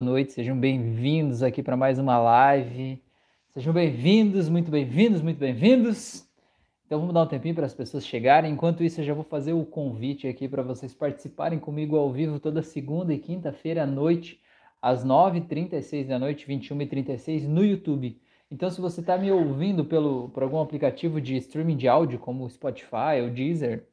noite, sejam bem-vindos aqui para mais uma live. Sejam bem-vindos, muito bem-vindos, muito bem-vindos. Então vamos dar um tempinho para as pessoas chegarem. Enquanto isso, eu já vou fazer o convite aqui para vocês participarem comigo ao vivo toda segunda e quinta-feira à noite, às 9h36 da noite, 21h36 no YouTube. Então, se você está me ouvindo pelo, por algum aplicativo de streaming de áudio, como o Spotify ou Deezer,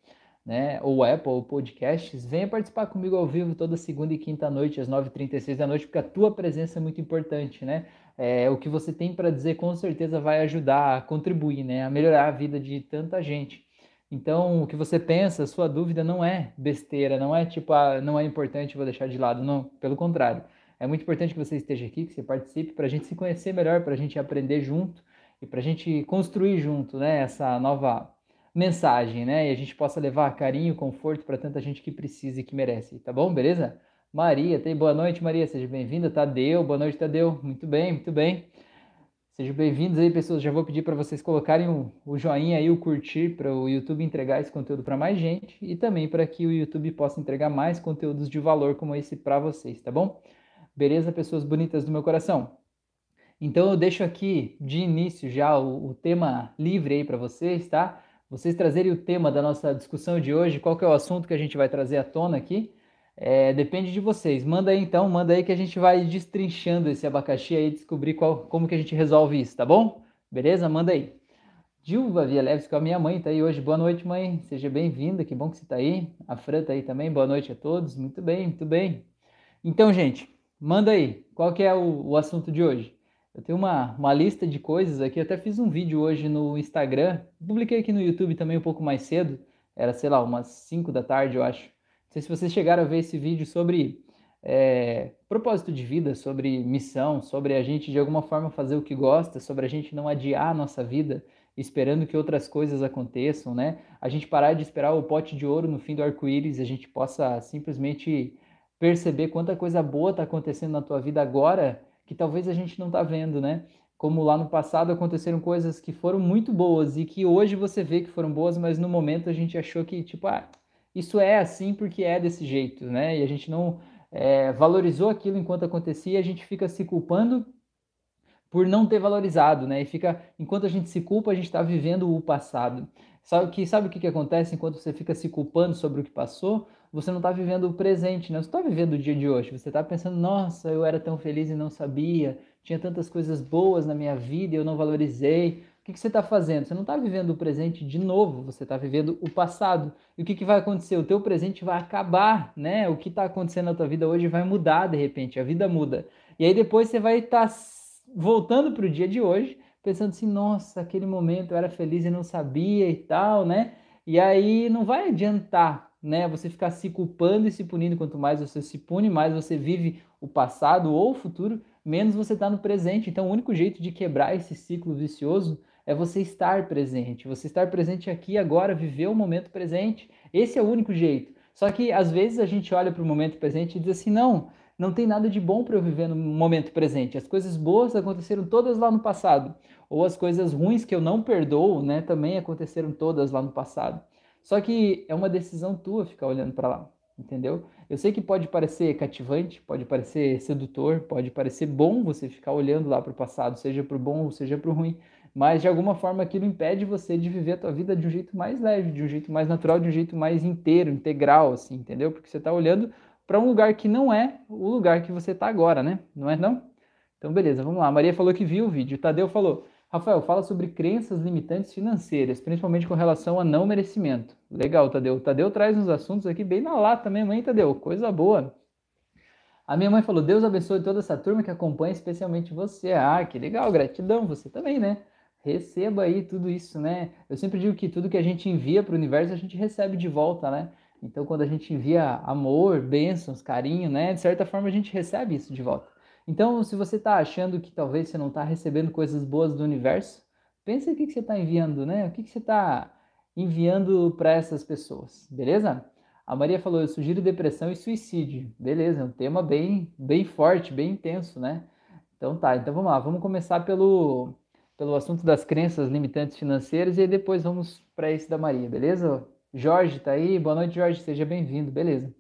né, ou Apple Podcasts, venha participar comigo ao vivo toda segunda e quinta noite, às 9h36 da noite, porque a tua presença é muito importante, né? É, o que você tem para dizer com certeza vai ajudar a contribuir, né, a melhorar a vida de tanta gente. Então, o que você pensa, sua dúvida não é besteira, não é tipo, ah, não é importante, vou deixar de lado, não, pelo contrário. É muito importante que você esteja aqui, que você participe, para a gente se conhecer melhor, para a gente aprender junto e para a gente construir junto, né, essa nova mensagem, né? E a gente possa levar carinho, conforto para tanta gente que precisa e que merece, tá bom? Beleza? Maria, tem boa noite, Maria, seja bem-vinda. Tadeu, boa noite, Tadeu. Muito bem, muito bem. Sejam bem-vindos aí, pessoas. Já vou pedir para vocês colocarem o, joinha aí, o curtir, para o YouTube entregar esse conteúdo para mais gente e também para que o YouTube possa entregar mais conteúdos de valor como esse para vocês, tá bom? Beleza, pessoas bonitas do meu coração? Então eu deixo aqui de início já o, o tema livre aí para vocês, tá? Vocês trazerem o tema da nossa discussão de hoje, qual que é o assunto que a gente vai trazer à tona aqui, é, depende de vocês. Manda aí então, manda aí que a gente vai destrinchando esse abacaxi aí, descobrir qual, como que a gente resolve isso, tá bom? Beleza? Manda aí. Dilva Via Leves, que é a minha mãe, tá aí hoje. Boa noite, mãe. Seja bem-vinda, que bom que você tá aí. A Fran tá aí também. Boa noite a todos. Muito bem, muito bem. Então, gente, manda aí. Qual que é o, o assunto de hoje? Eu tenho uma, uma lista de coisas aqui, até fiz um vídeo hoje no Instagram, publiquei aqui no YouTube também um pouco mais cedo, era, sei lá, umas 5 da tarde, eu acho. Não sei se vocês chegaram a ver esse vídeo sobre é, propósito de vida, sobre missão, sobre a gente de alguma forma fazer o que gosta, sobre a gente não adiar a nossa vida esperando que outras coisas aconteçam, né? A gente parar de esperar o pote de ouro no fim do arco-íris, a gente possa simplesmente perceber quanta coisa boa está acontecendo na tua vida agora que talvez a gente não está vendo, né? Como lá no passado aconteceram coisas que foram muito boas e que hoje você vê que foram boas, mas no momento a gente achou que, tipo, ah, isso é assim porque é desse jeito, né? E a gente não é, valorizou aquilo enquanto acontecia, e a gente fica se culpando por não ter valorizado, né? E fica, enquanto a gente se culpa, a gente está vivendo o passado. Sabe que sabe o que, que acontece enquanto você fica se culpando sobre o que passou? Você não está vivendo o presente. Né? Você está vivendo o dia de hoje. Você está pensando, nossa, eu era tão feliz e não sabia. Tinha tantas coisas boas na minha vida e eu não valorizei. O que, que você está fazendo? Você não está vivendo o presente de novo, você está vivendo o passado. E o que, que vai acontecer? O teu presente vai acabar, né? O que está acontecendo na tua vida hoje vai mudar de repente, a vida muda. E aí depois você vai estar tá voltando para o dia de hoje, pensando assim, nossa, aquele momento eu era feliz e não sabia e tal, né? E aí não vai adiantar né? Você ficar se culpando e se punindo, quanto mais você se pune, mais você vive o passado ou o futuro, menos você está no presente. Então, o único jeito de quebrar esse ciclo vicioso é você estar presente. Você estar presente aqui agora, viver o momento presente. Esse é o único jeito. Só que às vezes a gente olha para o momento presente e diz assim: não, não tem nada de bom para eu viver no momento presente. As coisas boas aconteceram todas lá no passado. Ou as coisas ruins que eu não perdoo, né, também aconteceram todas lá no passado. Só que é uma decisão tua ficar olhando para lá, entendeu? Eu sei que pode parecer cativante, pode parecer sedutor, pode parecer bom você ficar olhando lá para o passado, seja para o bom ou seja para o ruim, mas de alguma forma aquilo impede você de viver a tua vida de um jeito mais leve, de um jeito mais natural, de um jeito mais inteiro, integral, assim, entendeu? Porque você está olhando para um lugar que não é o lugar que você está agora, né? Não é não? Então beleza, vamos lá. A Maria falou que viu o vídeo, o Tadeu falou Rafael, fala sobre crenças limitantes financeiras, principalmente com relação a não merecimento. Legal, Tadeu. Tadeu traz uns assuntos aqui bem na lata mesmo, hein, Tadeu? Coisa boa. A minha mãe falou: Deus abençoe toda essa turma que acompanha, especialmente você. Ah, que legal, gratidão, você também, né? Receba aí tudo isso, né? Eu sempre digo que tudo que a gente envia para o universo a gente recebe de volta, né? Então, quando a gente envia amor, bênçãos, carinho, né? De certa forma a gente recebe isso de volta. Então, se você está achando que talvez você não está recebendo coisas boas do universo, pensa o que, que você está enviando, né? O que, que você está enviando para essas pessoas, beleza? A Maria falou, eu sugiro depressão e suicídio. Beleza, é um tema bem, bem forte, bem intenso, né? Então tá, então vamos lá, vamos começar pelo, pelo assunto das crenças limitantes financeiras e depois vamos para esse da Maria, beleza? Jorge tá aí, boa noite Jorge, seja bem-vindo, beleza.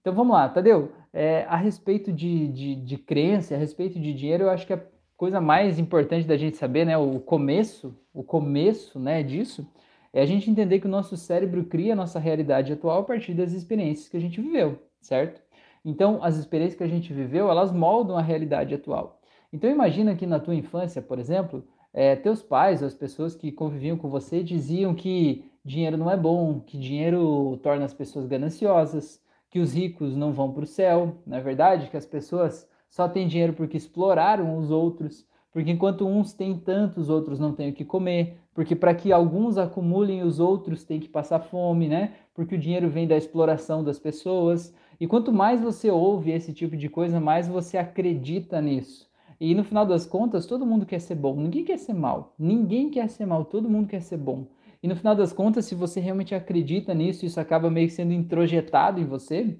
Então vamos lá, Tadeu, é, a respeito de, de, de crença, a respeito de dinheiro, eu acho que a coisa mais importante da gente saber, né, o começo, o começo, né, disso, é a gente entender que o nosso cérebro cria a nossa realidade atual a partir das experiências que a gente viveu, certo? Então, as experiências que a gente viveu, elas moldam a realidade atual. Então, imagina que na tua infância, por exemplo, é, teus pais as pessoas que conviviam com você diziam que dinheiro não é bom, que dinheiro torna as pessoas gananciosas, que os ricos não vão para o céu, não é verdade? Que as pessoas só têm dinheiro porque exploraram os outros, porque enquanto uns têm tanto, os outros não têm o que comer, porque para que alguns acumulem, os outros têm que passar fome, né? Porque o dinheiro vem da exploração das pessoas. E quanto mais você ouve esse tipo de coisa, mais você acredita nisso. E no final das contas, todo mundo quer ser bom, ninguém quer ser mal. Ninguém quer ser mal, todo mundo quer ser bom. E no final das contas, se você realmente acredita nisso, isso acaba meio que sendo introjetado em você.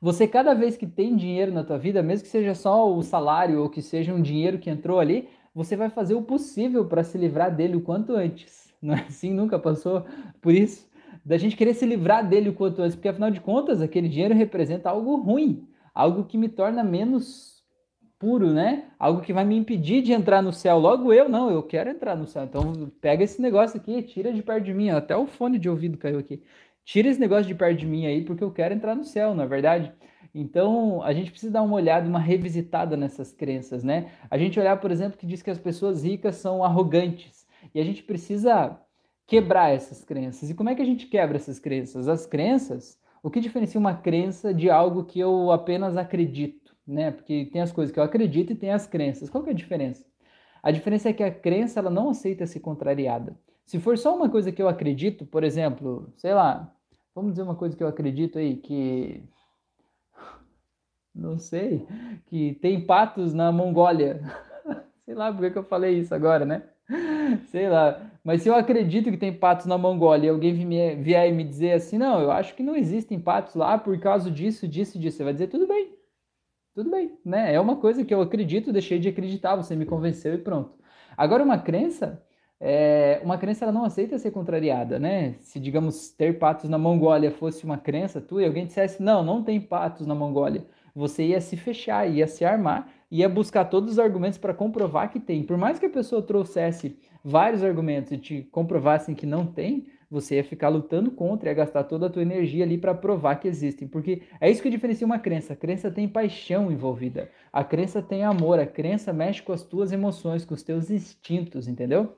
Você cada vez que tem dinheiro na tua vida, mesmo que seja só o salário ou que seja um dinheiro que entrou ali, você vai fazer o possível para se livrar dele o quanto antes. Não é assim? Nunca passou por isso? Da gente querer se livrar dele o quanto antes, porque afinal de contas, aquele dinheiro representa algo ruim, algo que me torna menos puro, né? Algo que vai me impedir de entrar no céu. Logo eu, não, eu quero entrar no céu. Então pega esse negócio aqui, tira de perto de mim. Até o fone de ouvido caiu aqui. Tira esse negócio de perto de mim aí, porque eu quero entrar no céu, não é verdade? Então, a gente precisa dar uma olhada, uma revisitada nessas crenças, né? A gente olhar, por exemplo, que diz que as pessoas ricas são arrogantes. E a gente precisa quebrar essas crenças. E como é que a gente quebra essas crenças? As crenças, o que diferencia uma crença de algo que eu apenas acredito? Né? Porque tem as coisas que eu acredito e tem as crenças. Qual que é a diferença? A diferença é que a crença ela não aceita ser contrariada. Se for só uma coisa que eu acredito, por exemplo, sei lá, vamos dizer uma coisa que eu acredito aí, que não sei, que tem patos na Mongólia. sei lá por que eu falei isso agora, né? Sei lá. Mas se eu acredito que tem patos na Mongólia e alguém vier e me dizer assim, não, eu acho que não existem patos lá por causa disso, disso, disso, você vai dizer, tudo bem, tudo bem, né? É uma coisa que eu acredito, deixei de acreditar, você me convenceu e pronto. Agora, uma crença, é, uma crença ela não aceita ser contrariada, né? Se, digamos, ter patos na Mongólia fosse uma crença tua e alguém dissesse, não, não tem patos na Mongólia, você ia se fechar, ia se armar, ia buscar todos os argumentos para comprovar que tem. Por mais que a pessoa trouxesse vários argumentos e te comprovassem que não tem, você ia ficar lutando contra, ia gastar toda a tua energia ali para provar que existem, porque é isso que diferencia uma crença. A crença tem paixão envolvida, a crença tem amor, a crença mexe com as tuas emoções, com os teus instintos, entendeu?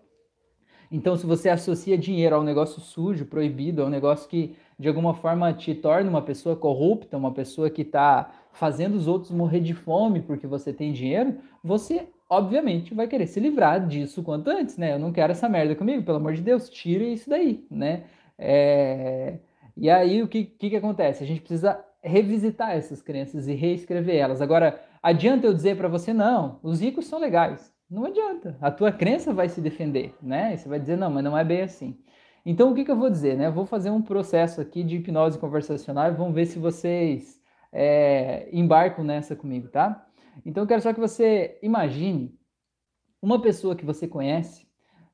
Então, se você associa dinheiro a um negócio sujo, proibido, a um negócio que de alguma forma te torna uma pessoa corrupta, uma pessoa que está fazendo os outros morrer de fome porque você tem dinheiro, você obviamente vai querer se livrar disso quanto antes, né? Eu não quero essa merda comigo, pelo amor de Deus, tire isso daí, né? É... E aí o que, que, que acontece? A gente precisa revisitar essas crenças e reescrever elas. Agora, adianta eu dizer para você, não, os ricos são legais. Não adianta. A tua crença vai se defender, né? E você vai dizer, não, mas não é bem assim. Então, o que, que eu vou dizer, né? Eu vou fazer um processo aqui de hipnose conversacional e vamos ver se vocês é, embarcam nessa comigo, tá? Então eu quero só que você imagine uma pessoa que você conhece,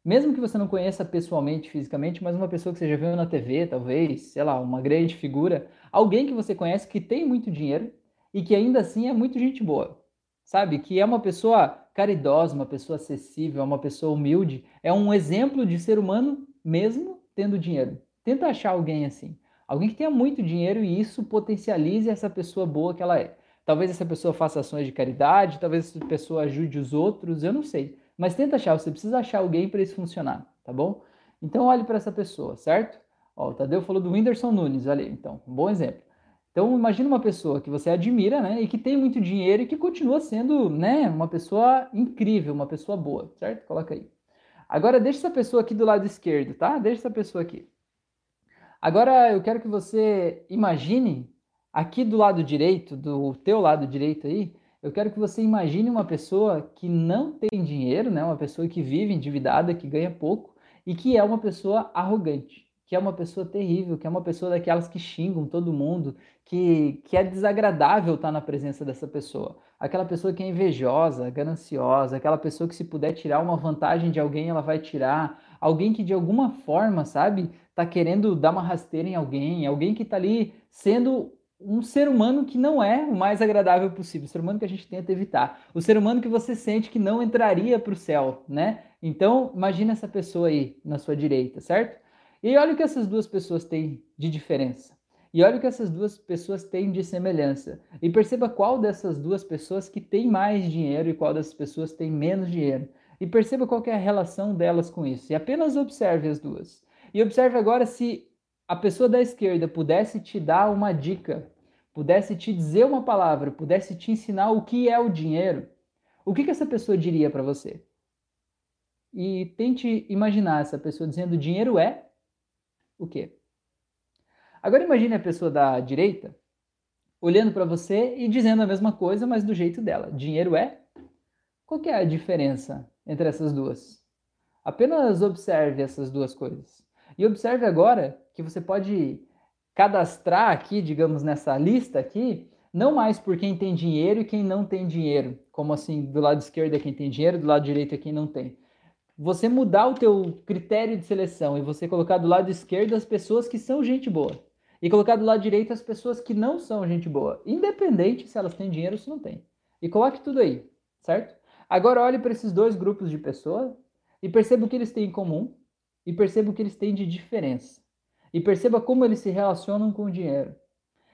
mesmo que você não conheça pessoalmente, fisicamente, mas uma pessoa que você já viu na TV, talvez, sei lá, uma grande figura, alguém que você conhece que tem muito dinheiro e que ainda assim é muito gente boa, sabe? Que é uma pessoa caridosa, uma pessoa acessível, uma pessoa humilde, é um exemplo de ser humano mesmo tendo dinheiro. Tenta achar alguém assim. Alguém que tenha muito dinheiro e isso potencialize essa pessoa boa que ela é. Talvez essa pessoa faça ações de caridade, talvez essa pessoa ajude os outros, eu não sei. Mas tenta achar, você precisa achar alguém para isso funcionar, tá bom? Então olhe para essa pessoa, certo? Ó, o Tadeu falou do Whindersson Nunes, olha aí, então, um bom exemplo. Então imagine uma pessoa que você admira, né, e que tem muito dinheiro e que continua sendo, né, uma pessoa incrível, uma pessoa boa, certo? Coloca aí. Agora deixa essa pessoa aqui do lado esquerdo, tá? Deixa essa pessoa aqui. Agora eu quero que você imagine Aqui do lado direito, do teu lado direito aí, eu quero que você imagine uma pessoa que não tem dinheiro, né? Uma pessoa que vive endividada, que ganha pouco e que é uma pessoa arrogante, que é uma pessoa terrível, que é uma pessoa daquelas que xingam todo mundo, que, que é desagradável estar na presença dessa pessoa. Aquela pessoa que é invejosa, gananciosa, aquela pessoa que se puder tirar uma vantagem de alguém, ela vai tirar. Alguém que de alguma forma, sabe, tá querendo dar uma rasteira em alguém, alguém que tá ali sendo um ser humano que não é o mais agradável possível, o ser humano que a gente tenta evitar, o ser humano que você sente que não entraria para o céu, né? Então, imagine essa pessoa aí na sua direita, certo? E olha o que essas duas pessoas têm de diferença. E olha o que essas duas pessoas têm de semelhança. E perceba qual dessas duas pessoas que tem mais dinheiro e qual dessas pessoas tem menos dinheiro. E perceba qual é a relação delas com isso. E apenas observe as duas. E observe agora se a pessoa da esquerda pudesse te dar uma dica, pudesse te dizer uma palavra, pudesse te ensinar o que é o dinheiro, o que, que essa pessoa diria para você? E tente imaginar essa pessoa dizendo: dinheiro é o quê? Agora imagine a pessoa da direita olhando para você e dizendo a mesma coisa, mas do jeito dela. Dinheiro é? Qual que é a diferença entre essas duas? Apenas observe essas duas coisas. E observe agora que você pode cadastrar aqui, digamos, nessa lista aqui, não mais por quem tem dinheiro e quem não tem dinheiro, como assim, do lado esquerdo é quem tem dinheiro, do lado direito é quem não tem. Você mudar o teu critério de seleção e você colocar do lado esquerdo as pessoas que são gente boa e colocar do lado direito as pessoas que não são gente boa, independente se elas têm dinheiro ou se não têm. E coloque tudo aí, certo? Agora olhe para esses dois grupos de pessoas e perceba o que eles têm em comum e perceba o que eles têm de diferença. E perceba como eles se relacionam com o dinheiro.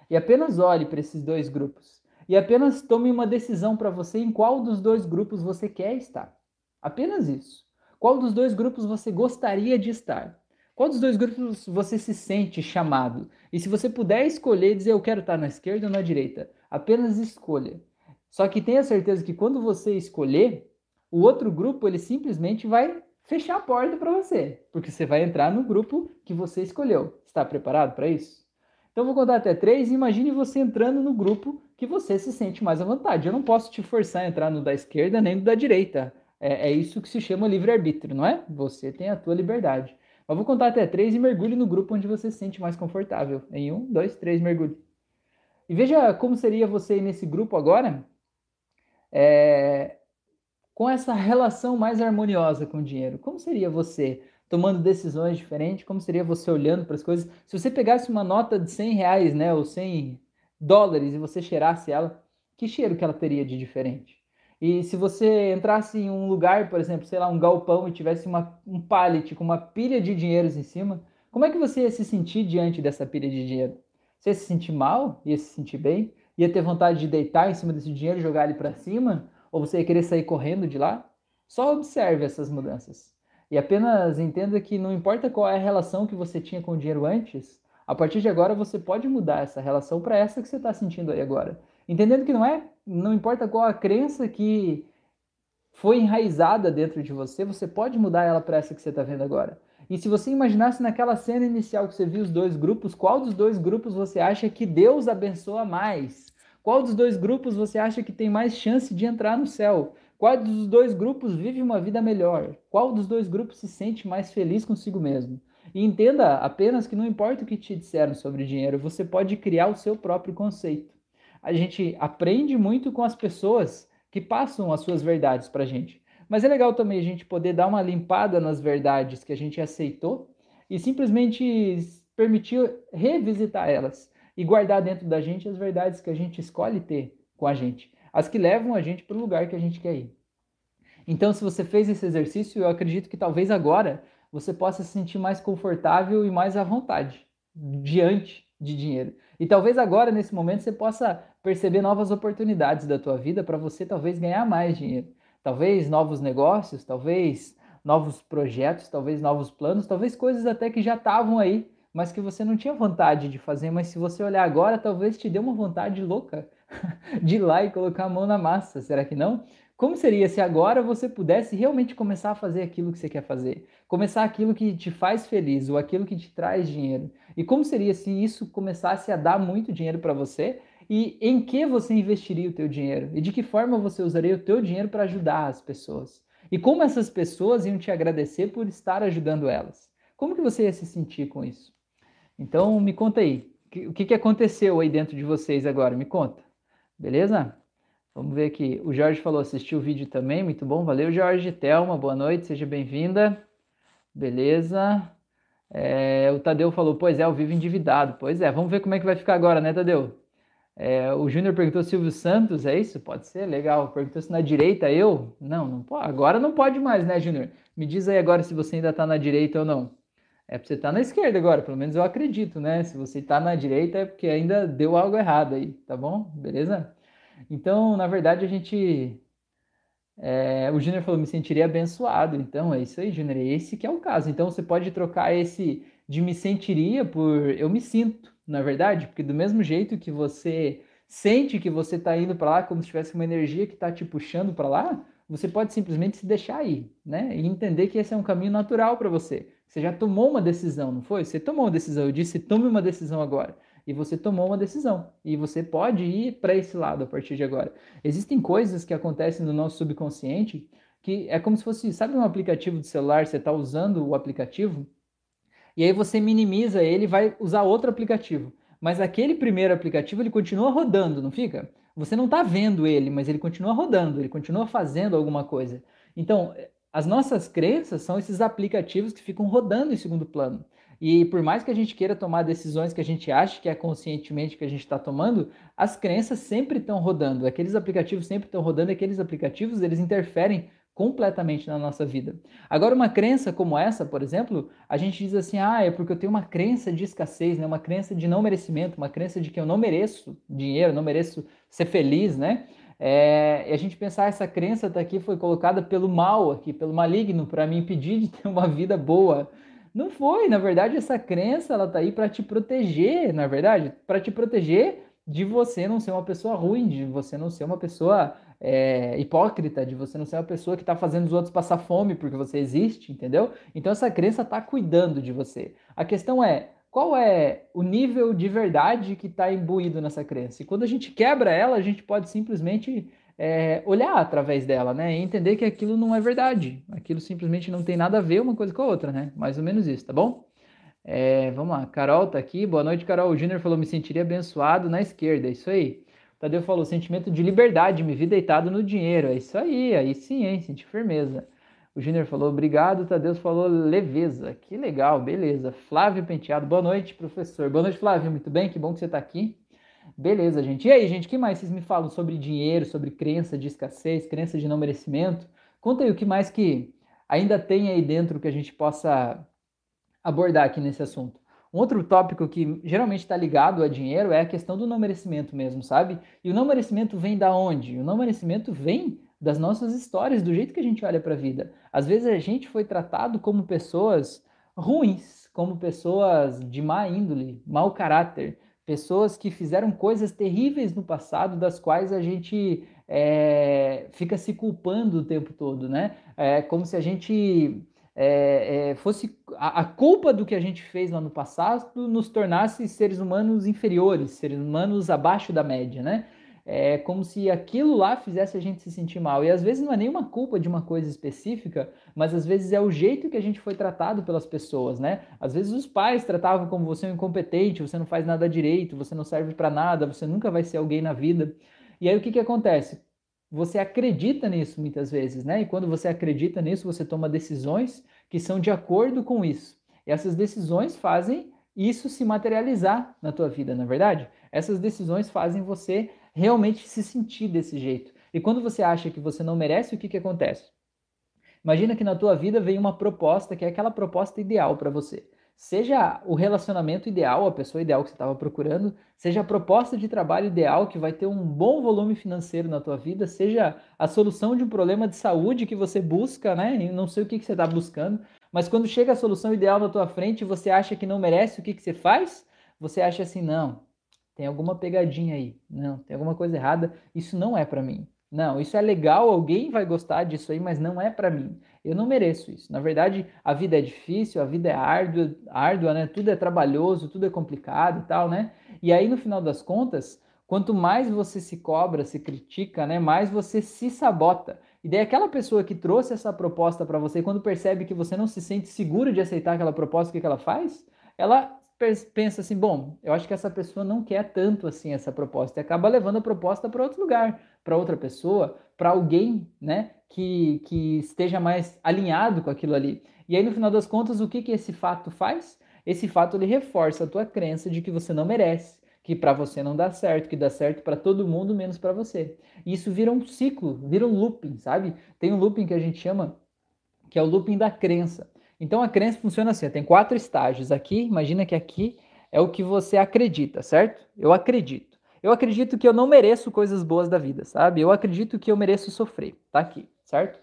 E apenas olhe para esses dois grupos. E apenas tome uma decisão para você em qual dos dois grupos você quer estar. Apenas isso. Qual dos dois grupos você gostaria de estar? Qual dos dois grupos você se sente chamado? E se você puder escolher, dizer eu quero estar na esquerda ou na direita, apenas escolha. Só que tenha certeza que quando você escolher, o outro grupo ele simplesmente vai fechar a porta para você, porque você vai entrar no grupo que você escolheu. Está preparado para isso? Então vou contar até três e imagine você entrando no grupo que você se sente mais à vontade. Eu não posso te forçar a entrar no da esquerda nem no da direita. É, é isso que se chama livre-arbítrio, não é? Você tem a tua liberdade. Mas vou contar até três e mergulhe no grupo onde você se sente mais confortável. Em um, dois, três, mergulhe. E veja como seria você nesse grupo agora. É, com essa relação mais harmoniosa com o dinheiro? Como seria você tomando decisões diferentes? Como seria você olhando para as coisas? Se você pegasse uma nota de 100 reais, né, ou 100 dólares e você cheirasse ela, que cheiro que ela teria de diferente? E se você entrasse em um lugar, por exemplo, sei lá, um galpão e tivesse uma, um pallet com uma pilha de dinheiros em cima, como é que você ia se sentir diante dessa pilha de dinheiro? Você ia se sentir mal? Ia se sentir bem? Ia ter vontade de deitar em cima desse dinheiro e jogar ele para cima? Ou você ia querer sair correndo de lá? Só observe essas mudanças. E apenas entenda que não importa qual é a relação que você tinha com o dinheiro antes, a partir de agora você pode mudar essa relação para essa que você está sentindo aí agora. Entendendo que não é, não importa qual a crença que foi enraizada dentro de você, você pode mudar ela para essa que você está vendo agora. E se você imaginasse naquela cena inicial que você viu os dois grupos, qual dos dois grupos você acha que Deus abençoa mais? Qual dos dois grupos você acha que tem mais chance de entrar no céu? Qual dos dois grupos vive uma vida melhor? Qual dos dois grupos se sente mais feliz consigo mesmo? E entenda apenas que não importa o que te disseram sobre dinheiro, você pode criar o seu próprio conceito. A gente aprende muito com as pessoas que passam as suas verdades para a gente. Mas é legal também a gente poder dar uma limpada nas verdades que a gente aceitou e simplesmente permitir revisitar elas e guardar dentro da gente as verdades que a gente escolhe ter com a gente, as que levam a gente para o lugar que a gente quer ir. Então, se você fez esse exercício, eu acredito que talvez agora você possa se sentir mais confortável e mais à vontade diante de dinheiro. E talvez agora, nesse momento, você possa perceber novas oportunidades da tua vida para você talvez ganhar mais dinheiro. Talvez novos negócios, talvez novos projetos, talvez novos planos, talvez coisas até que já estavam aí, mas que você não tinha vontade de fazer, mas se você olhar agora, talvez te dê uma vontade louca de ir lá e colocar a mão na massa, será que não? Como seria se agora você pudesse realmente começar a fazer aquilo que você quer fazer? Começar aquilo que te faz feliz ou aquilo que te traz dinheiro? E como seria se isso começasse a dar muito dinheiro para você? E em que você investiria o teu dinheiro? E de que forma você usaria o teu dinheiro para ajudar as pessoas? E como essas pessoas iam te agradecer por estar ajudando elas? Como que você ia se sentir com isso? Então, me conta aí, o que, que aconteceu aí dentro de vocês agora? Me conta, beleza? Vamos ver aqui. O Jorge falou, assistiu o vídeo também, muito bom, valeu, Jorge. Thelma, boa noite, seja bem-vinda. Beleza. É, o Tadeu falou, pois é, eu vivo endividado. Pois é, vamos ver como é que vai ficar agora, né, Tadeu? É, o Júnior perguntou Silvio Santos, é isso? Pode ser? Legal. Perguntou se na direita eu? Não, não pode. Agora não pode mais, né, Júnior? Me diz aí agora se você ainda está na direita ou não. É para você estar tá na esquerda agora, pelo menos eu acredito, né? Se você está na direita é porque ainda deu algo errado aí, tá bom? Beleza? Então, na verdade, a gente. É, o Júnior falou, me sentiria abençoado. Então, é isso aí, Júnior. Esse que é o caso. Então, você pode trocar esse de me sentiria por eu me sinto, na é verdade? Porque do mesmo jeito que você sente que você está indo para lá como se tivesse uma energia que está te puxando para lá, você pode simplesmente se deixar ir, né? E entender que esse é um caminho natural para você. Você já tomou uma decisão, não foi? Você tomou uma decisão. Eu disse, tome uma decisão agora. E você tomou uma decisão. E você pode ir para esse lado a partir de agora. Existem coisas que acontecem no nosso subconsciente que é como se fosse, sabe um aplicativo de celular, você está usando o aplicativo e aí você minimiza ele e vai usar outro aplicativo. Mas aquele primeiro aplicativo ele continua rodando, não fica? Você não está vendo ele, mas ele continua rodando, ele continua fazendo alguma coisa. Então, as nossas crenças são esses aplicativos que ficam rodando em segundo plano. E por mais que a gente queira tomar decisões que a gente acha que é conscientemente que a gente está tomando, as crenças sempre estão rodando. Aqueles aplicativos sempre estão rodando, aqueles aplicativos eles interferem completamente na nossa vida. Agora, uma crença como essa, por exemplo, a gente diz assim: ah, é porque eu tenho uma crença de escassez, né? uma crença de não merecimento, uma crença de que eu não mereço dinheiro, não mereço ser feliz, né? É, e a gente pensar, essa crença está aqui, foi colocada pelo mal aqui, pelo maligno, para me impedir de ter uma vida boa. Não foi, na verdade, essa crença ela está aí para te proteger, na verdade, para te proteger de você não ser uma pessoa ruim, de você não ser uma pessoa é, hipócrita, de você não ser uma pessoa que está fazendo os outros passar fome porque você existe, entendeu? Então essa crença está cuidando de você. A questão é qual é o nível de verdade que está imbuído nessa crença. E quando a gente quebra ela, a gente pode simplesmente é, olhar através dela, né? E entender que aquilo não é verdade. Aquilo simplesmente não tem nada a ver uma coisa com a outra, né? Mais ou menos isso, tá bom? É, vamos lá, Carol tá aqui. Boa noite, Carol. O Júnior falou: me sentiria abençoado na esquerda. É isso aí. Tadeu falou, sentimento de liberdade, me vi deitado no dinheiro. É isso aí, aí sim, hein? Senti firmeza. O Júnior falou, obrigado. Tadeu falou, leveza. Que legal, beleza. Flávio Penteado, boa noite, professor. Boa noite, Flávio. Muito bem, que bom que você está aqui. Beleza, gente. E aí, gente, o que mais vocês me falam sobre dinheiro, sobre crença de escassez, crença de não merecimento? Conta aí o que mais que ainda tem aí dentro que a gente possa abordar aqui nesse assunto. Um outro tópico que geralmente está ligado a dinheiro é a questão do não merecimento mesmo, sabe? E o não merecimento vem da onde? O não merecimento vem das nossas histórias, do jeito que a gente olha para a vida. Às vezes a gente foi tratado como pessoas ruins, como pessoas de má índole, mau caráter, pessoas que fizeram coisas terríveis no passado, das quais a gente é, fica se culpando o tempo todo, né? É como se a gente é, é, fosse a, a, culpa do que a gente fez lá no passado nos tornasse seres humanos inferiores, seres humanos abaixo da média, né? É como se aquilo lá fizesse a gente se sentir mal. E às vezes não é nenhuma culpa de uma coisa específica, mas às vezes é o jeito que a gente foi tratado pelas pessoas, né? Às vezes os pais tratavam como você é um incompetente, você não faz nada direito, você não serve para nada, você nunca vai ser alguém na vida. E aí o que, que acontece? você acredita nisso muitas vezes, né? E quando você acredita nisso, você toma decisões que são de acordo com isso. E essas decisões fazem isso se materializar na tua vida, na é verdade? Essas decisões fazem você realmente se sentir desse jeito. E quando você acha que você não merece, o que, que acontece? Imagina que na tua vida vem uma proposta que é aquela proposta ideal para você seja o relacionamento ideal, a pessoa ideal que você estava procurando, seja a proposta de trabalho ideal que vai ter um bom volume financeiro na tua vida, seja a solução de um problema de saúde que você busca, né? Eu não sei o que, que você está buscando, mas quando chega a solução ideal na tua frente e você acha que não merece, o que, que você faz? Você acha assim, não, tem alguma pegadinha aí, não, tem alguma coisa errada, isso não é para mim. Não, isso é legal, alguém vai gostar disso aí, mas não é para mim. Eu não mereço isso. Na verdade, a vida é difícil, a vida é árdua, árdua, né? Tudo é trabalhoso, tudo é complicado e tal, né? E aí, no final das contas, quanto mais você se cobra, se critica, né? Mais você se sabota. E daí aquela pessoa que trouxe essa proposta para você, quando percebe que você não se sente seguro de aceitar aquela proposta, o que, que ela faz? Ela pensa assim, bom, eu acho que essa pessoa não quer tanto assim essa proposta e acaba levando a proposta para outro lugar, para outra pessoa, para alguém, né, que, que esteja mais alinhado com aquilo ali. E aí no final das contas, o que que esse fato faz? Esse fato ele reforça a tua crença de que você não merece, que para você não dá certo, que dá certo para todo mundo menos para você. E isso vira um ciclo, vira um looping, sabe? Tem um looping que a gente chama que é o looping da crença. Então a crença funciona assim, tem quatro estágios aqui, imagina que aqui é o que você acredita, certo? Eu acredito. Eu acredito que eu não mereço coisas boas da vida, sabe? Eu acredito que eu mereço sofrer, tá aqui, certo?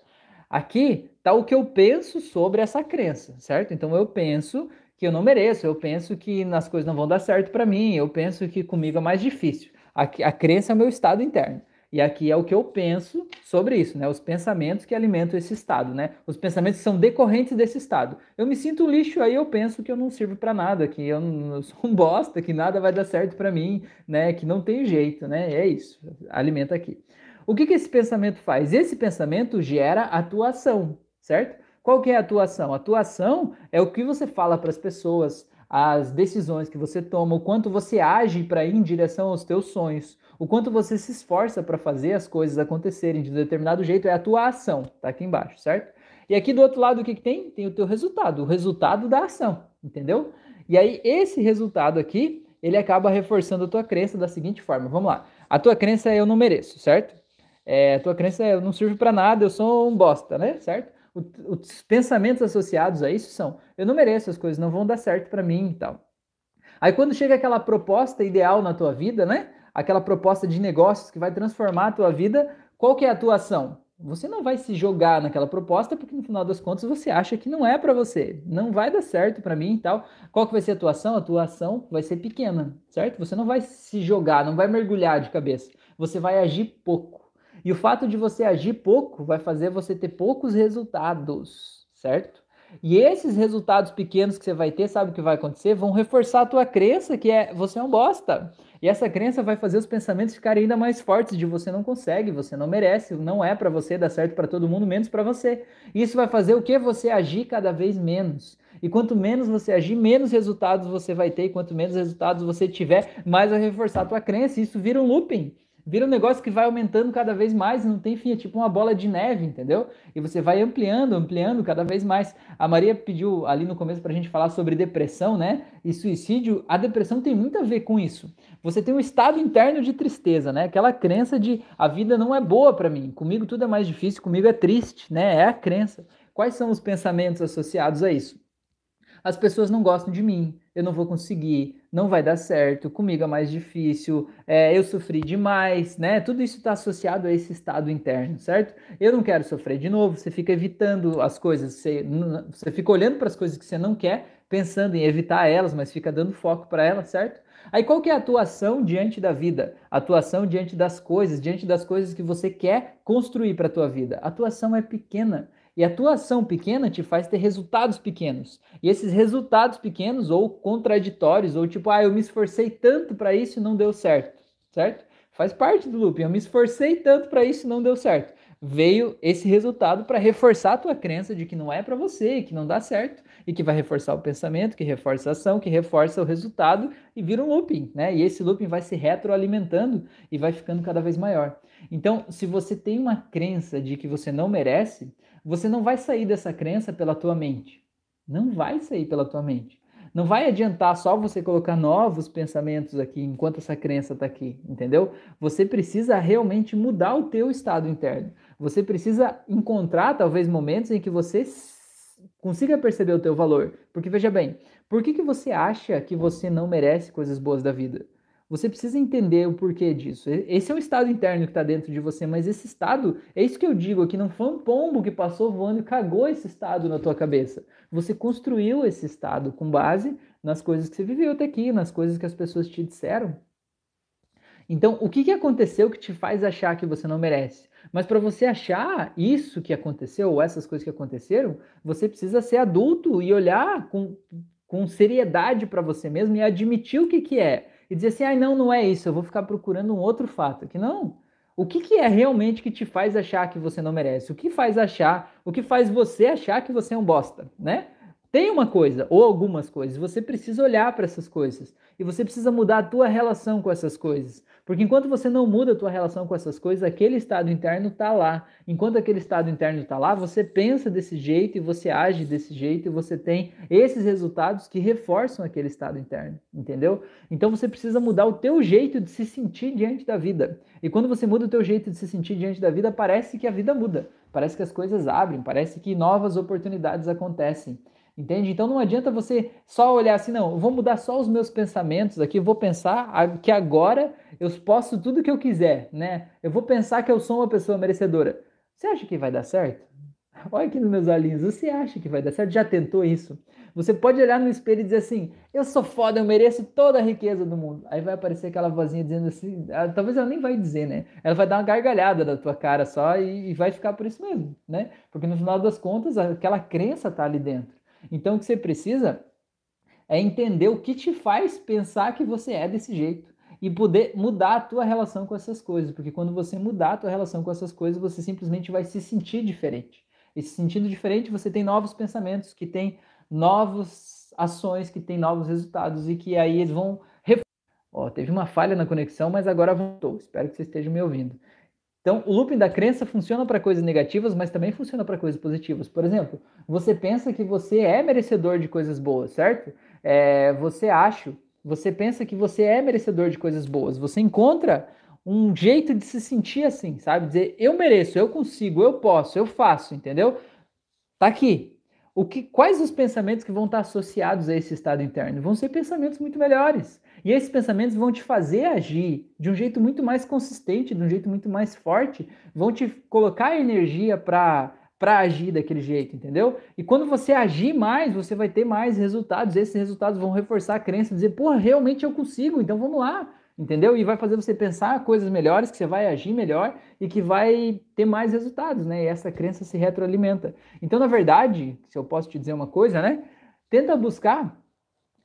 Aqui tá o que eu penso sobre essa crença, certo? Então eu penso que eu não mereço, eu penso que as coisas não vão dar certo para mim, eu penso que comigo é mais difícil. A, a crença é o meu estado interno. E aqui é o que eu penso sobre isso, né? Os pensamentos que alimentam esse estado, né? Os pensamentos são decorrentes desse estado. Eu me sinto um lixo, aí eu penso que eu não sirvo para nada, que eu, não, eu sou um bosta, que nada vai dar certo para mim, né? Que não tem jeito, né? É isso. Alimenta aqui. O que, que esse pensamento faz? Esse pensamento gera atuação, certo? Qual que é a atuação? A atuação é o que você fala para as pessoas, as decisões que você toma, o quanto você age para ir em direção aos teus sonhos, o quanto você se esforça para fazer as coisas acontecerem de um determinado jeito é a tua ação, tá aqui embaixo, certo? E aqui do outro lado o que, que tem? Tem o teu resultado, o resultado da ação, entendeu? E aí esse resultado aqui, ele acaba reforçando a tua crença da seguinte forma. Vamos lá. A tua crença é eu não mereço, certo? É, a tua crença é eu não sirvo para nada, eu sou um bosta, né? Certo? os pensamentos associados a isso são: eu não mereço as coisas, não vão dar certo para mim e tal. Aí quando chega aquela proposta ideal na tua vida, né? Aquela proposta de negócios que vai transformar a tua vida, qual que é a tua ação? Você não vai se jogar naquela proposta porque no final das contas você acha que não é para você, não vai dar certo para mim e tal. Qual que vai ser a tua ação? A tua ação vai ser pequena, certo? Você não vai se jogar, não vai mergulhar de cabeça. Você vai agir pouco. E o fato de você agir pouco vai fazer você ter poucos resultados, certo? E esses resultados pequenos que você vai ter, sabe o que vai acontecer? Vão reforçar a tua crença que é você é um bosta. E essa crença vai fazer os pensamentos ficarem ainda mais fortes de você não consegue, você não merece, não é para você, dá certo para todo mundo, menos para você. Isso vai fazer o que você agir cada vez menos. E quanto menos você agir, menos resultados você vai ter, e quanto menos resultados você tiver, mais vai reforçar a tua crença. E isso vira um looping. Vira um negócio que vai aumentando cada vez mais, não tem fim, é tipo uma bola de neve, entendeu? E você vai ampliando, ampliando cada vez mais. A Maria pediu ali no começo para a gente falar sobre depressão, né? E suicídio. A depressão tem muito a ver com isso. Você tem um estado interno de tristeza, né? Aquela crença de a vida não é boa para mim, comigo tudo é mais difícil, comigo é triste, né? É a crença. Quais são os pensamentos associados a isso? As pessoas não gostam de mim, eu não vou conseguir, não vai dar certo, comigo é mais difícil, é, eu sofri demais, né? Tudo isso está associado a esse estado interno, certo? Eu não quero sofrer de novo, você fica evitando as coisas, você, você fica olhando para as coisas que você não quer, pensando em evitar elas, mas fica dando foco para elas, certo? Aí qual que é a atuação diante da vida? Atuação diante das coisas, diante das coisas que você quer construir para a tua vida. A atuação é pequena. E a tua ação pequena te faz ter resultados pequenos. E esses resultados pequenos, ou contraditórios, ou tipo, ah, eu me esforcei tanto para isso e não deu certo, certo? Faz parte do loop. Eu me esforcei tanto para isso e não deu certo. Veio esse resultado para reforçar a tua crença de que não é para você, que não dá certo, e que vai reforçar o pensamento, que reforça a ação, que reforça o resultado e vira um looping, né? E esse looping vai se retroalimentando e vai ficando cada vez maior. Então, se você tem uma crença de que você não merece, você não vai sair dessa crença pela tua mente. Não vai sair pela tua mente. Não vai adiantar só você colocar novos pensamentos aqui enquanto essa crença está aqui, entendeu? Você precisa realmente mudar o teu estado interno. Você precisa encontrar talvez momentos em que você consiga perceber o teu valor. Porque veja bem, por que, que você acha que você não merece coisas boas da vida? Você precisa entender o porquê disso. Esse é um estado interno que está dentro de você, mas esse estado, é isso que eu digo aqui, não foi um pombo que passou voando e cagou esse estado na tua cabeça. Você construiu esse estado com base nas coisas que você viveu até aqui, nas coisas que as pessoas te disseram. Então, o que, que aconteceu que te faz achar que você não merece? Mas para você achar isso que aconteceu, ou essas coisas que aconteceram, você precisa ser adulto e olhar com, com seriedade para você mesmo e admitir o que, que é e dizer assim, ah, não, não é isso, eu vou ficar procurando um outro fato. Que não. O que, que é realmente que te faz achar que você não merece? O que faz achar, o que faz você achar que você é um bosta, né? Tem uma coisa ou algumas coisas, você precisa olhar para essas coisas e você precisa mudar a tua relação com essas coisas. Porque enquanto você não muda a tua relação com essas coisas, aquele estado interno está lá. Enquanto aquele estado interno está lá, você pensa desse jeito e você age desse jeito e você tem esses resultados que reforçam aquele estado interno, entendeu? Então você precisa mudar o teu jeito de se sentir diante da vida. E quando você muda o teu jeito de se sentir diante da vida, parece que a vida muda. Parece que as coisas abrem, parece que novas oportunidades acontecem. Entende? Então não adianta você só olhar assim, não, vou mudar só os meus pensamentos aqui, vou pensar que agora eu posso tudo que eu quiser, né? Eu vou pensar que eu sou uma pessoa merecedora. Você acha que vai dar certo? Olha aqui nos meus olhinhos, você acha que vai dar certo? Já tentou isso? Você pode olhar no espelho e dizer assim: Eu sou foda, eu mereço toda a riqueza do mundo. Aí vai aparecer aquela vozinha dizendo assim: talvez ela nem vai dizer, né? Ela vai dar uma gargalhada da tua cara só e, e vai ficar por isso mesmo, né? Porque no final das contas, aquela crença tá ali dentro. Então, o que você precisa é entender o que te faz pensar que você é desse jeito e poder mudar a tua relação com essas coisas, porque quando você mudar a tua relação com essas coisas, você simplesmente vai se sentir diferente. E se sentindo diferente, você tem novos pensamentos, que tem novas ações, que tem novos resultados e que aí eles vão Ó, teve uma falha na conexão, mas agora voltou. Espero que você esteja me ouvindo. Então, o looping da crença funciona para coisas negativas, mas também funciona para coisas positivas. Por exemplo, você pensa que você é merecedor de coisas boas, certo? É, você acha, você pensa que você é merecedor de coisas boas. Você encontra um jeito de se sentir assim, sabe? Dizer, eu mereço, eu consigo, eu posso, eu faço, entendeu? Tá aqui. O que, quais os pensamentos que vão estar associados a esse estado interno? Vão ser pensamentos muito melhores. E esses pensamentos vão te fazer agir de um jeito muito mais consistente, de um jeito muito mais forte, vão te colocar energia para para agir daquele jeito, entendeu? E quando você agir mais, você vai ter mais resultados. Esses resultados vão reforçar a crença, dizer, porra, realmente eu consigo, então vamos lá, entendeu? E vai fazer você pensar coisas melhores, que você vai agir melhor e que vai ter mais resultados, né? E essa crença se retroalimenta. Então, na verdade, se eu posso te dizer uma coisa, né? Tenta buscar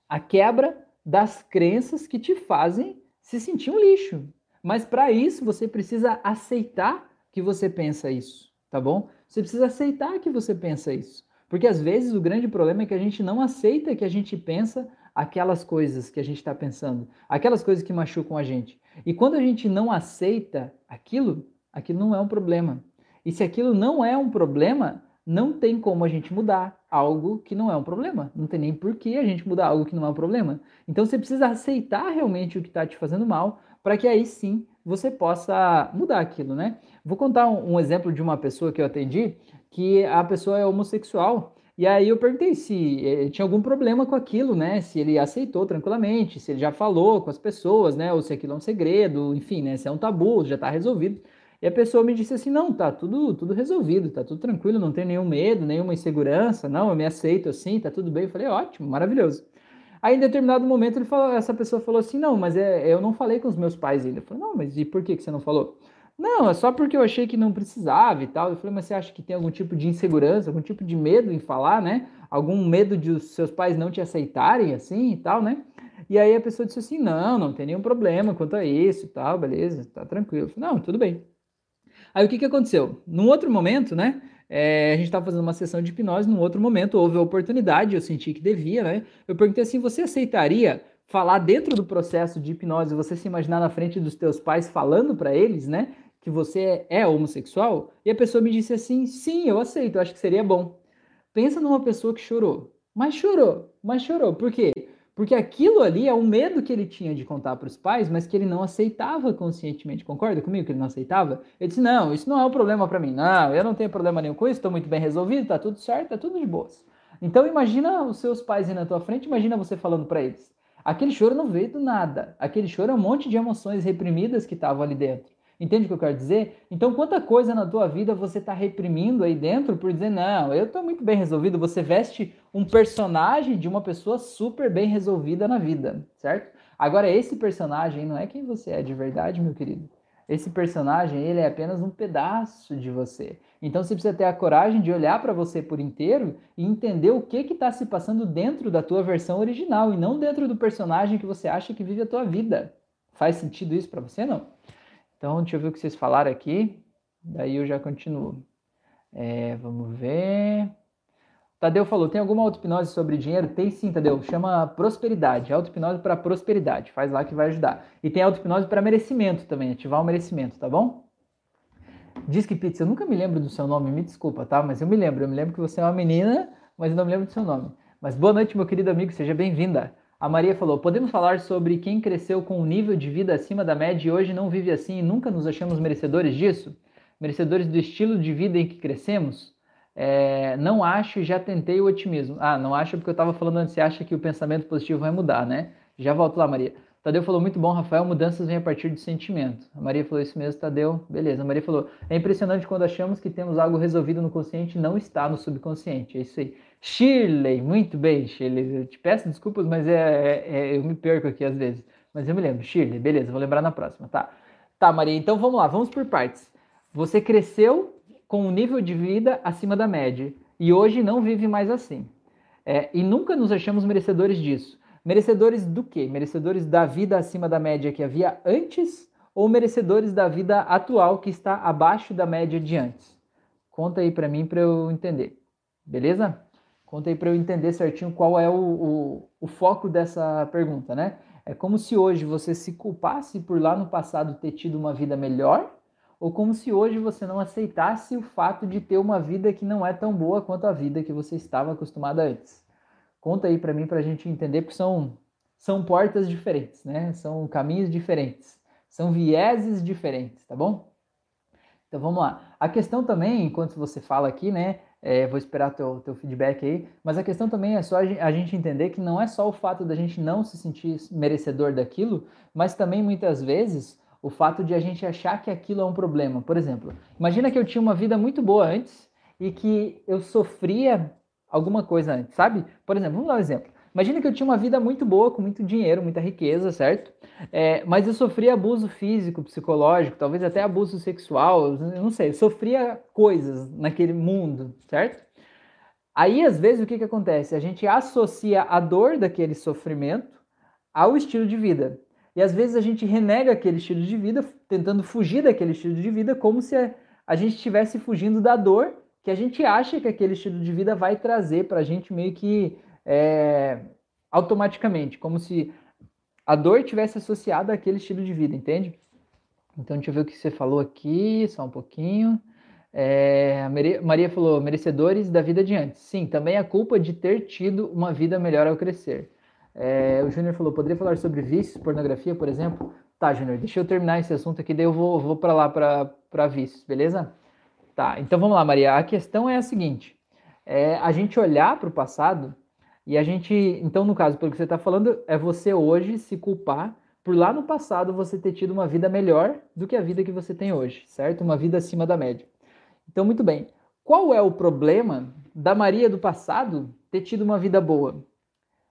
a quebra das crenças que te fazem se sentir um lixo. Mas para isso você precisa aceitar que você pensa isso, tá bom? Você precisa aceitar que você pensa isso. Porque às vezes o grande problema é que a gente não aceita que a gente pensa aquelas coisas que a gente está pensando, aquelas coisas que machucam a gente. E quando a gente não aceita aquilo, aquilo não é um problema. E se aquilo não é um problema, não tem como a gente mudar algo que não é um problema. Não tem nem por que a gente mudar algo que não é um problema. Então você precisa aceitar realmente o que está te fazendo mal, para que aí sim você possa mudar aquilo, né? Vou contar um, exemplo de uma pessoa que eu atendi, que a pessoa é homossexual. E aí eu perguntei se eh, tinha algum problema com aquilo, né? Se ele aceitou tranquilamente, se ele já falou com as pessoas, né? Ou se aquilo é um segredo, enfim, né? Se é um tabu, já está resolvido. E a pessoa me disse assim: não, tá tudo, tudo resolvido, tá tudo tranquilo, não tem nenhum medo, nenhuma insegurança, não, eu me aceito assim, tá tudo bem. Eu falei: ótimo, maravilhoso. Aí em determinado momento ele falou, essa pessoa falou assim: não, mas é, eu não falei com os meus pais ainda. Eu falei: não, mas e por que, que você não falou? Não, é só porque eu achei que não precisava e tal. Eu falei, mas você acha que tem algum tipo de insegurança, algum tipo de medo em falar, né? Algum medo de os seus pais não te aceitarem assim e tal, né? E aí a pessoa disse assim: não, não tem nenhum problema quanto a isso e tal, beleza, tá tranquilo. Eu falei, não, tudo bem. Aí o que, que aconteceu? Num outro momento, né? É, a gente estava fazendo uma sessão de hipnose, num outro momento houve a oportunidade, eu senti que devia, né? Eu perguntei assim: você aceitaria falar dentro do processo de hipnose, você se imaginar na frente dos teus pais falando para eles, né? Que você é homossexual? E a pessoa me disse assim: sim, eu aceito, acho que seria bom. Pensa numa pessoa que chorou, mas chorou, mas chorou. Por quê? Porque aquilo ali é um medo que ele tinha de contar para os pais, mas que ele não aceitava conscientemente. Concorda comigo que ele não aceitava? Ele disse: Não, isso não é um problema para mim. Não, eu não tenho problema nenhum com isso, estou muito bem resolvido, está tudo certo, está tudo de boas. Então imagina os seus pais aí na tua frente, imagina você falando para eles. Aquele choro não veio do nada. Aquele choro é um monte de emoções reprimidas que estavam ali dentro. Entende o que eu quero dizer? Então, quanta coisa na tua vida você está reprimindo aí dentro por dizer, não, eu estou muito bem resolvido. Você veste um personagem de uma pessoa super bem resolvida na vida, certo? Agora, esse personagem não é quem você é de verdade, meu querido. Esse personagem, ele é apenas um pedaço de você. Então, você precisa ter a coragem de olhar para você por inteiro e entender o que está se passando dentro da tua versão original e não dentro do personagem que você acha que vive a tua vida. Faz sentido isso para você, não? Então, deixa eu ver o que vocês falaram aqui, daí eu já continuo. É, vamos ver. Tadeu falou: tem alguma auto-hipnose sobre dinheiro? Tem sim, Tadeu. Chama prosperidade. Auto-hipnose para prosperidade. Faz lá que vai ajudar. E tem auto-hipnose para merecimento também, ativar o merecimento, tá bom? Diz que pizza, eu nunca me lembro do seu nome, me desculpa, tá? Mas eu me lembro, eu me lembro que você é uma menina, mas eu não me lembro do seu nome. Mas boa noite, meu querido amigo, seja bem-vinda. A Maria falou: podemos falar sobre quem cresceu com um nível de vida acima da média e hoje não vive assim e nunca nos achamos merecedores disso? Merecedores do estilo de vida em que crescemos? É, não acho e já tentei o otimismo. Ah, não acho porque eu estava falando antes, você acha que o pensamento positivo vai mudar, né? Já volto lá, Maria. Tadeu falou muito bom, Rafael, mudanças vêm a partir do sentimento. A Maria falou isso mesmo, Tadeu. Beleza. A Maria falou: é impressionante quando achamos que temos algo resolvido no consciente não está no subconsciente. É isso aí. Shirley, muito bem, Shirley. Eu te peço desculpas, mas é, é, é, eu me perco aqui às vezes. Mas eu me lembro. Shirley, beleza, vou lembrar na próxima, tá? Tá, Maria, então vamos lá, vamos por partes. Você cresceu com um nível de vida acima da média e hoje não vive mais assim. É, e nunca nos achamos merecedores disso. Merecedores do quê? Merecedores da vida acima da média que havia antes ou merecedores da vida atual que está abaixo da média de antes? Conta aí para mim para eu entender. Beleza? Conta aí para eu entender certinho qual é o, o, o foco dessa pergunta, né? É como se hoje você se culpasse por lá no passado ter tido uma vida melhor ou como se hoje você não aceitasse o fato de ter uma vida que não é tão boa quanto a vida que você estava acostumada antes. Conta aí para mim para a gente entender, porque são, são portas diferentes, né? São caminhos diferentes, são vieses diferentes, tá bom? Então vamos lá. A questão também, enquanto você fala aqui, né? É, vou esperar teu, teu feedback aí, mas a questão também é só a gente entender que não é só o fato da gente não se sentir merecedor daquilo, mas também muitas vezes o fato de a gente achar que aquilo é um problema. Por exemplo, imagina que eu tinha uma vida muito boa antes e que eu sofria alguma coisa antes, sabe? Por exemplo, vamos dar um exemplo. Imagina que eu tinha uma vida muito boa, com muito dinheiro, muita riqueza, certo? É, mas eu sofria abuso físico, psicológico, talvez até abuso sexual, eu não sei, eu sofria coisas naquele mundo, certo? Aí, às vezes, o que, que acontece? A gente associa a dor daquele sofrimento ao estilo de vida. E às vezes a gente renega aquele estilo de vida, tentando fugir daquele estilo de vida, como se a gente estivesse fugindo da dor que a gente acha que aquele estilo de vida vai trazer para a gente meio que é, automaticamente, como se a dor tivesse associada àquele estilo de vida, entende? Então, deixa eu ver o que você falou aqui, só um pouquinho. É, a Maria falou, merecedores da vida de antes. Sim, também a culpa de ter tido uma vida melhor ao crescer. É, o Júnior falou, poderia falar sobre vícios, pornografia, por exemplo? Tá, Júnior, deixa eu terminar esse assunto aqui, daí eu vou, vou para lá para vícios, beleza? Tá, então vamos lá, Maria. A questão é a seguinte: é a gente olhar para o passado e a gente, então, no caso, pelo que você está falando, é você hoje se culpar por lá no passado você ter tido uma vida melhor do que a vida que você tem hoje, certo? Uma vida acima da média. Então, muito bem. Qual é o problema da Maria do passado ter tido uma vida boa?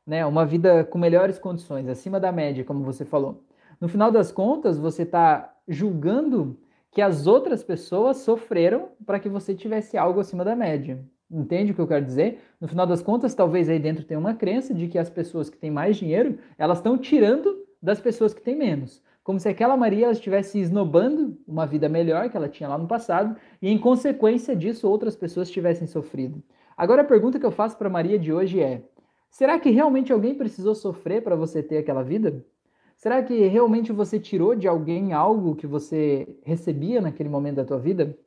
né, uma vida com melhores condições, acima da média, como você falou. No final das contas, você está julgando que as outras pessoas sofreram para que você tivesse algo acima da média. Entende o que eu quero dizer? No final das contas, talvez aí dentro tenha uma crença de que as pessoas que têm mais dinheiro, elas estão tirando das pessoas que têm menos. Como se aquela Maria ela estivesse esnobando uma vida melhor que ela tinha lá no passado e, em consequência disso, outras pessoas tivessem sofrido. Agora, a pergunta que eu faço para Maria de hoje é: Será que realmente alguém precisou sofrer para você ter aquela vida? Será que realmente você tirou de alguém algo que você recebia naquele momento da tua vida?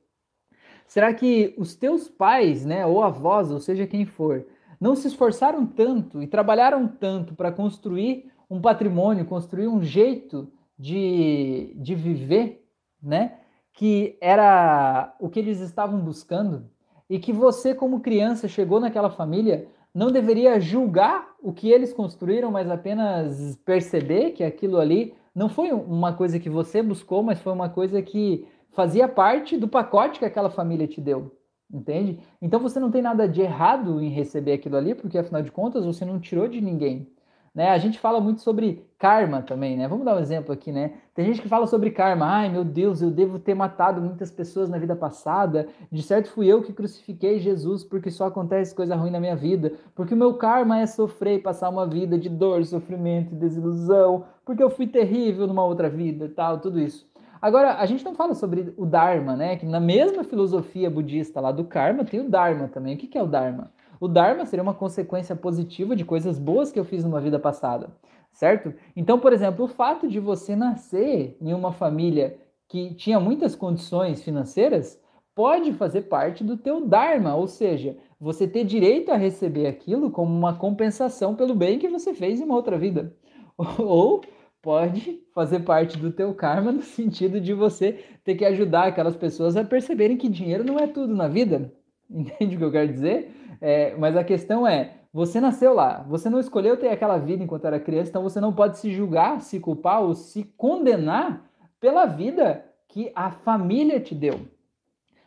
Será que os teus pais, né, ou avós, ou seja quem for, não se esforçaram tanto e trabalharam tanto para construir um patrimônio, construir um jeito de, de viver, né, que era o que eles estavam buscando e que você como criança chegou naquela família não deveria julgar o que eles construíram, mas apenas perceber que aquilo ali não foi uma coisa que você buscou, mas foi uma coisa que fazia parte do pacote que aquela família te deu. Entende? Então você não tem nada de errado em receber aquilo ali, porque afinal de contas você não tirou de ninguém. Né? A gente fala muito sobre karma também, né? Vamos dar um exemplo aqui, né? Tem gente que fala sobre karma. Ai, meu Deus, eu devo ter matado muitas pessoas na vida passada. De certo fui eu que crucifiquei Jesus porque só acontece coisa ruim na minha vida. Porque o meu karma é sofrer e passar uma vida de dor, sofrimento e desilusão. Porque eu fui terrível numa outra vida e tal, tudo isso. Agora, a gente não fala sobre o Dharma, né? Que na mesma filosofia budista lá do karma tem o Dharma também. O que é o Dharma? O Dharma seria uma consequência positiva de coisas boas que eu fiz numa vida passada, certo? Então, por exemplo, o fato de você nascer em uma família que tinha muitas condições financeiras pode fazer parte do teu Dharma, ou seja, você ter direito a receber aquilo como uma compensação pelo bem que você fez em uma outra vida. Ou pode fazer parte do teu karma no sentido de você ter que ajudar aquelas pessoas a perceberem que dinheiro não é tudo na vida. Entende o que eu quero dizer? É, mas a questão é, você nasceu lá, você não escolheu ter aquela vida enquanto era criança, então você não pode se julgar, se culpar ou se condenar pela vida que a família te deu.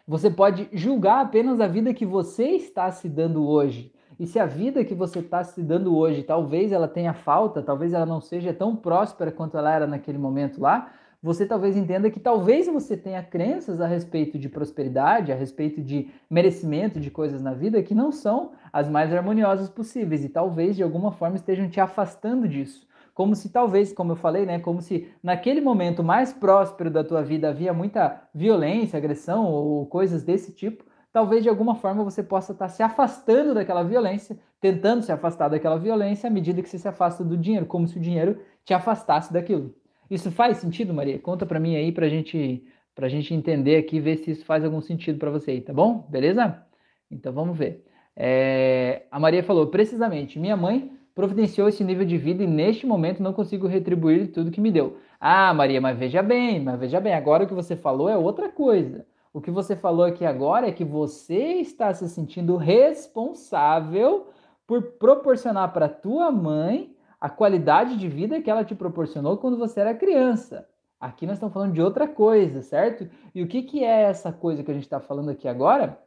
Você pode julgar apenas a vida que você está se dando hoje. E se a vida que você está se dando hoje, talvez ela tenha falta, talvez ela não seja tão próspera quanto ela era naquele momento lá, você talvez entenda que talvez você tenha crenças a respeito de prosperidade, a respeito de merecimento de coisas na vida que não são as mais harmoniosas possíveis e talvez de alguma forma estejam te afastando disso. Como se talvez, como eu falei, né, como se naquele momento mais próspero da tua vida havia muita violência, agressão ou coisas desse tipo, talvez de alguma forma você possa estar se afastando daquela violência, tentando se afastar daquela violência à medida que você se afasta do dinheiro, como se o dinheiro te afastasse daquilo. Isso faz sentido, Maria? Conta para mim aí pra gente pra gente entender aqui, ver se isso faz algum sentido para você aí, tá bom? Beleza? Então vamos ver. É... a Maria falou, precisamente, minha mãe providenciou esse nível de vida e neste momento não consigo retribuir tudo que me deu. Ah, Maria, mas veja bem, mas veja bem, agora o que você falou é outra coisa. O que você falou aqui agora é que você está se sentindo responsável por proporcionar para tua mãe a qualidade de vida que ela te proporcionou quando você era criança. Aqui nós estamos falando de outra coisa, certo? E o que, que é essa coisa que a gente está falando aqui agora?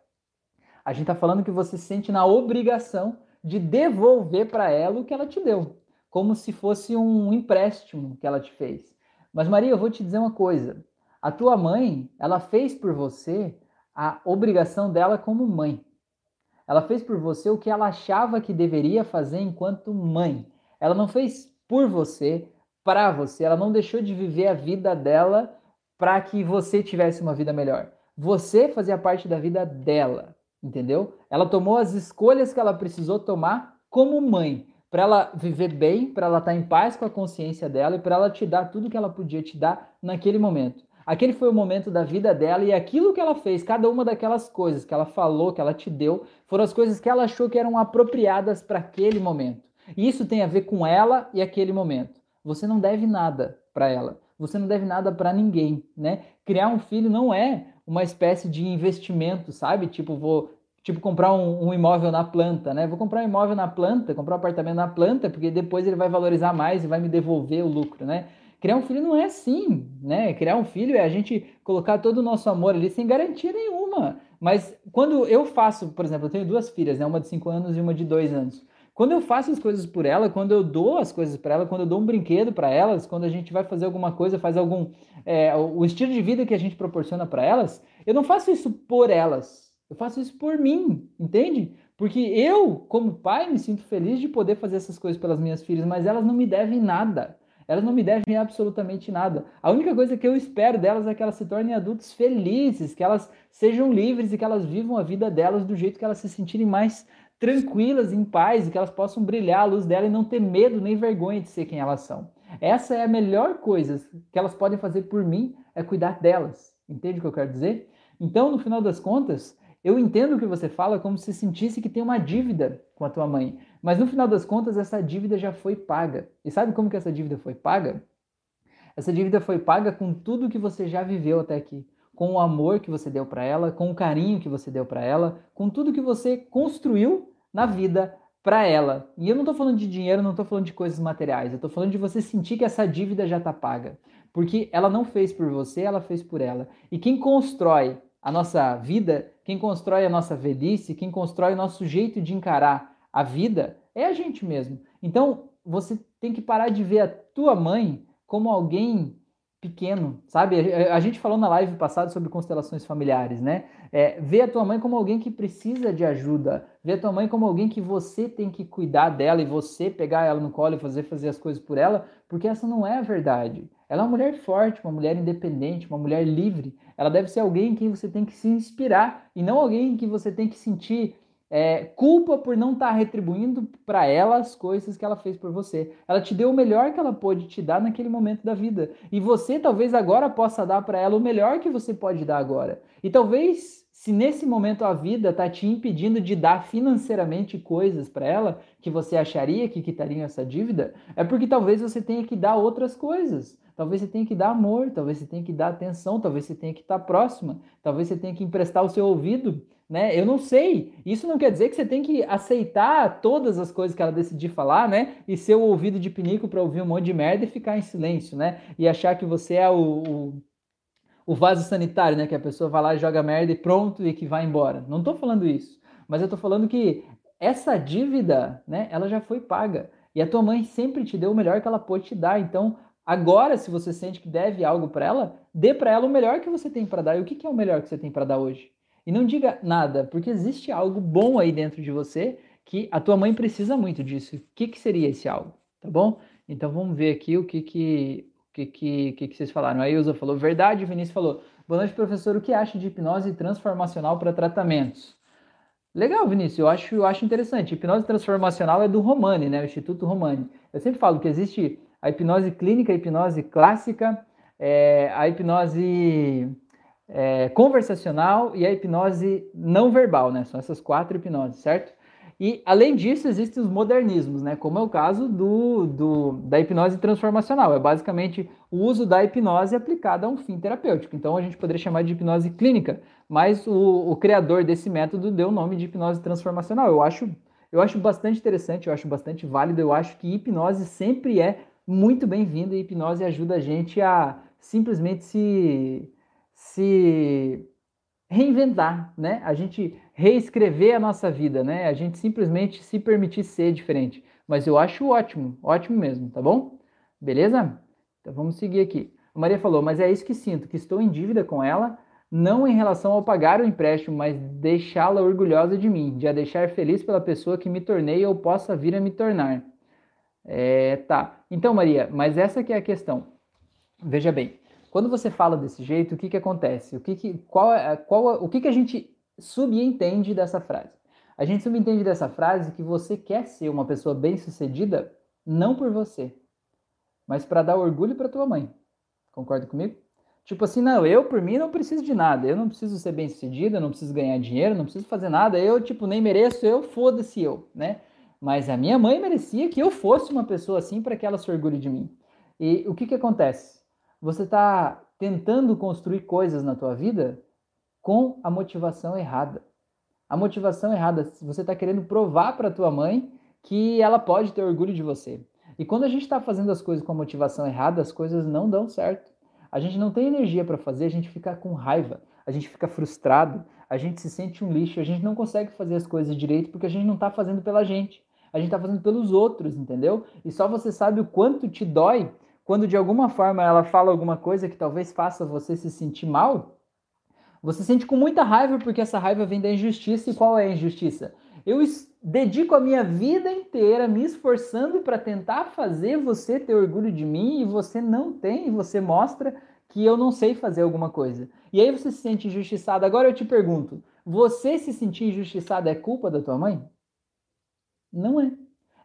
A gente está falando que você se sente na obrigação de devolver para ela o que ela te deu, como se fosse um empréstimo que ela te fez. Mas Maria, eu vou te dizer uma coisa. A tua mãe, ela fez por você a obrigação dela como mãe. Ela fez por você o que ela achava que deveria fazer enquanto mãe. Ela não fez por você, para você. Ela não deixou de viver a vida dela para que você tivesse uma vida melhor. Você fazia parte da vida dela, entendeu? Ela tomou as escolhas que ela precisou tomar como mãe, para ela viver bem, para ela estar em paz com a consciência dela e para ela te dar tudo que ela podia te dar naquele momento. Aquele foi o momento da vida dela e aquilo que ela fez, cada uma daquelas coisas que ela falou, que ela te deu, foram as coisas que ela achou que eram apropriadas para aquele momento. Isso tem a ver com ela e aquele momento. Você não deve nada para ela. Você não deve nada para ninguém, né? Criar um filho não é uma espécie de investimento, sabe? Tipo, vou tipo comprar um, um, imóvel na planta, né? Vou comprar um imóvel na planta, comprar um apartamento na planta, porque depois ele vai valorizar mais e vai me devolver o lucro, né? Criar um filho não é assim, né? Criar um filho é a gente colocar todo o nosso amor ali sem garantia nenhuma. Mas quando eu faço, por exemplo, eu tenho duas filhas, né? Uma de 5 anos e uma de 2 anos. Quando eu faço as coisas por ela, quando eu dou as coisas para ela, quando eu dou um brinquedo para elas, quando a gente vai fazer alguma coisa, faz algum. É, o estilo de vida que a gente proporciona para elas, eu não faço isso por elas. Eu faço isso por mim, entende? Porque eu, como pai, me sinto feliz de poder fazer essas coisas pelas minhas filhas, mas elas não me devem nada. Elas não me devem absolutamente nada. A única coisa que eu espero delas é que elas se tornem adultos felizes, que elas sejam livres e que elas vivam a vida delas do jeito que elas se sentirem mais tranquilas, em paz, e que elas possam brilhar a luz dela e não ter medo nem vergonha de ser quem elas são. Essa é a melhor coisa que elas podem fazer por mim, é cuidar delas. Entende o que eu quero dizer? Então, no final das contas, eu entendo o que você fala como se sentisse que tem uma dívida com a tua mãe. Mas no final das contas, essa dívida já foi paga. E sabe como que essa dívida foi paga? Essa dívida foi paga com tudo que você já viveu até aqui, com o amor que você deu para ela, com o carinho que você deu para ela, com tudo que você construiu na vida para ela. E eu não estou falando de dinheiro, não estou falando de coisas materiais, eu estou falando de você sentir que essa dívida já está paga. Porque ela não fez por você, ela fez por ela. E quem constrói a nossa vida, quem constrói a nossa velhice, quem constrói o nosso jeito de encarar a vida é a gente mesmo. Então, você tem que parar de ver a tua mãe como alguém pequeno, sabe? A, gente falou na live passada sobre constelações familiares, né? É, vê a tua mãe como alguém que precisa de ajuda, vê a tua mãe como alguém que você tem que cuidar dela e você pegar ela no colo e fazer, fazer as coisas por ela, porque essa não é a verdade. Ela é uma mulher forte, uma mulher independente, uma mulher livre. Ela deve ser alguém em quem você tem que se inspirar e não alguém em que você tem que sentir é, culpa por não estar tá retribuindo para ela as coisas que ela fez por você. Ela te deu o melhor que ela pôde te dar naquele momento da vida. E você talvez agora possa dar para ela o melhor que você pode dar agora. E talvez, se nesse momento a vida está te impedindo de dar financeiramente coisas para ela que você acharia que quitariam essa dívida, é porque talvez você tenha que dar outras coisas. Talvez você tenha que dar amor, talvez você tenha que dar atenção, talvez você tenha que estar próxima, talvez você tenha que emprestar o seu ouvido né? Eu não sei. Isso não quer dizer que você tem que aceitar todas as coisas que ela decidir falar, né? E ser o ouvido de pinico para ouvir um monte de merda e ficar em silêncio, né? E achar que você é o, o, o, vaso sanitário, né? Que a pessoa vai lá e joga merda e pronto e que vai embora. Não estou falando isso. Mas eu estou falando que essa dívida, né? Ela já foi paga. E a tua mãe sempre te deu o melhor que ela pôde te dar. Então, agora, se você sente que deve algo para ela, dê para ela o melhor que você tem para dar. E o que, que é o melhor que você tem para dar hoje? E não diga nada, porque existe algo bom aí dentro de você que a tua mãe precisa muito disso. O que, que seria esse algo? Tá bom? Então vamos ver aqui o que que, o que, que, que, que vocês falaram. A Ilza falou verdade, o Vinícius falou. Boa noite, professor. O que acha de hipnose transformacional para tratamentos? Legal, Vinícius, eu acho, eu acho interessante. Hipnose transformacional é do Romani, né? O Instituto Romani. Eu sempre falo que existe a hipnose clínica, a hipnose clássica, é, a hipnose é, conversacional e a hipnose não verbal, né? São essas quatro hipnoses, certo? E além disso, existem os modernismos, né? Como é o caso do, do, da hipnose transformacional. É basicamente o uso da hipnose aplicada a um fim terapêutico. Então a gente poderia chamar de hipnose clínica, mas o, o criador desse método deu o nome de hipnose transformacional. Eu acho, eu acho bastante interessante, eu acho bastante válido. Eu acho que hipnose sempre é muito bem-vinda e hipnose ajuda a gente a simplesmente se se reinventar, né? A gente reescrever a nossa vida, né? A gente simplesmente se permitir ser diferente. Mas eu acho ótimo, ótimo mesmo, tá bom? Beleza? Então vamos seguir aqui. A Maria falou, mas é isso que sinto, que estou em dívida com ela, não em relação ao pagar o empréstimo, mas deixá-la orgulhosa de mim, de a deixar feliz pela pessoa que me tornei ou possa vir a me tornar. É, tá. Então, Maria, mas essa que é a questão. Veja bem, quando você fala desse jeito, o que, que acontece? O que, que, qual, é, qual, o que, que a gente subentende dessa frase? A gente subentende dessa frase que você quer ser uma pessoa bem-sucedida não por você, mas para dar orgulho para tua mãe. Concorda comigo? Tipo assim, não, eu por mim não preciso de nada, eu não preciso ser bem-sucedida, não preciso ganhar dinheiro, não preciso fazer nada, eu tipo nem mereço, eu foda-se eu, né? Mas a minha mãe merecia que eu fosse uma pessoa assim para que ela se orgulhe de mim. E o que que acontece? Você está tentando construir coisas na tua vida com a motivação errada. A motivação errada, você está querendo provar para tua mãe que ela pode ter orgulho de você. E quando a gente está fazendo as coisas com a motivação errada, as coisas não dão certo. A gente não tem energia para fazer, a gente fica com raiva, a gente fica frustrado, a gente se sente um lixo, a gente não consegue fazer as coisas direito porque a gente não está fazendo pela gente, a gente está fazendo pelos outros, entendeu? E só você sabe o quanto te dói quando de alguma forma ela fala alguma coisa que talvez faça você se sentir mal, você sente com muita raiva porque essa raiva vem da injustiça. E qual é a injustiça? Eu dedico a minha vida inteira me esforçando para tentar fazer você ter orgulho de mim e você não tem, e você mostra que eu não sei fazer alguma coisa. E aí você se sente injustiçado. Agora eu te pergunto: você se sentir injustiçado é culpa da tua mãe? Não é.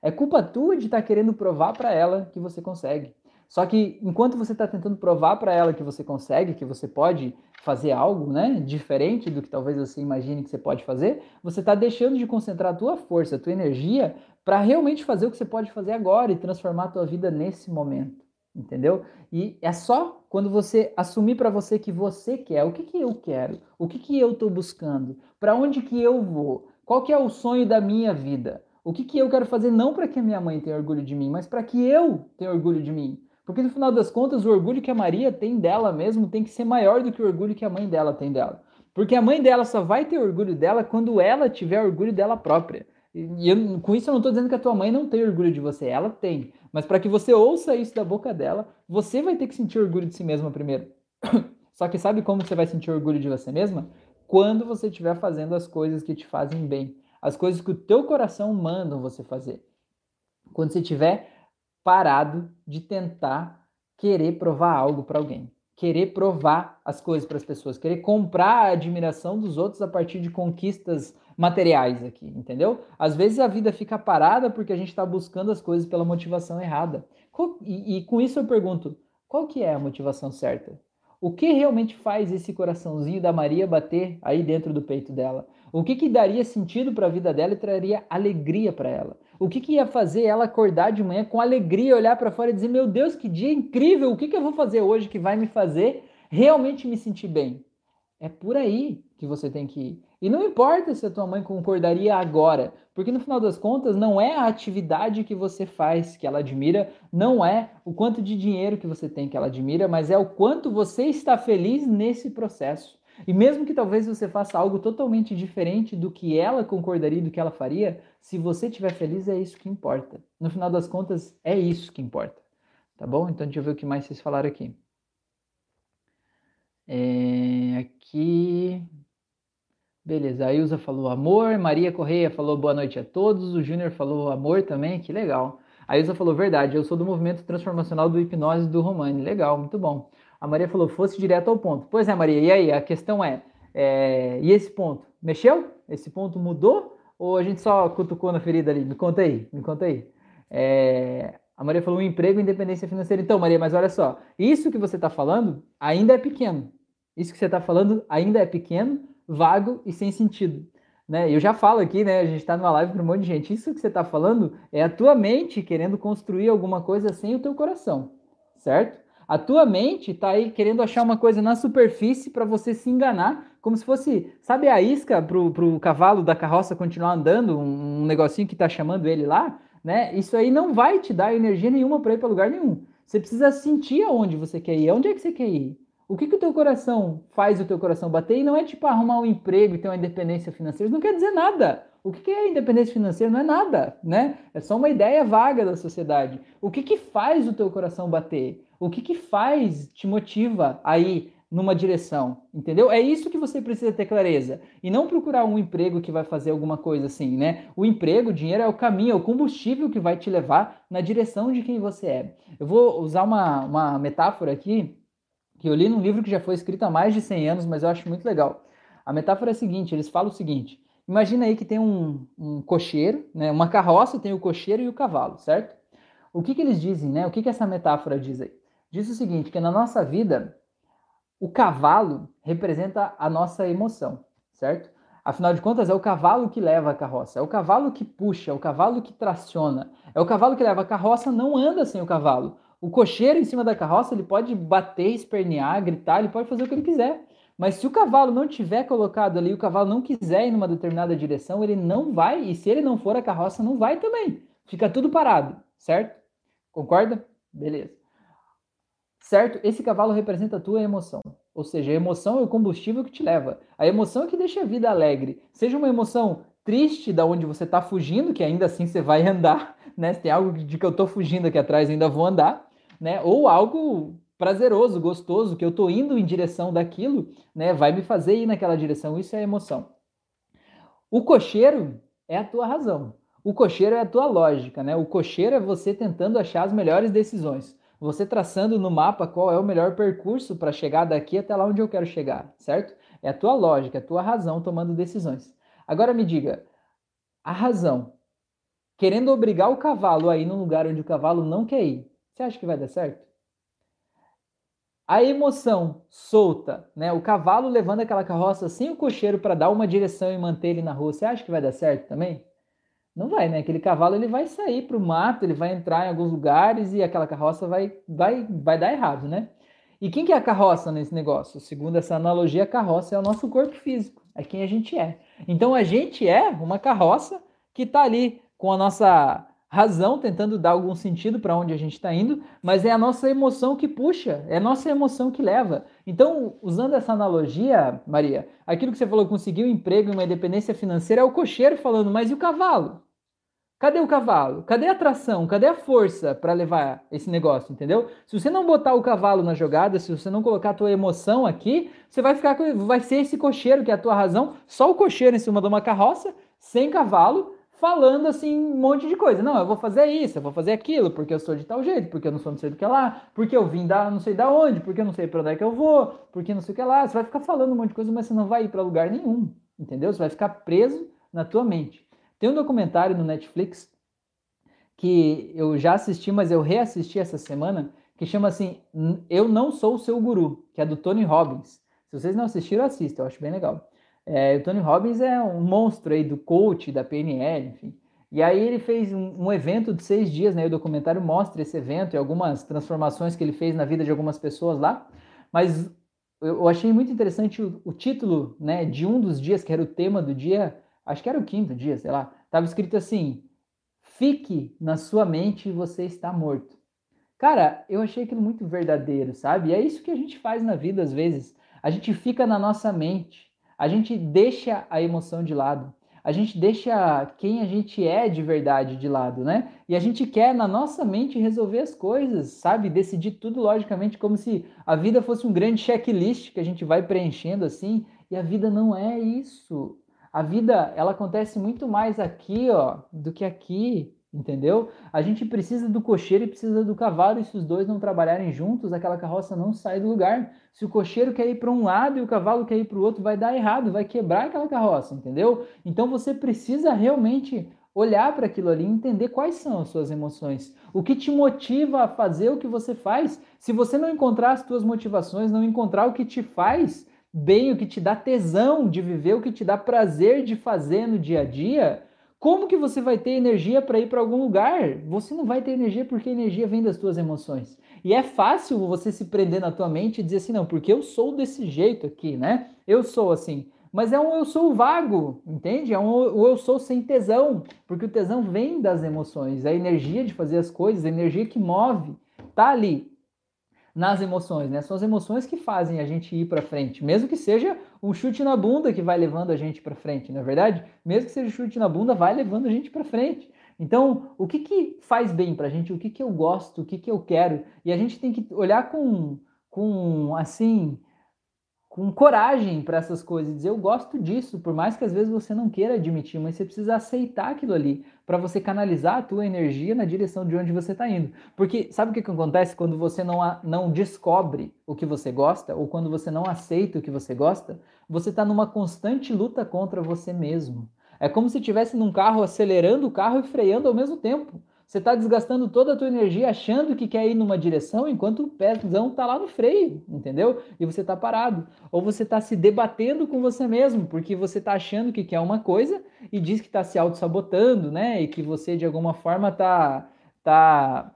É culpa tua de estar tá querendo provar para ela que você consegue. Só que enquanto você está tentando provar para ela que você consegue, que você pode fazer algo, né, diferente do que talvez você imagine que você pode fazer, você está deixando de concentrar a tua força, a tua energia para realmente fazer o que você pode fazer agora e transformar a tua vida nesse momento, entendeu? E é só quando você assumir para você que você quer, o que que eu quero, o que que eu estou buscando, para onde que eu vou, qual que é o sonho da minha vida, o que que eu quero fazer não para que a minha mãe tenha orgulho de mim, mas para que eu tenha orgulho de mim porque no final das contas, o orgulho que a Maria tem dela mesmo tem que ser maior do que o orgulho que a mãe dela tem dela. Porque a mãe dela só vai ter orgulho dela quando ela tiver orgulho dela própria. E eu, com isso eu não estou dizendo que a tua mãe não tem orgulho de você, ela tem. Mas para que você ouça isso da boca dela, você vai ter que sentir orgulho de si mesma primeiro. Só que sabe como você vai sentir orgulho de você mesma? Quando você estiver fazendo as coisas que te fazem bem, as coisas que o teu coração manda você fazer. Quando você estiver parado de tentar querer provar algo para alguém. querer provar as coisas para as pessoas, querer comprar a admiração dos outros a partir de conquistas materiais aqui, entendeu? Às vezes a vida fica parada porque a gente está buscando as coisas pela motivação errada. E, e, com isso eu pergunto, qual que é a motivação certa? O que realmente faz esse coraçãozinho da Maria bater aí dentro do peito dela? O que, que daria sentido para a vida dela e traria alegria para ela? O que, que ia fazer ela acordar de manhã com alegria, olhar para fora e dizer: Meu Deus, que dia incrível! O que, que eu vou fazer hoje que vai me fazer realmente me sentir bem? É por aí que você tem que ir. E não importa se a tua mãe concordaria agora, porque no final das contas não é a atividade que você faz que ela admira, não é o quanto de dinheiro que você tem que ela admira, mas é o quanto você está feliz nesse processo. E mesmo que talvez você faça algo totalmente diferente do que ela concordaria, do que ela faria, se você estiver feliz, é isso que importa. No final das contas, é isso que importa. Tá bom? Então deixa eu ver o que mais vocês falaram aqui. É, aqui. Beleza, a Ilza falou amor, Maria Correia falou boa noite a todos, o Júnior falou amor também, que legal. A Ilza falou verdade, eu sou do movimento transformacional do hipnose do Romani, legal, muito bom. A Maria falou, fosse direto ao ponto. Pois é, Maria, e aí? A questão é, é, e esse ponto? Mexeu? Esse ponto mudou? Ou a gente só cutucou na ferida ali? Me conta aí, me conta aí. É, a Maria falou um emprego e independência financeira. Então, Maria, mas olha só, isso que você está falando ainda é pequeno. Isso que você está falando ainda é pequeno, vago e sem sentido. Né? Eu já falo aqui, né? A gente está numa live para um monte de gente. Isso que você está falando é a tua mente querendo construir alguma coisa sem o teu coração, certo? A tua mente está aí querendo achar uma coisa na superfície para você se enganar, como se fosse, sabe a isca para o cavalo da carroça continuar andando, um, um negocinho que está chamando ele lá, né? Isso aí não vai te dar energia nenhuma para ir para lugar nenhum. Você precisa sentir aonde você quer ir, aonde é que você quer ir. O que, que o teu coração faz o teu coração bater? E não é tipo arrumar um emprego e ter uma independência financeira, isso não quer dizer nada. O que é independência financeira? Não é nada, né? É só uma ideia vaga da sociedade. O que, que faz o teu coração bater? O que, que faz, te motiva aí numa direção, entendeu? É isso que você precisa ter clareza. E não procurar um emprego que vai fazer alguma coisa assim, né? O emprego, o dinheiro é o caminho, é o combustível que vai te levar na direção de quem você é. Eu vou usar uma, uma metáfora aqui, que eu li num livro que já foi escrito há mais de 100 anos, mas eu acho muito legal. A metáfora é a seguinte, eles falam o seguinte, imagina aí que tem um, um cocheiro, né? Uma carroça tem o cocheiro e o cavalo, certo? O que, que eles dizem, né? O que, que essa metáfora diz aí? diz o seguinte, que na nossa vida, o cavalo representa a nossa emoção, certo? Afinal de contas, é o cavalo que leva a carroça, é o cavalo que puxa, é o cavalo que traciona, é o cavalo que leva a carroça, não anda sem o cavalo. O cocheiro em cima da carroça, ele pode bater, espernear, gritar, ele pode fazer o que ele quiser. Mas se o cavalo não tiver colocado ali, o cavalo não quiser ir numa determinada direção, ele não vai, e se ele não for, a carroça não vai também. Fica tudo parado, certo? Concorda? Beleza certo? Esse cavalo representa a tua emoção. Ou seja, a emoção é o combustível que te leva. A emoção é que deixa a vida alegre. Seja uma emoção triste da onde você está fugindo, que ainda assim você vai andar, né? Se tem algo de que eu estou fugindo aqui atrás, ainda vou andar, né? Ou algo prazeroso, gostoso, que eu estou indo em direção daquilo, né? Vai me fazer ir naquela direção. Isso é emoção. O cocheiro é a tua razão. O cocheiro é a tua lógica, né? O cocheiro é você tentando achar as melhores decisões você traçando no mapa qual é o melhor percurso para chegar daqui até lá onde eu quero chegar, certo? É a tua lógica, é a tua razão tomando decisões. Agora me diga, a razão, querendo obrigar o cavalo a ir num lugar onde o cavalo não quer ir, você acha que vai dar certo? A emoção solta, né? O cavalo levando aquela carroça sem o cocheiro para dar uma direção e manter ele na rua, você acha que vai dar certo também? Não vai, né? Aquele cavalo ele vai sair para o mato, ele vai entrar em alguns lugares e aquela carroça vai, vai, vai dar errado, né? E quem que é a carroça nesse negócio? Segundo essa analogia, a carroça é o nosso corpo físico, é quem a gente é. Então a gente é uma carroça que está ali com a nossa razão tentando dar algum sentido para onde a gente está indo, mas é a nossa emoção que puxa, é a nossa emoção que leva. Então, usando essa analogia, Maria, aquilo que você falou, conseguir um emprego e uma independência financeira, é o cocheiro falando, mas e o cavalo? Cadê o cavalo? Cadê a tração? Cadê a força para levar esse negócio, entendeu? Se você não botar o cavalo na jogada, se você não colocar a tua emoção aqui, você vai ficar vai ser esse cocheiro que é a tua razão, só o cocheiro em cima de uma carroça, sem cavalo, falando assim um monte de coisa. Não, eu vou fazer isso, eu vou fazer aquilo, porque eu sou de tal jeito, porque eu não sou não sei do que lá, porque eu vim da não sei da onde, porque eu não sei para onde é que eu vou, porque não sei o que lá. Você vai ficar falando um monte de coisa, mas você não vai ir para lugar nenhum, entendeu? Você vai ficar preso na tua mente. Tem um documentário no Netflix que eu já assisti, mas eu reassisti essa semana, que chama assim Eu Não Sou o Seu Guru, que é do Tony Robbins. Se vocês não assistiram, assistam, eu acho bem legal. É, o Tony Robbins é um monstro aí do coach, da PNL, enfim. E aí ele fez um, um, evento de seis dias, né? O documentário mostra esse evento e algumas transformações que ele fez na vida de algumas pessoas lá. Mas eu, achei muito interessante o, o, título, né? De um dos dias, que era o tema do dia, acho que era o quinto dia, sei lá. Tava escrito assim: Fique na sua mente e você está morto. Cara, eu achei aquilo muito verdadeiro, sabe? E é isso que a gente faz na vida às vezes. A gente fica na nossa mente, a gente deixa a emoção de lado, a gente deixa quem a gente é de verdade de lado, né? E a gente quer na nossa mente resolver as coisas, sabe? Decidir tudo logicamente como se a vida fosse um grande checklist que a gente vai preenchendo assim, e a vida não é isso. A vida, ela acontece muito mais aqui, ó, do que aqui, entendeu? A gente precisa do cocheiro e precisa do cavalo, e se os dois não trabalharem juntos, aquela carroça não sai do lugar. Se o cocheiro quer ir para um lado e o cavalo quer ir para o outro, vai dar errado, vai quebrar aquela carroça, entendeu? Então você precisa realmente olhar para aquilo ali e entender quais são as suas emoções. O que te motiva a fazer o que você faz? Se você não encontrar as suas motivações, não encontrar o que te faz bem, o que te dá tesão de viver, o que te dá prazer de fazer no dia a dia, como que você vai ter energia para ir para algum lugar? Você não vai ter energia porque a energia vem das suas emoções. E é fácil você se prender na tua mente e dizer assim, não, porque eu sou desse jeito aqui, né? Eu sou assim. Mas é um eu sou vago, entende? É um eu sou sem tesão, porque o tesão vem das emoções, a energia de fazer as coisas, a energia que move, tá ali nas emoções, né? São as emoções que fazem a gente ir para frente, mesmo que seja um chute na bunda que vai levando a gente para frente, não é verdade? Mesmo que seja um chute na bunda, vai levando a gente para frente. Então, o que que faz bem para a gente? O que que eu gosto? O que que eu quero? E a gente tem que olhar com, com assim, com coragem para essas coisas dizer eu gosto disso, por mais que às vezes você não queira admitir, mas você precisa aceitar aquilo ali para você canalizar a tua energia na direção de onde você está indo. Porque sabe o que, que acontece quando você não, não descobre o que você gosta ou quando você não aceita o que você gosta? Você está numa constante luta contra você mesmo. É como se estivesse num carro acelerando o carro e freando ao mesmo tempo. Você está desgastando toda a tua energia achando que quer ir numa direção enquanto o pezão está lá no freio, entendeu? E você está parado. Ou você está se debatendo com você mesmo, porque você está achando que quer uma coisa e diz que está se auto-sabotando, né? E que você, de alguma forma, está tá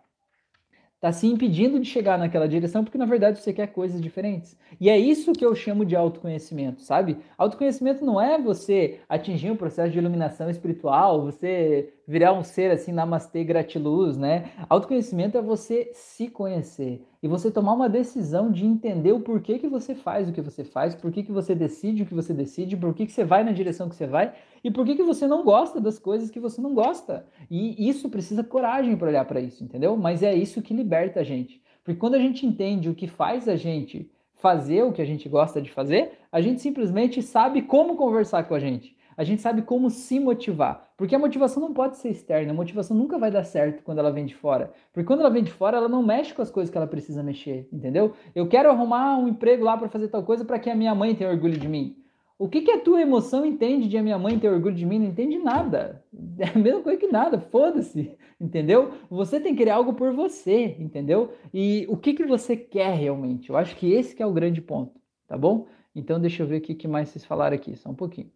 está se impedindo de chegar naquela direção porque na verdade você quer coisas diferentes. E é isso que eu chamo de autoconhecimento, sabe? Autoconhecimento não é você atingir um processo de iluminação espiritual, você virar um ser assim, namastê, gratiluz, né? Autoconhecimento é você se conhecer e você tomar uma decisão de entender o porquê que você faz o que você faz, por que, você decide o que você decide, por que, você vai na direção que você vai e por que você não gosta das coisas que você não gosta. E isso precisa coragem para olhar para isso, entendeu? Mas é isso que liberta a gente. Porque quando a gente entende o que faz a gente fazer o que a gente gosta de fazer, a gente simplesmente sabe como conversar com a gente a gente sabe como se motivar. Porque a motivação não pode ser externa, a motivação nunca vai dar certo quando ela vem de fora. Porque quando ela vem de fora, ela não mexe com as coisas que ela precisa mexer, entendeu? Eu quero arrumar um emprego lá para fazer tal coisa para que a minha mãe tenha orgulho de mim. O que, que a tua emoção entende de a minha mãe ter orgulho de mim? Não entende nada. É a mesma coisa que nada, foda-se, entendeu? Você tem que querer algo por você, entendeu? E o que, que você quer realmente? Eu acho que esse que é o grande ponto, tá bom? Então deixa eu ver o que mais vocês falaram aqui, só um pouquinho.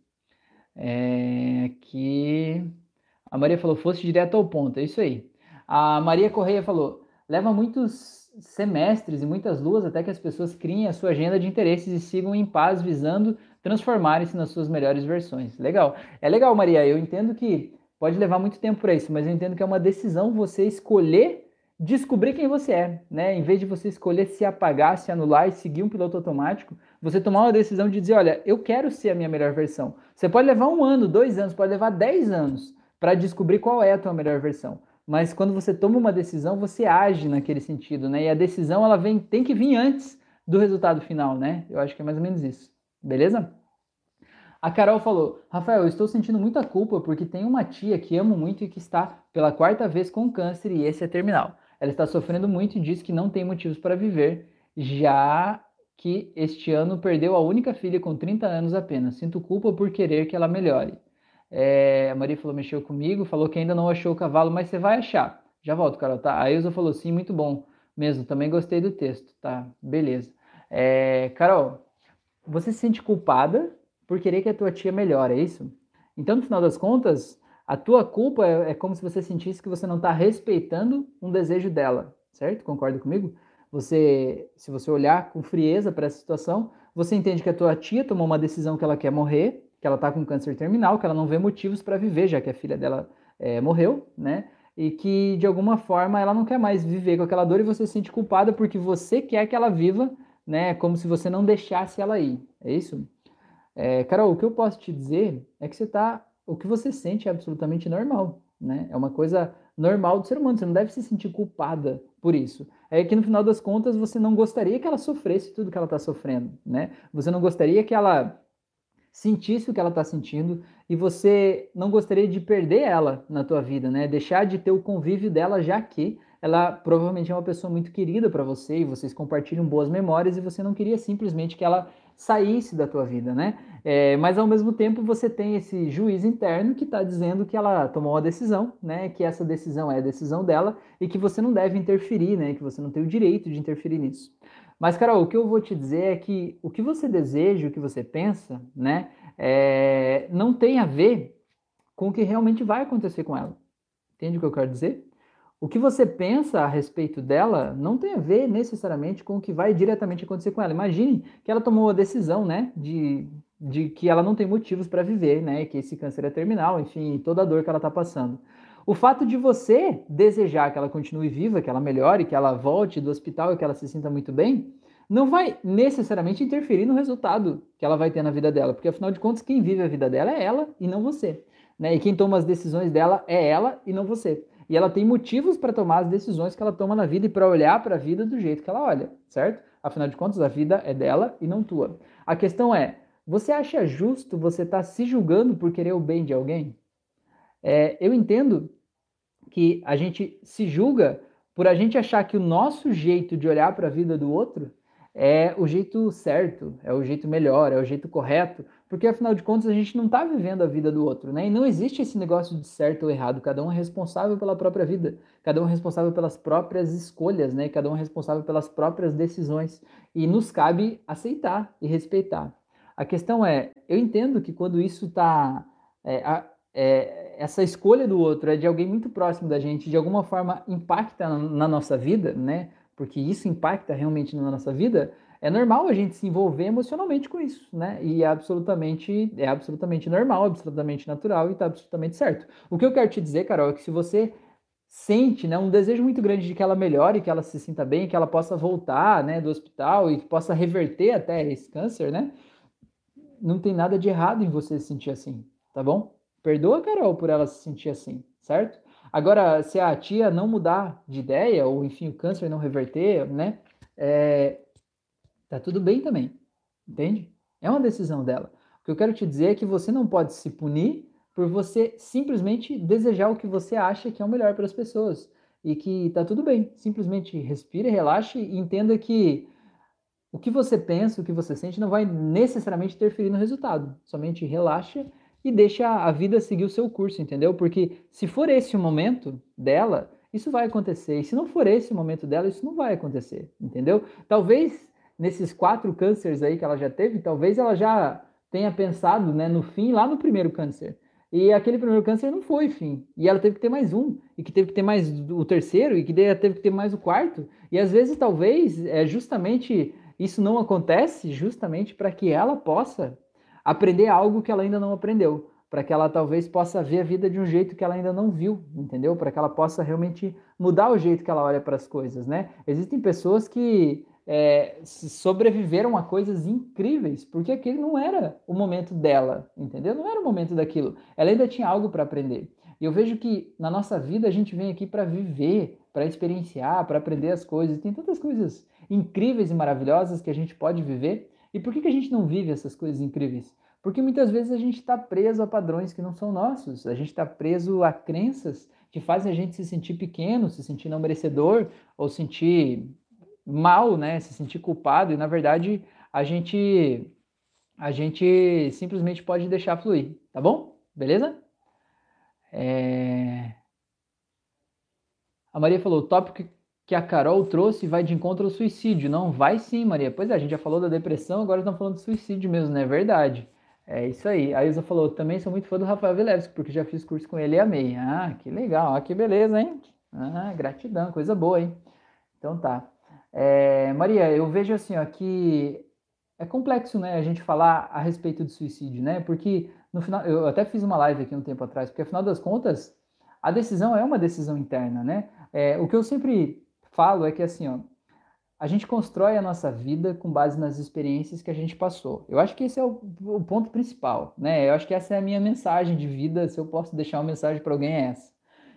É, que a Maria falou, fosse direto ao ponto, é isso aí. A Maria Correia falou, leva muitos semestres e muitas luas até que as pessoas criem a sua agenda de interesses e sigam em paz, visando transformarem-se nas suas melhores versões. Legal. É legal, Maria. Eu entendo que pode levar muito tempo para isso, mas eu entendo que é uma decisão você escolher descobrir quem você é, né? Em vez de você escolher se apagar, se anular e seguir um piloto automático, você tomar uma decisão de dizer, olha, eu quero ser a minha melhor versão. Você pode levar um ano, dois anos, pode levar dez anos para descobrir qual é a tua melhor versão. Mas quando você toma uma decisão, você age naquele sentido, né? E a decisão ela vem, tem que vir antes do resultado final, né? Eu acho que é mais ou menos isso. Beleza? A Carol falou: Rafael, eu estou sentindo muita culpa porque tem uma tia que amo muito e que está pela quarta vez com câncer e esse é terminal. Ela está sofrendo muito e diz que não tem motivos para viver, já que este ano perdeu a única filha com 30 anos apenas. Sinto culpa por querer que ela melhore. É, a Maria falou, mexeu comigo, falou que ainda não achou o cavalo, mas você vai achar. Já volto, Carol, tá? A Ilza falou, sim, muito bom mesmo, também gostei do texto, tá? Beleza. É, Carol, você se sente culpada por querer que a tua tia melhore, é isso? Então, no final das contas, a tua culpa é, é como se você sentisse que você não está respeitando um desejo dela, certo? Concorda comigo? Você, se você olhar com frieza para essa situação, você entende que a tua tia tomou uma decisão que ela quer morrer, que ela está com câncer terminal, que ela não vê motivos para viver, já que a filha dela é, morreu, né? E que de alguma forma ela não quer mais viver com aquela dor e você se sente culpada porque você quer que ela viva, né? Como se você não deixasse ela ir. É isso? É, Carol, o que eu posso te dizer é que você tá, o que você sente é absolutamente normal, né? É uma coisa normal do ser humano, você não deve se sentir culpada por isso. É que no final das contas você não gostaria que ela sofresse tudo que ela está sofrendo, né? Você não gostaria que ela sentisse o que ela está sentindo e você não gostaria de perder ela na tua vida, né? Deixar de ter o convívio dela, já que ela provavelmente é uma pessoa muito querida para você e vocês compartilham boas memórias e você não queria simplesmente que ela saísse da tua vida, né? É, mas ao mesmo tempo você tem esse juiz interno que está dizendo que ela tomou uma decisão, né? Que essa decisão é a decisão dela e que você não deve interferir, né? Que você não tem o direito de interferir nisso. Mas, Carol, o que eu vou te dizer é que o que você deseja, o que você pensa, né? É, não tem a ver com o que realmente vai acontecer com ela. Entende o que eu quero dizer? o que você pensa a respeito dela não tem a ver necessariamente com o que vai diretamente acontecer com ela. Imagine que ela tomou a decisão, né, de, de que ela não tem motivos para viver, né, que esse câncer é terminal, enfim, toda a dor que ela está passando. O fato de você desejar que ela continue viva, que ela melhore, que ela volte do hospital e que ela se sinta muito bem, não vai necessariamente interferir no resultado que ela vai ter na vida dela, porque afinal de contas, quem vive a vida dela é ela e não você. Né? E quem toma as decisões dela é ela e não você e ela tem motivos para tomar as decisões que ela toma na vida e para olhar para a vida do jeito que ela olha, certo? Afinal de contas, a vida é dela e não tua. A questão é: você acha justo você estar tá se julgando por querer o bem de alguém? É, eu entendo que a gente se julga por a gente achar que o nosso jeito de olhar para a vida do outro é o jeito certo, é o jeito melhor, é o jeito correto, porque afinal de contas a gente não está vivendo a vida do outro, né? E não existe esse negócio de certo ou errado, cada um é responsável pela própria vida, cada um é responsável pelas próprias escolhas, né? Cada um é responsável pelas próprias decisões e nos cabe aceitar e respeitar. A questão é, eu entendo que quando isso está é, é, essa escolha do outro é de alguém muito próximo da gente, de alguma forma impacta na, na nossa vida, né? Porque isso impacta realmente na nossa vida é normal a gente se envolver emocionalmente com isso, né? E é absolutamente, é absolutamente normal, absolutamente natural e está absolutamente certo. O que eu quero te dizer, Carol, é que se você sente né, um desejo muito grande de que ela melhore, que ela se sinta bem, que ela possa voltar né, do hospital e que possa reverter até esse câncer, né? Não tem nada de errado em você se sentir assim, tá bom? Perdoa a Carol por ela se sentir assim, certo? Agora, se a tia não mudar de ideia, ou enfim, o câncer não reverter, né? É, Tá tudo bem também, entende? É uma decisão dela. O que eu quero te dizer é que você não pode se punir por você simplesmente desejar o que você acha que é o melhor para as pessoas. E que tá tudo bem. Simplesmente respire, relaxe e entenda que o que você pensa, o que você sente, não vai necessariamente interferir no resultado. Somente relaxe e deixe a vida seguir o seu curso, entendeu? Porque se for esse o momento dela, isso vai acontecer. E se não for esse o momento dela, isso não vai acontecer, entendeu? Talvez nesses quatro cânceres aí que ela já teve, talvez ela já tenha pensado né, no fim lá no primeiro câncer. E aquele primeiro câncer não foi fim. E ela teve que ter mais um, e que teve que ter mais o terceiro, e que teve que ter mais o quarto. E às vezes, talvez, é justamente isso não acontece justamente para que ela possa aprender algo que ela ainda não aprendeu. Para que ela talvez possa ver a vida de um jeito que ela ainda não viu, entendeu? Para que ela possa realmente mudar o jeito que ela olha para as coisas, né? Existem pessoas que é, sobreviveram a coisas incríveis, porque aquele não era o momento dela, entendeu? Não era o momento daquilo. Ela ainda tinha algo para aprender. E eu vejo que na nossa vida a gente vem aqui para viver, para experienciar, para aprender as coisas. Tem tantas coisas incríveis e maravilhosas que a gente pode viver. E por que, que a gente não vive essas coisas incríveis? Porque muitas vezes a gente está preso a padrões que não são nossos, a gente está preso a crenças que fazem a gente se sentir pequeno, se sentir não merecedor, ou sentir mal, né? Se sentir culpado, e na verdade a gente a gente simplesmente pode deixar fluir, tá bom? Beleza? É... A Maria falou: o tópico que a Carol trouxe vai de encontro ao suicídio. Não, vai sim, Maria. Pois é, a gente já falou da depressão, agora estamos falando do suicídio mesmo, não é verdade? É isso aí. A Isa falou: também sou muito fã do Rafael Vilevski, porque já fiz curso com ele e amei. Ah, que legal, ah, que beleza, hein? Ah, gratidão, coisa boa, hein? Então tá. É, Maria, eu vejo assim, ó, que é complexo, né, a gente falar a respeito de suicídio, né? Porque no final, eu até fiz uma live aqui um tempo atrás, porque afinal das contas, a decisão é uma decisão interna, né? É, o que eu sempre falo é que assim, ó, a gente constrói a nossa vida com base nas experiências que a gente passou. Eu acho que esse é o, o ponto principal, né? Eu acho que essa é a minha mensagem de vida. Se eu posso deixar uma mensagem para alguém é essa.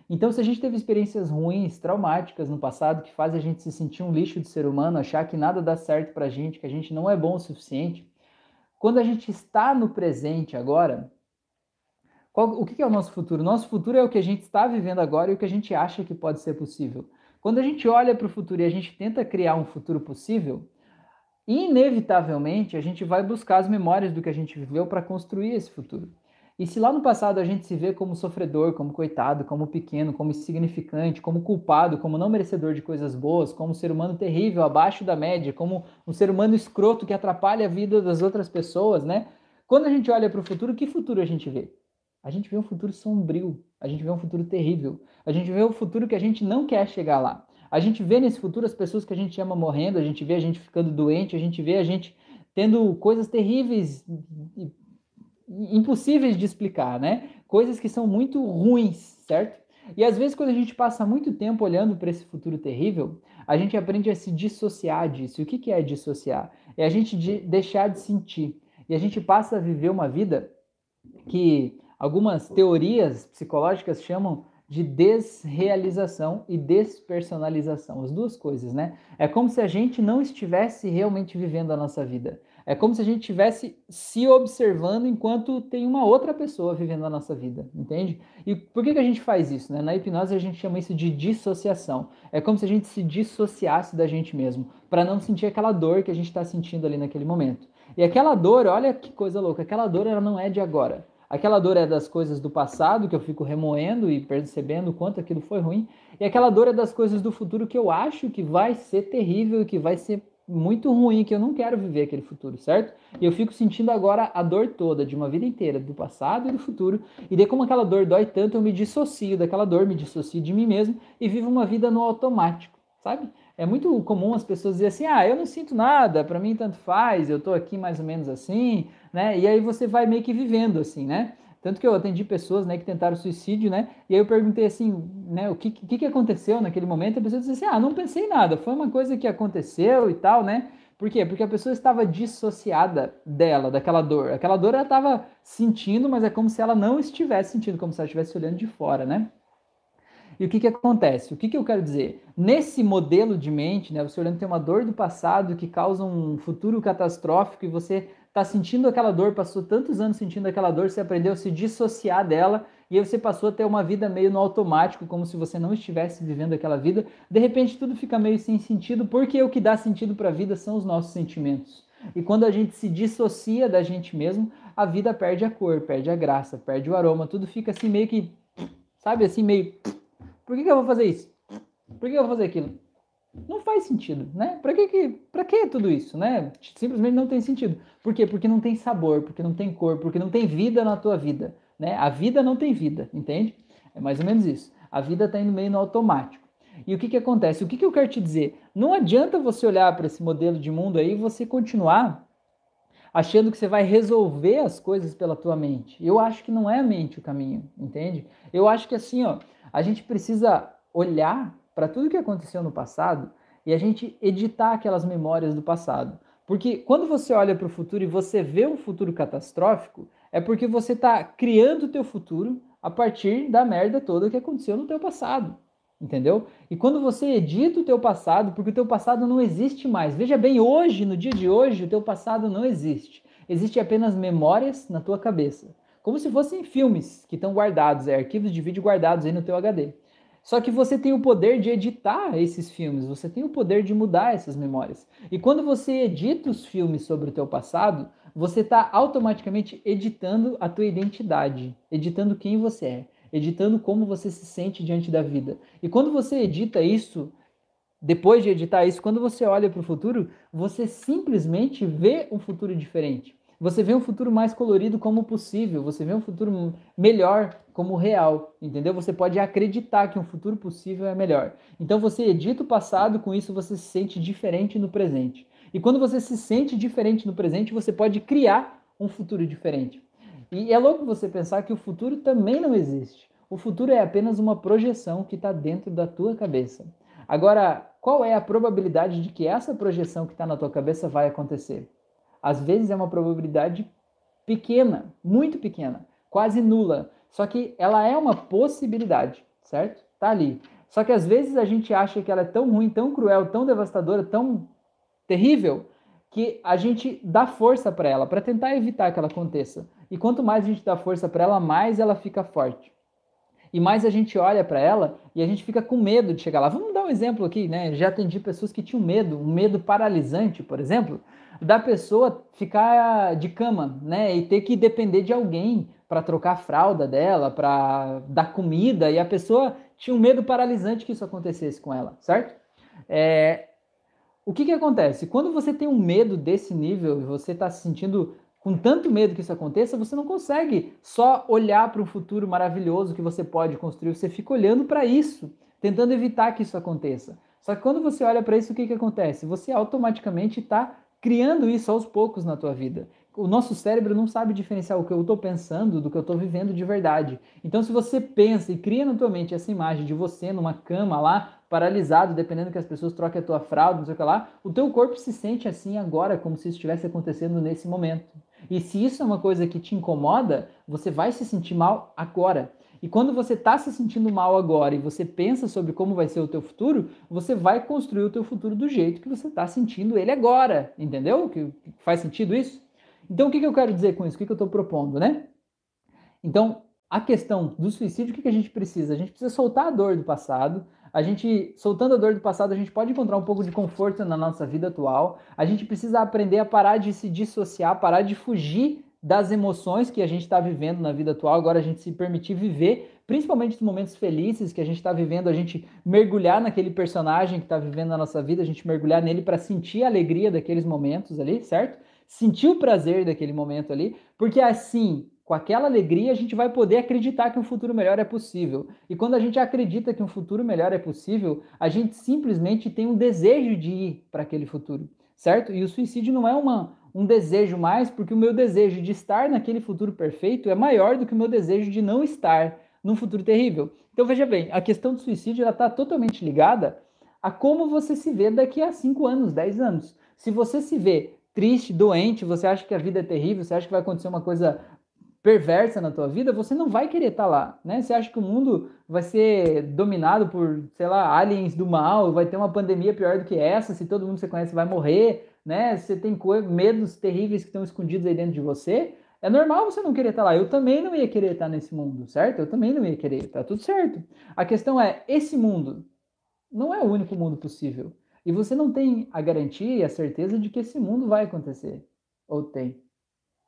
Então, se a gente teve experiências ruins, traumáticas no passado, que fazem a gente se sentir um lixo de ser humano, achar que nada dá certo pra gente, que a gente não é bom o suficiente, quando a gente está no presente agora, qual, o que é o nosso futuro? Nosso futuro é o que a gente está vivendo agora e o que a gente acha que pode ser possível. Quando a gente olha para o futuro e a gente tenta criar um futuro possível, inevitavelmente a gente vai buscar as memórias do que a gente viveu para construir esse futuro. E se lá no passado a gente se vê como sofredor, como coitado, como pequeno, como insignificante, como culpado, como não merecedor de coisas boas, como ser humano terrível, abaixo da média, como um ser humano escroto que atrapalha a vida das outras pessoas, né? Quando a gente olha para o futuro, que futuro a gente vê? A gente vê um futuro sombrio, a gente vê um futuro terrível, a gente vê um futuro que a gente não quer chegar lá. A gente vê nesse futuro as pessoas que a gente ama morrendo, a gente vê a gente ficando doente, a gente vê a gente tendo coisas terríveis impossíveis de explicar, né? Coisas que são muito ruins, certo? E às vezes, quando a gente passa muito tempo olhando para esse futuro terrível, a gente aprende a se dissociar disso. E o que, que é dissociar? É a gente de deixar de sentir. E a gente passa a viver uma vida que algumas teorias psicológicas chamam de desrealização e despersonalização, as duas coisas, né? É como se a gente não estivesse realmente vivendo a nossa vida. É como se a gente estivesse se observando enquanto tem uma outra pessoa vivendo a nossa vida, entende? E por que, que a gente faz isso? Né? Na hipnose a gente chama isso de dissociação. É como se a gente se dissociasse da gente mesmo, para não sentir aquela dor que a gente está sentindo ali naquele momento. E aquela dor, olha que coisa louca, aquela dor ela não é de agora. Aquela dor é das coisas do passado que eu fico remoendo e percebendo o quanto aquilo foi ruim. E aquela dor é das coisas do futuro que eu acho que vai ser terrível que vai ser muito ruim que eu não quero viver aquele futuro, certo? E eu fico sentindo agora a dor toda de uma vida inteira, do passado e do futuro. E daí, como aquela dor dói tanto, eu me dissocio daquela dor, me dissocio de mim mesmo e vivo uma vida no automático, sabe? É muito comum as pessoas dizerem assim: ah, eu não sinto nada, para mim tanto faz, eu tô aqui mais ou menos assim, né? E aí você vai meio que vivendo assim, né? Tanto que eu atendi pessoas né, que tentaram suicídio, né? E aí eu perguntei assim, né, o que, que, aconteceu naquele momento? A pessoa disse assim, ah, não pensei nada, foi uma coisa que aconteceu e tal, né? Por quê? Porque a pessoa estava dissociada dela, daquela dor. Aquela dor ela estava sentindo, mas é como se ela não estivesse sentindo, como se ela estivesse olhando de fora, né? E o que, que acontece? O que, que eu quero dizer? Nesse modelo de mente, né, você olhando tem uma dor do passado que causa um futuro catastrófico e você está sentindo aquela dor, passou tantos anos sentindo aquela dor, você aprendeu a se dissociar dela e aí você passou a ter uma vida meio no automático, como se você não estivesse vivendo aquela vida. De repente tudo fica meio sem sentido, porque o que dá sentido para a vida são os nossos sentimentos. E quando a gente se dissocia da gente mesmo, a vida perde a cor, perde a graça, perde o aroma, tudo fica assim meio que, sabe, assim meio. Por que, que eu vou fazer isso? Por que eu vou fazer aquilo? não faz sentido, né? Para que, que, pra que tudo isso, né? Simplesmente não tem sentido. Por quê? Porque não tem sabor, porque não tem cor, porque não tem vida na tua vida, né? A vida não tem vida, entende? É mais ou menos isso. A vida está indo meio no automático. E o que, que acontece? O que, que eu quero te dizer? Não adianta você olhar para esse modelo de mundo aí e você continuar achando que você vai resolver as coisas pela tua mente. Eu acho que não é a mente o caminho, entende? Eu acho que assim, ó, a gente precisa olhar para tudo que aconteceu no passado e a gente editar aquelas memórias do passado. Porque quando você olha para o futuro e você vê um futuro catastrófico, é porque você está criando o teu futuro a partir da merda toda que aconteceu no teu passado. Entendeu? E quando você edita o teu passado, porque o teu passado não existe mais. Veja bem, hoje, no dia de hoje, o teu passado não existe. Existem apenas memórias na tua cabeça. Como se fossem filmes que estão guardados, é, arquivos de vídeo guardados aí no teu HD. Só que você tem o poder de editar esses filmes, você tem o poder de mudar essas memórias. E quando você edita os filmes sobre o teu passado, você está automaticamente editando a tua identidade, editando quem você é, editando como você se sente diante da vida. E quando você edita isso, depois de editar isso, quando você olha para o futuro, você simplesmente vê um futuro diferente. Você vê um futuro mais colorido como possível, você vê um futuro melhor como real, entendeu? Você pode acreditar que um futuro possível é melhor. Então você edita o passado, com isso você se sente diferente no presente. E quando você se sente diferente no presente, você pode criar um futuro diferente. E é louco você pensar que o futuro também não existe. O futuro é apenas uma projeção que está dentro da tua cabeça. Agora, qual é a probabilidade de que essa projeção que está na tua cabeça vai acontecer? Às vezes é uma probabilidade pequena, muito pequena, quase nula. Só que ela é uma possibilidade, certo? Tá ali. Só que às vezes a gente acha que ela é tão ruim, tão cruel, tão devastadora, tão terrível, que a gente dá força para ela, para tentar evitar que ela aconteça. E quanto mais a gente dá força para ela, mais ela fica forte. E mais a gente olha para ela e a gente fica com medo de chegar lá. Vamos dar um exemplo aqui, né? Já atendi pessoas que tinham medo, um medo paralisante, por exemplo, da pessoa ficar de cama, né? E ter que depender de alguém para trocar a fralda dela, para dar comida, e a pessoa tinha um medo paralisante que isso acontecesse com ela, certo? É... O que, que acontece? Quando você tem um medo desse nível e você está se sentindo com tanto medo que isso aconteça, você não consegue só olhar para um futuro maravilhoso que você pode construir, você fica olhando para isso, tentando evitar que isso aconteça. Só que quando você olha para isso, o que, que acontece? Você automaticamente está criando isso aos poucos na tua vida. O nosso cérebro não sabe diferenciar o que eu estou pensando do que eu estou vivendo de verdade. Então, se você pensa e cria na tua mente essa imagem de você numa cama lá, paralisado, dependendo que as pessoas troquem a tua fralda, não sei o que lá, o teu corpo se sente assim agora, como se estivesse acontecendo nesse momento. E se isso é uma coisa que te incomoda, você vai se sentir mal agora. E quando você está se sentindo mal agora e você pensa sobre como vai ser o teu futuro, você vai construir o teu futuro do jeito que você está sentindo ele agora, entendeu? Que faz sentido isso? Então o que, que eu quero dizer com isso? O que, que eu estou propondo, né? Então a questão do suicídio, o que, que a gente precisa? A gente precisa soltar a dor do passado. A gente, soltando a dor do passado, a gente pode encontrar um pouco de conforto na nossa vida atual. A gente precisa aprender a parar de se dissociar, parar de fugir das emoções que a gente está vivendo na vida atual, agora a gente se permitir viver, principalmente os momentos felizes que a gente está vivendo, a gente mergulhar naquele personagem que está vivendo na nossa vida, a gente mergulhar nele para sentir a alegria daqueles momentos ali, certo? Sentir o prazer daquele momento ali, porque assim, com aquela alegria, a gente vai poder acreditar que um futuro melhor é possível. E quando a gente acredita que um futuro melhor é possível, a gente simplesmente tem um desejo de ir para aquele futuro, certo? E o suicídio não é uma um desejo mais, porque o meu desejo de estar naquele futuro perfeito é maior do que o meu desejo de não estar num futuro terrível. Então veja bem, a questão do suicídio está totalmente ligada a como você se vê daqui a 5 anos, 10 anos. Se você se vê triste, doente, você acha que a vida é terrível, você acha que vai acontecer uma coisa perversa na tua vida, você não vai querer estar tá lá, né? Você acha que o mundo vai ser dominado por, sei lá, aliens do mal, vai ter uma pandemia pior do que essa, se todo mundo que você conhece vai morrer, né? Você tem medos terríveis que estão escondidos aí dentro de você. É normal você não querer estar lá. Eu também não ia querer estar nesse mundo, certo? Eu também não ia querer. Tá tudo certo. A questão é: esse mundo não é o único mundo possível. E você não tem a garantia e a certeza de que esse mundo vai acontecer. Ou tem?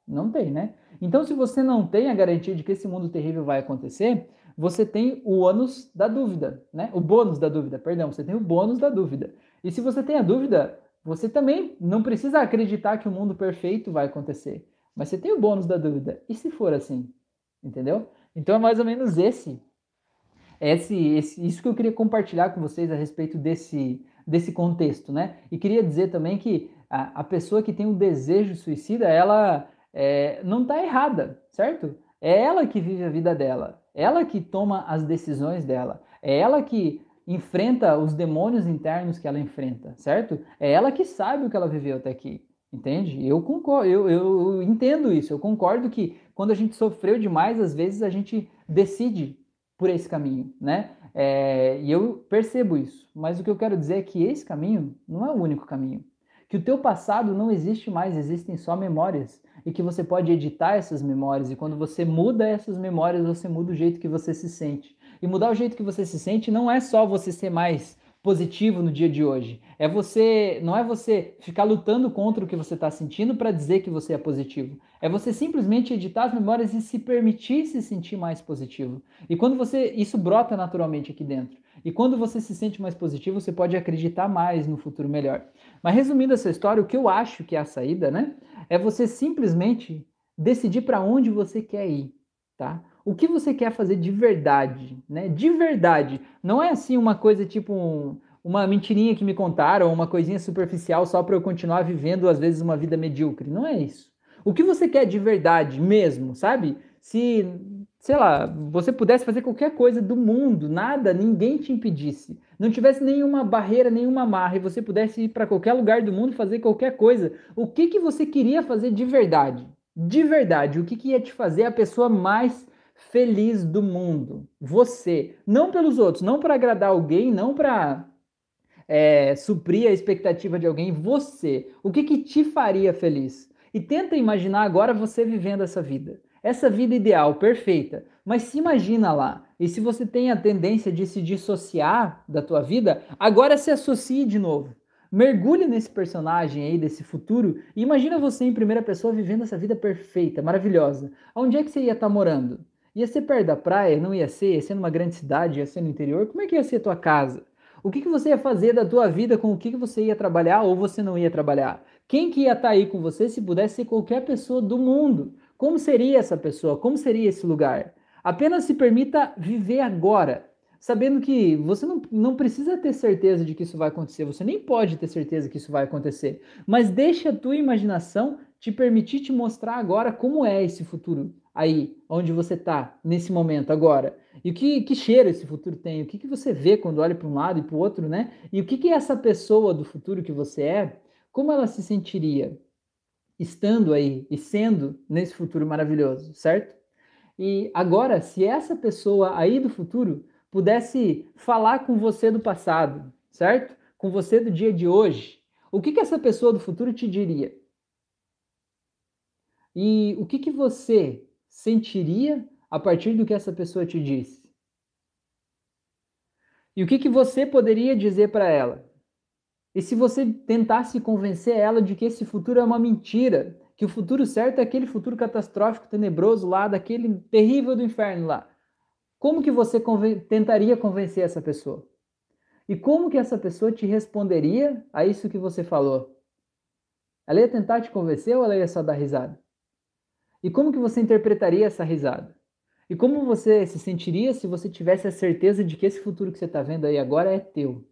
Não tem, né? Então, se você não tem a garantia de que esse mundo terrível vai acontecer, você tem o ônus da dúvida, né? O bônus da dúvida, perdão, você tem o bônus da dúvida. E se você tem a dúvida, você também não precisa acreditar que o mundo perfeito vai acontecer, mas você tem o bônus da dúvida. E se for assim? Entendeu? Então é mais ou menos esse, esse, esse isso que eu queria compartilhar com vocês a respeito desse, desse contexto, né? E queria dizer também que a, a pessoa que tem um desejo suicida, ela é, não está errada, certo? É ela que vive a vida dela, ela que toma as decisões dela, é ela que enfrenta os demônios internos que ela enfrenta, certo? É ela que sabe o que ela viveu até aqui, entende? Eu concordo, eu, eu, entendo isso, eu concordo que quando a gente sofreu demais, às vezes a gente decide por esse caminho, né? É, e eu percebo isso, mas o que eu quero dizer é que esse caminho não é o único caminho. Que que o teu passado não existe mais, existem só memórias e que você pode editar essas memórias e quando você muda essas memórias, você muda o jeito que você se sente. E mudar o jeito que você se sente não é só você ser mais positivo no dia de hoje. É você, não é você ficar lutando contra o que você está sentindo para dizer que você é positivo. É você simplesmente editar as memórias e se permitir se sentir mais positivo. E quando você, isso brota naturalmente aqui dentro. E quando você se sente mais positivo, você pode acreditar mais no futuro melhor. Mas resumindo essa história, o que eu acho que é a saída, né? É você simplesmente decidir para onde você quer ir, tá? o que você quer fazer de verdade, né? De verdade. Não é assim uma coisa tipo um, uma mentirinha que me contaram, uma coisinha superficial só para eu continuar vivendo às vezes uma vida medíocre. Não é isso. O que você quer de verdade mesmo, sabe? Se, sei lá, você pudesse fazer qualquer coisa do mundo, nada, ninguém te impedisse, não tivesse nenhuma barreira, nenhuma amarra e você pudesse ir para qualquer lugar do mundo fazer qualquer coisa, o que que você queria fazer de verdade? De verdade, o que que ia te fazer a pessoa mais feliz do mundo. Você. Não pelos outros, não para agradar alguém, não para é, suprir a expectativa de alguém. Você. O que, que te faria feliz? E tenta imaginar agora você vivendo essa vida. Essa vida ideal, perfeita. Mas se imagina lá. E se você tem a tendência de se dissociar da tua vida, agora se associe de novo. Mergulhe nesse personagem aí, desse futuro, e imagina você em primeira pessoa vivendo essa vida perfeita, maravilhosa. Onde é que você ia estar morando? Ia ser perto da praia? Não ia ser? Ia ser numa grande cidade? Ia ser no interior? Como é que ia ser a tua casa? O que, que você ia fazer da tua vida com o que, que você ia trabalhar ou você não ia trabalhar? Quem que ia estar tá aí com você se pudesse ser qualquer pessoa do mundo? Como seria essa pessoa? Como seria esse lugar? Apenas se permita viver agora, sabendo que você não, não precisa ter certeza de que isso vai acontecer, você nem pode ter certeza que isso vai acontecer, mas deixe a tua imaginação te permitir te mostrar agora como é esse futuro aí, onde você está, nesse momento, agora. E que, que cheiro esse futuro tem? O que, que você vê quando olha para um lado e para o outro, né? E o que, que essa pessoa do futuro que você é, como ela se sentiria estando aí e sendo nesse futuro maravilhoso, certo? E agora, se essa pessoa aí do futuro pudesse falar com você do passado, certo? Com você do dia de hoje, o que, que essa pessoa do futuro te diria? E o que, que você sentiria a partir do que essa pessoa te disse? E o que, que você poderia dizer para ela? E se você tentasse convencer ela de que esse futuro é uma mentira, que o futuro certo é aquele futuro catastrófico, tenebroso lá, daquele terrível do inferno lá, como que você conven tentaria convencer essa pessoa? E como que essa pessoa te responderia a isso que você falou? Ela ia tentar te convencer ou ela ia só dar risada? E como que você interpretaria essa risada? E como você se sentiria se você tivesse a certeza de que esse futuro que você está vendo aí agora é teu?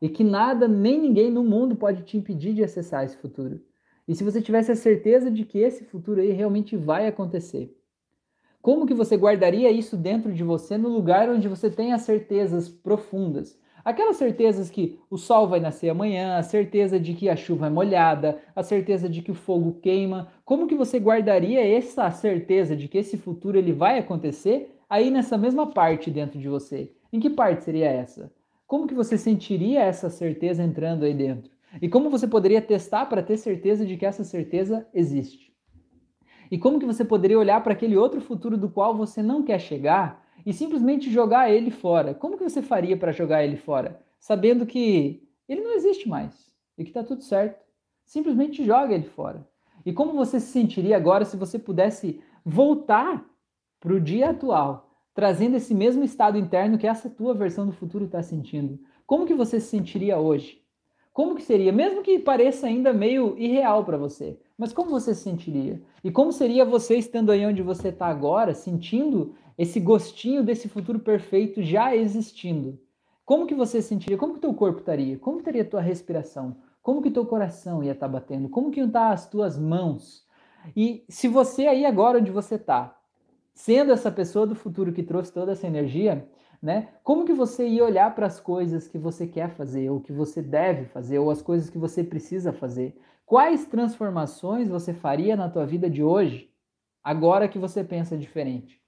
E que nada, nem ninguém no mundo pode te impedir de acessar esse futuro. E se você tivesse a certeza de que esse futuro aí realmente vai acontecer? Como que você guardaria isso dentro de você no lugar onde você tem as certezas profundas? Aquelas certezas que o sol vai nascer amanhã, a certeza de que a chuva é molhada, a certeza de que o fogo queima. Como que você guardaria essa certeza de que esse futuro ele vai acontecer aí nessa mesma parte dentro de você? Em que parte seria essa? Como que você sentiria essa certeza entrando aí dentro? E como você poderia testar para ter certeza de que essa certeza existe? E como que você poderia olhar para aquele outro futuro do qual você não quer chegar e simplesmente jogar ele fora. Como que você faria para jogar ele fora? Sabendo que ele não existe mais e que está tudo certo. Simplesmente joga ele fora. E como você se sentiria agora se você pudesse voltar para o dia atual, trazendo esse mesmo estado interno que essa tua versão do futuro está sentindo? Como que você se sentiria hoje? Como que seria, mesmo que pareça ainda meio irreal para você, mas como você se sentiria? E como seria você estando aí onde você está agora, sentindo esse gostinho desse futuro perfeito já existindo. Como que você sentiria? Como que teu corpo estaria? Como estaria a tua respiração? Como que teu coração ia estar tá batendo? Como que iam estar tá as tuas mãos? E se você aí agora onde você está, sendo essa pessoa do futuro que trouxe toda essa energia, né? Como que você ia olhar para as coisas que você quer fazer, ou que você deve fazer, ou as coisas que você precisa fazer? Quais transformações você faria na tua vida de hoje, agora que você pensa diferente?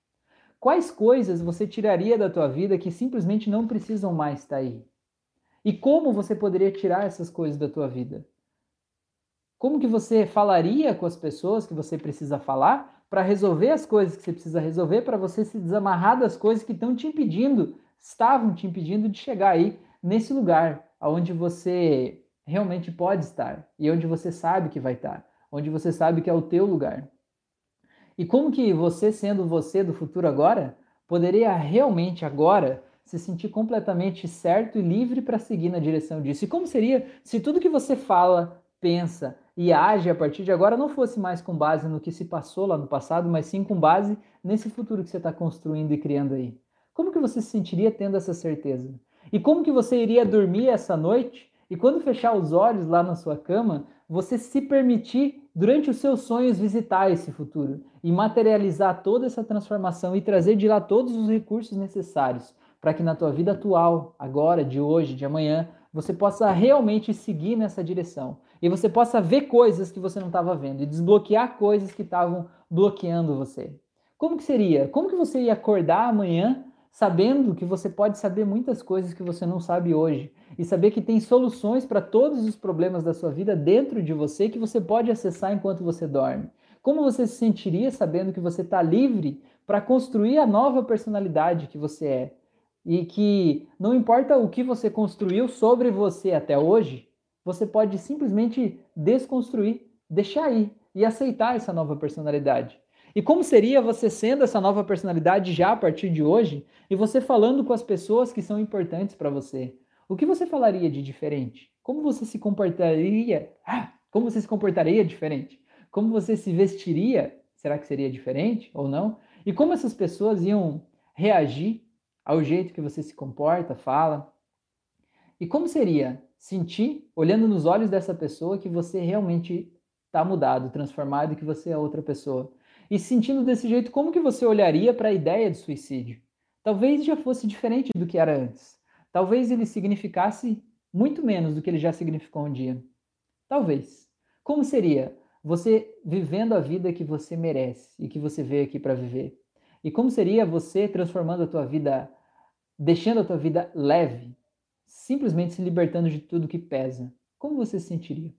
Quais coisas você tiraria da tua vida que simplesmente não precisam mais estar aí? E como você poderia tirar essas coisas da tua vida? Como que você falaria com as pessoas que você precisa falar para resolver as coisas que você precisa resolver, para você se desamarrar das coisas que estão te impedindo, estavam te impedindo de chegar aí nesse lugar onde você realmente pode estar e onde você sabe que vai estar, onde você sabe que é o teu lugar. E como que você, sendo você do futuro agora, poderia realmente agora se sentir completamente certo e livre para seguir na direção disso? E como seria se tudo que você fala, pensa e age a partir de agora não fosse mais com base no que se passou lá no passado, mas sim com base nesse futuro que você está construindo e criando aí? Como que você se sentiria tendo essa certeza? E como que você iria dormir essa noite? E quando fechar os olhos lá na sua cama, você se permitir durante os seus sonhos visitar esse futuro e materializar toda essa transformação e trazer de lá todos os recursos necessários para que na tua vida atual, agora, de hoje, de amanhã, você possa realmente seguir nessa direção e você possa ver coisas que você não estava vendo e desbloquear coisas que estavam bloqueando você. Como que seria? Como que você ia acordar amanhã sabendo que você pode saber muitas coisas que você não sabe hoje e saber que tem soluções para todos os problemas da sua vida dentro de você que você pode acessar enquanto você dorme. Como você se sentiria sabendo que você está livre para construir a nova personalidade que você é? E que não importa o que você construiu sobre você até hoje, você pode simplesmente desconstruir, deixar ir e aceitar essa nova personalidade. E como seria você sendo essa nova personalidade já a partir de hoje e você falando com as pessoas que são importantes para você? O que você falaria de diferente? Como você se comportaria? Ah, como você se comportaria diferente? Como você se vestiria? Será que seria diferente ou não? E como essas pessoas iam reagir ao jeito que você se comporta, fala? E como seria sentir, olhando nos olhos dessa pessoa, que você realmente está mudado, transformado que você é outra pessoa? E sentindo desse jeito, como que você olharia para a ideia de suicídio? Talvez já fosse diferente do que era antes. Talvez ele significasse muito menos do que ele já significou um dia. Talvez. Como seria você vivendo a vida que você merece e que você veio aqui para viver? E como seria você transformando a tua vida, deixando a tua vida leve, simplesmente se libertando de tudo que pesa? Como você se sentiria?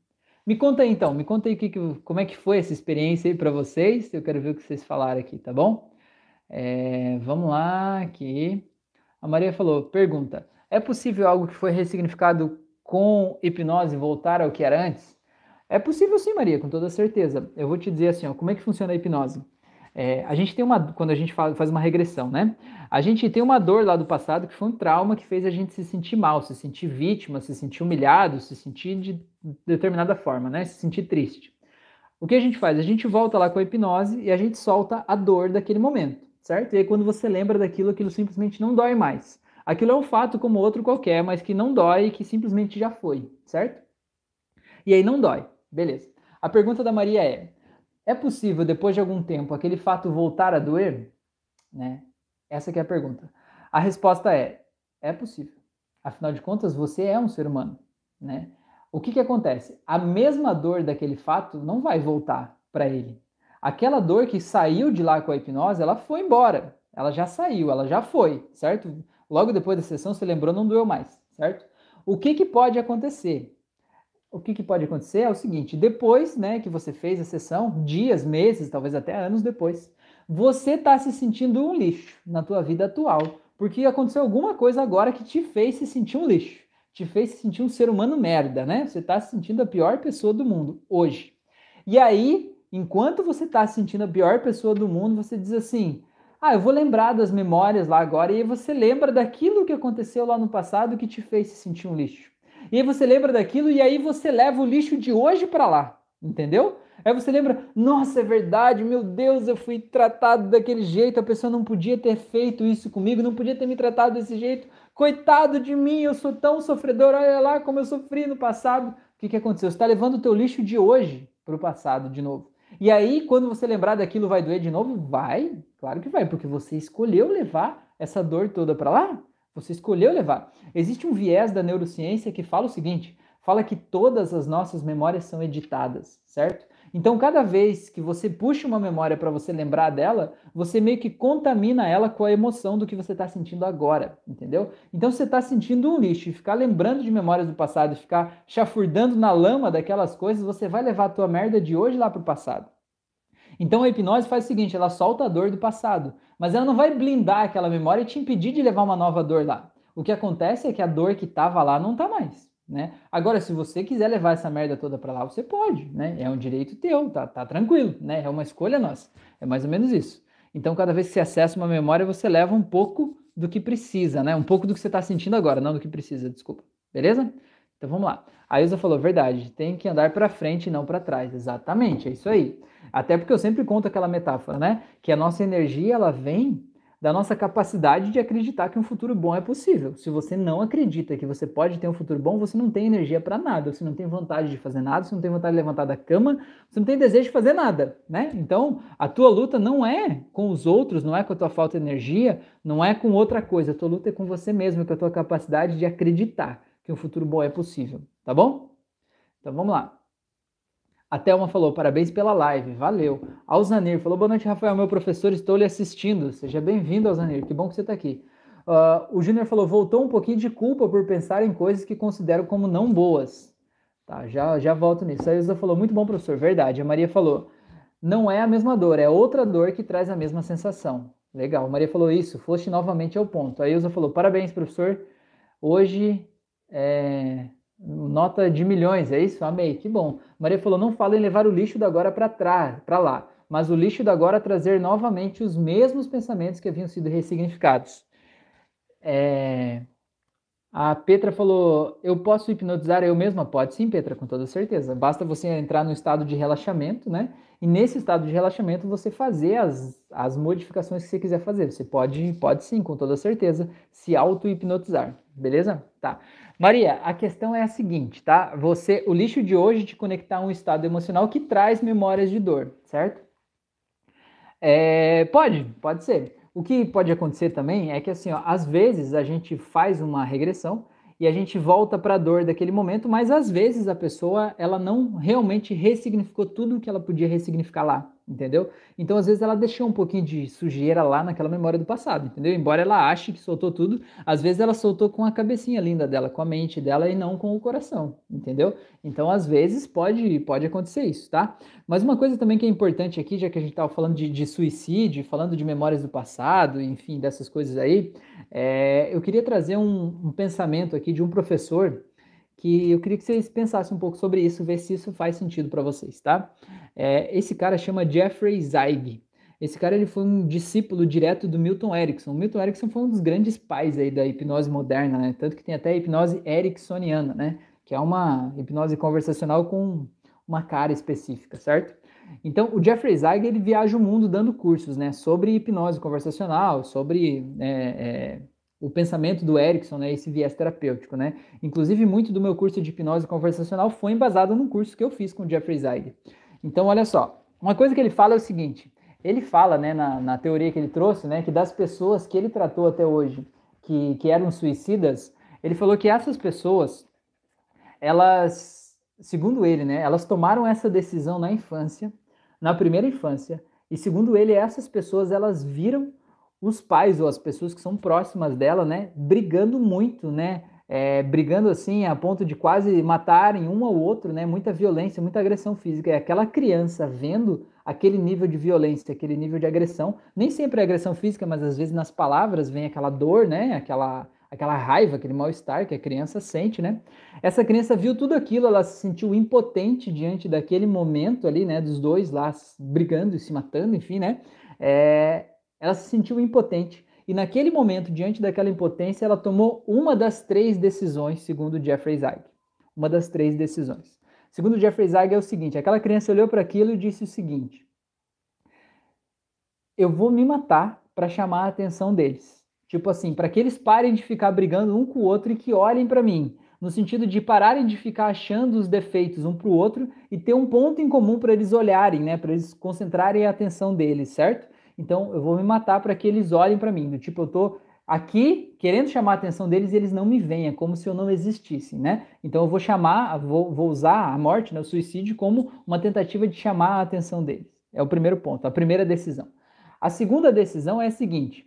Me conta aí então, me conta aí que, como é que foi essa experiência aí para vocês. Eu quero ver o que vocês falaram aqui, tá bom? É, vamos lá, aqui. A Maria falou: pergunta: é possível algo que foi ressignificado com hipnose voltar ao que era antes? É possível sim, Maria, com toda certeza. Eu vou te dizer assim: ó, como é que funciona a hipnose? É, a gente tem uma, quando a gente faz uma regressão, né? A gente tem uma dor lá do passado que foi um trauma que fez a gente se sentir mal, se sentir vítima, se sentir humilhado, se sentir de determinada forma, né? Se sentir triste. O que a gente faz? A gente volta lá com a hipnose e a gente solta a dor daquele momento, certo? E aí quando você lembra daquilo, aquilo simplesmente não dói mais. Aquilo é um fato como outro qualquer, mas que não dói e que simplesmente já foi, certo? E aí não dói, beleza. A pergunta da Maria é: é possível, depois de algum tempo, aquele fato voltar a doer? Né? Essa é a pergunta. A resposta é: é possível. Afinal de contas, você é um ser humano. Né? O que, que acontece? A mesma dor daquele fato não vai voltar para ele. Aquela dor que saiu de lá com a hipnose, ela foi embora. Ela já saiu, ela já foi, certo? Logo depois da sessão, você lembrou, não doeu mais, certo? O que, que pode acontecer? O que, que, pode acontecer é o seguinte: depois né, que você fez a sessão, dias, meses, talvez até anos depois, você está se sentindo um lixo na tua vida atual, porque aconteceu alguma coisa agora que te fez se sentir um lixo, te fez se sentir um ser humano merda, né? Você está se sentindo a pior pessoa do mundo hoje. E aí, enquanto você está se sentindo a pior pessoa do mundo, você diz assim: ah, eu vou lembrar das memórias lá agora, e aí você lembra daquilo que aconteceu lá no passado que te fez se sentir um lixo. E aí você lembra daquilo e aí você leva o lixo de hoje para lá, entendeu? Aí você lembra, nossa, é verdade, meu Deus, eu fui tratado daquele jeito, a pessoa não podia ter feito isso comigo, não podia ter me tratado desse jeito. Coitado de mim, eu sou tão sofredor, olha lá como eu sofri no passado. O que, que aconteceu? Você está levando o teu lixo de hoje para o passado de novo. E aí, quando você lembrar daquilo, vai doer de novo? Vai, claro que vai, porque você escolheu levar essa dor toda para lá. Você escolheu levar. Existe um viés da neurociência que fala o seguinte: fala que todas as nossas memórias são editadas, certo? Então, cada vez que você puxa uma memória para você lembrar dela, você meio que contamina ela com a emoção do que você está sentindo agora, entendeu? Então, você está sentindo um lixo e ficar lembrando de memórias do passado, ficar chafurdando na lama daquelas coisas, você vai levar a tua merda de hoje lá para o passado. Então, a hipnose faz o seguinte: ela solta a dor do passado, mas ela não vai blindar aquela memória e te impedir de levar uma nova dor lá. O que acontece é que a dor que estava lá não está mais né? Agora, se você quiser levar essa merda toda para lá, você pode, né? É um direito teu, tá, tá tranquilo, né? É uma escolha nossa. É mais ou menos isso. Então, cada vez que você acessa uma memória, você leva um pouco do que precisa, né? Um pouco do que você está sentindo agora, não do que precisa, desculpa. Beleza? Então vamos lá. A Ilza falou, verdade, tem que andar para frente e não para trás. Exatamente, é isso aí. Até porque eu sempre conto aquela metáfora, né? Que a nossa energia, ela vem da nossa capacidade de acreditar que um futuro bom é possível. Se você não acredita que você pode ter um futuro bom, você não tem energia para nada, você não tem vontade de fazer nada, você não tem vontade de levantar da cama, você não tem desejo de fazer nada, né? Então, a tua luta não é com os outros, não é com a tua falta de energia, não é com outra coisa, a tua luta é com você mesmo, com a tua capacidade de acreditar que um futuro bom é possível, tá bom? Então, vamos lá. A Thelma falou, parabéns pela live, valeu. Alzanir falou, boa noite, Rafael, meu professor, estou lhe assistindo. Seja bem-vindo, Alzanir, que bom que você está aqui. Uh, o Júnior falou, voltou um pouquinho de culpa por pensar em coisas que considero como não boas. Tá, já, já volto nisso. A Ilza falou, muito bom, professor, verdade. A Maria falou, não é a mesma dor, é outra dor que traz a mesma sensação. Legal, a Maria falou isso, foste novamente ao ponto. A Ilza falou, parabéns, professor, hoje é, Nota de milhões, é isso? Amei, que bom. Maria falou: não fala em levar o lixo da agora para trás, para lá, mas o lixo da agora trazer novamente os mesmos pensamentos que haviam sido ressignificados. É... A Petra falou: eu posso hipnotizar eu mesma? Pode sim, Petra, com toda certeza. Basta você entrar no estado de relaxamento, né? E nesse estado de relaxamento você fazer as, as modificações que você quiser fazer. Você pode, pode sim, com toda certeza, se auto-hipnotizar. Beleza? Tá. Maria, a questão é a seguinte, tá? Você, o lixo de hoje te conectar a um estado emocional que traz memórias de dor, certo? É, pode, pode ser. O que pode acontecer também é que assim, ó, às vezes a gente faz uma regressão e a gente volta para a dor daquele momento, mas às vezes a pessoa ela não realmente ressignificou tudo o que ela podia ressignificar lá entendeu? Então, às vezes, ela deixou um pouquinho de sujeira lá naquela memória do passado, entendeu? Embora ela ache que soltou tudo, às vezes ela soltou com a cabecinha linda dela, com a mente dela e não com o coração, entendeu? Então, às vezes, pode, pode acontecer isso, tá? Mas uma coisa também que é importante aqui, já que a gente estava falando de, de, suicídio, falando de memórias do passado, enfim, dessas coisas aí, é, eu queria trazer um, um pensamento aqui de um professor que eu queria que vocês pensassem um pouco sobre isso, ver se isso faz sentido para vocês, tá? É, esse cara chama Jeffrey Zeig. Esse cara ele foi um discípulo direto do Milton Erickson. O Milton Erickson foi um dos grandes pais aí da hipnose moderna, né? Tanto que tem até a hipnose ericksoniana, né? Que é uma hipnose conversacional com uma cara específica, certo? Então, o Jeffrey Zeig ele viaja o mundo dando cursos, né? Sobre hipnose conversacional, sobre é, é, o pensamento do Erickson, né, esse viés terapêutico, né? Inclusive, muito do meu curso de hipnose conversacional foi embasado num curso que eu fiz com o Jeffrey Zeig. Então, olha só, uma coisa que ele fala é o seguinte, ele fala, né, na, na teoria que ele trouxe, né, que das pessoas que ele tratou até hoje, que, que eram suicidas, ele falou que essas pessoas, elas, segundo ele, né, elas tomaram essa decisão na infância, na primeira infância, e segundo ele, essas pessoas, elas viram os pais ou as pessoas que são próximas dela, né, brigando muito, né, é, brigando assim a ponto de quase matarem um ao outro, né, muita violência, muita agressão física. E aquela criança vendo aquele nível de violência, aquele nível de agressão, nem sempre é agressão física, mas às vezes nas palavras vem aquela dor, né, aquela aquela raiva, aquele mal-estar que a criança sente, né? Essa criança viu tudo aquilo, ela se sentiu impotente diante daquele momento ali, né, dos dois lá brigando e se matando, enfim, né? É, ela se sentiu impotente e naquele momento, diante daquela impotência, ela tomou uma das três decisões, segundo Jeffrey Zeig. Uma das três decisões. Segundo Jeffrey Zeig é o seguinte: aquela criança olhou para aquilo e disse o seguinte: Eu vou me matar para chamar a atenção deles. Tipo assim, para que eles parem de ficar brigando um com o outro e que olhem para mim, no sentido de pararem de ficar achando os defeitos um para o outro e ter um ponto em comum para eles olharem, né, para eles concentrarem a atenção deles, certo? Então eu vou me matar para que eles olhem para mim. Do tipo, eu tô aqui, querendo chamar a atenção deles, eles não me veem, é como se eu não existisse, né? Então eu vou chamar, vou, vou usar a morte, né, o suicídio, como uma tentativa de chamar a atenção deles. É o primeiro ponto, a primeira decisão. A segunda decisão é a seguinte: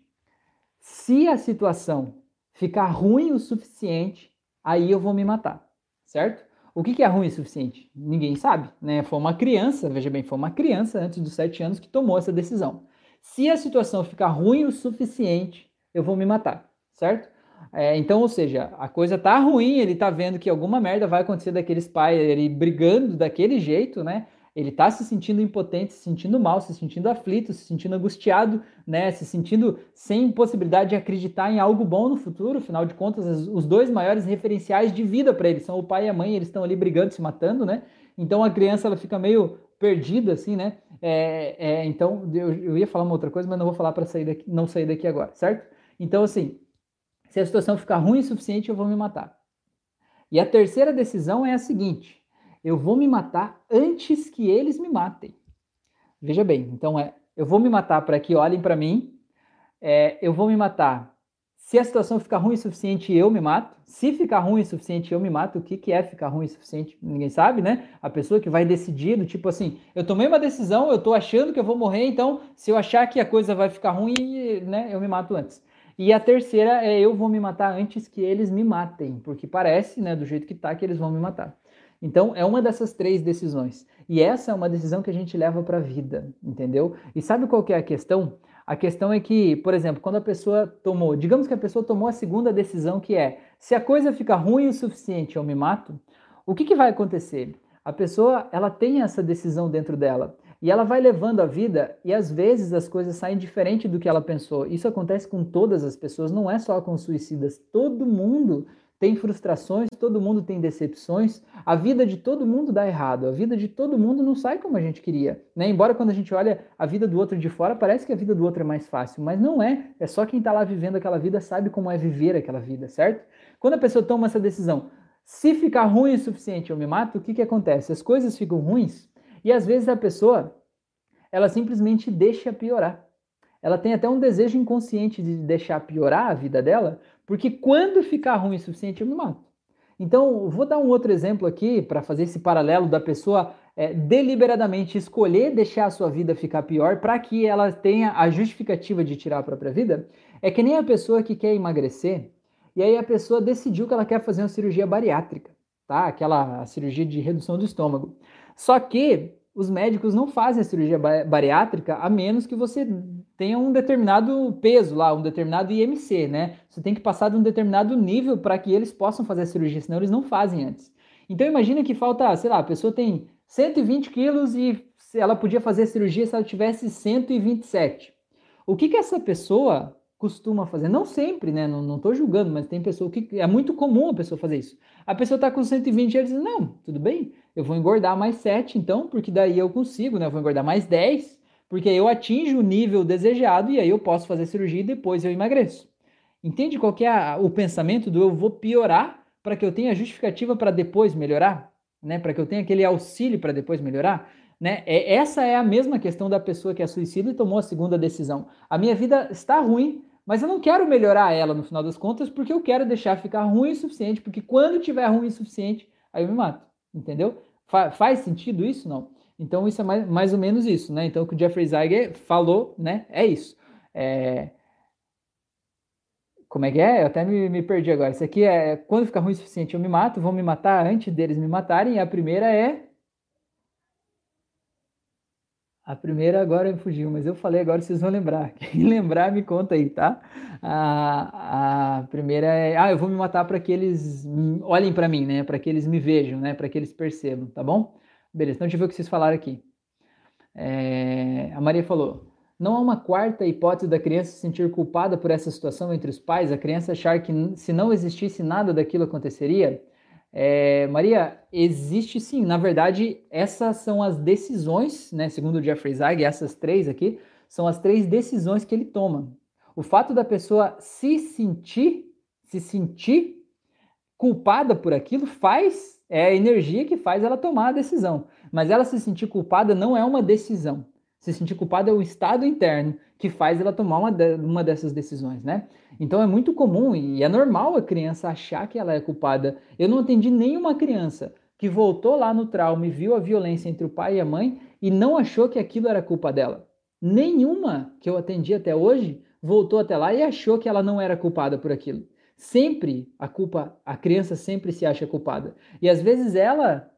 se a situação ficar ruim o suficiente, aí eu vou me matar, certo? O que, que é ruim o suficiente? Ninguém sabe, né? Foi uma criança, veja bem, foi uma criança antes dos sete anos que tomou essa decisão. Se a situação ficar ruim o suficiente, eu vou me matar, certo? É, então, ou seja, a coisa tá ruim, ele tá vendo que alguma merda vai acontecer daqueles pais, ele brigando daquele jeito, né? Ele tá se sentindo impotente, se sentindo mal, se sentindo aflito, se sentindo angustiado, né? Se sentindo sem possibilidade de acreditar em algo bom no futuro. Afinal de contas, os dois maiores referenciais de vida para ele são o pai e a mãe, eles estão ali brigando, se matando, né? Então a criança ela fica meio perdida, assim, né? É, é, então eu, eu, ia falar uma outra coisa, mas não vou falar para sair daqui, não sair daqui agora, certo? Então, assim, se a situação ficar ruim o suficiente, eu vou me matar. E a terceira decisão é a seguinte: eu vou me matar antes que eles me matem. Veja bem, então é, eu vou me matar para que olhem para mim, é, eu vou me matar. Se a situação ficar ruim o suficiente, eu me mato. Se ficar ruim o suficiente, eu me mato. O que, que é ficar ruim o suficiente? Ninguém sabe, né? A pessoa que vai decidir, do tipo assim, eu tomei uma decisão, eu tô achando que eu vou morrer, então se eu achar que a coisa vai ficar ruim, né, eu me mato antes. E a terceira é eu vou me matar antes que eles me matem, porque parece, né, do jeito que tá, que eles vão me matar. Então, é uma dessas três decisões. E essa é uma decisão que a gente leva para a vida, entendeu? E sabe qual que é a questão? A questão é que, por exemplo, quando a pessoa tomou, digamos que a pessoa tomou a segunda decisão, que é: se a coisa fica ruim o suficiente, eu me mato. O que, que vai acontecer? A pessoa, ela tem essa decisão dentro dela. E ela vai levando a vida e às vezes as coisas saem diferente do que ela pensou. Isso acontece com todas as pessoas, não é só com suicidas. Todo mundo tem frustrações, todo mundo tem decepções. A vida de todo mundo dá errado. A vida de todo mundo não sai como a gente queria. Né? Embora quando a gente olha a vida do outro de fora, parece que a vida do outro é mais fácil. Mas não é. É só quem está lá vivendo aquela vida sabe como é viver aquela vida, certo? Quando a pessoa toma essa decisão, se ficar ruim o suficiente eu me mato, o que, que acontece? As coisas ficam ruins e às vezes a pessoa, ela simplesmente deixa piorar. Ela tem até um desejo inconsciente de deixar piorar a vida dela, porque quando ficar ruim o suficiente, eu me mato. Então, vou dar um outro exemplo aqui para fazer esse paralelo da pessoa é, deliberadamente escolher deixar a sua vida ficar pior para que ela tenha a justificativa de tirar a própria vida. É que nem a pessoa que quer emagrecer e aí a pessoa decidiu que ela quer fazer uma cirurgia bariátrica, tá? Aquela cirurgia de redução do estômago. Só que os médicos não fazem a cirurgia bariátrica a menos que você tenha um determinado peso lá, um determinado IMC, né? Você tem que passar de um determinado nível para que eles possam fazer a cirurgia, senão eles não fazem antes. Então imagina que falta, sei lá, a pessoa tem 120 quilos e ela podia fazer a cirurgia se ela tivesse 127. O que que essa pessoa costuma fazer. Não sempre, né? Não estou julgando, mas tem pessoa que é muito comum a pessoa fazer isso. A pessoa está com 120 e ela diz: Não, tudo bem, eu vou engordar mais 7, então, porque daí eu consigo, né? Eu vou engordar mais 10, porque aí eu atinjo o nível desejado e aí eu posso fazer cirurgia e depois eu emagreço. Entende qual que é o pensamento do eu vou piorar para que eu tenha justificativa para depois melhorar? Né? Para que eu tenha aquele auxílio para depois melhorar? Né? É, essa é a mesma questão da pessoa que é suicida e tomou a segunda decisão. A minha vida está ruim, mas eu não quero melhorar ela no final das contas porque eu quero deixar ficar ruim o suficiente, porque quando tiver ruim o suficiente, aí eu me mato, entendeu? Fa faz sentido isso? Não. Então isso é mais, mais ou menos isso, né? Então o que o Jeffrey Zeiger falou, né? É isso. É... Como é que é? Eu até me, me perdi agora. Isso aqui é quando ficar ruim o suficiente, eu me mato, vão me matar antes deles me matarem. E a primeira é a primeira agora fugiu, mas eu falei agora, vocês vão lembrar. Quem lembrar, me conta aí, tá? A, a primeira é, ah, eu vou me matar para que eles olhem para mim, né? Para que eles me vejam, né? Para que eles percebam, tá bom? Beleza, então deixa eu ver o que vocês falaram aqui. É, a Maria falou, não há uma quarta hipótese da criança se sentir culpada por essa situação entre os pais, a criança achar que se não existisse nada daquilo aconteceria? É, Maria, existe sim. Na verdade, essas são as decisões, né? Segundo o Jeffrey Zeig, essas três aqui são as três decisões que ele toma. O fato da pessoa se sentir, se sentir culpada por aquilo faz é a energia que faz ela tomar a decisão. Mas ela se sentir culpada não é uma decisão. Se sentir culpada é o estado interno que faz ela tomar uma, de, uma dessas decisões, né? Então é muito comum e é normal a criança achar que ela é culpada. Eu não atendi nenhuma criança que voltou lá no trauma e viu a violência entre o pai e a mãe e não achou que aquilo era culpa dela. Nenhuma que eu atendi até hoje voltou até lá e achou que ela não era culpada por aquilo. Sempre a culpa, a criança sempre se acha culpada. E às vezes ela,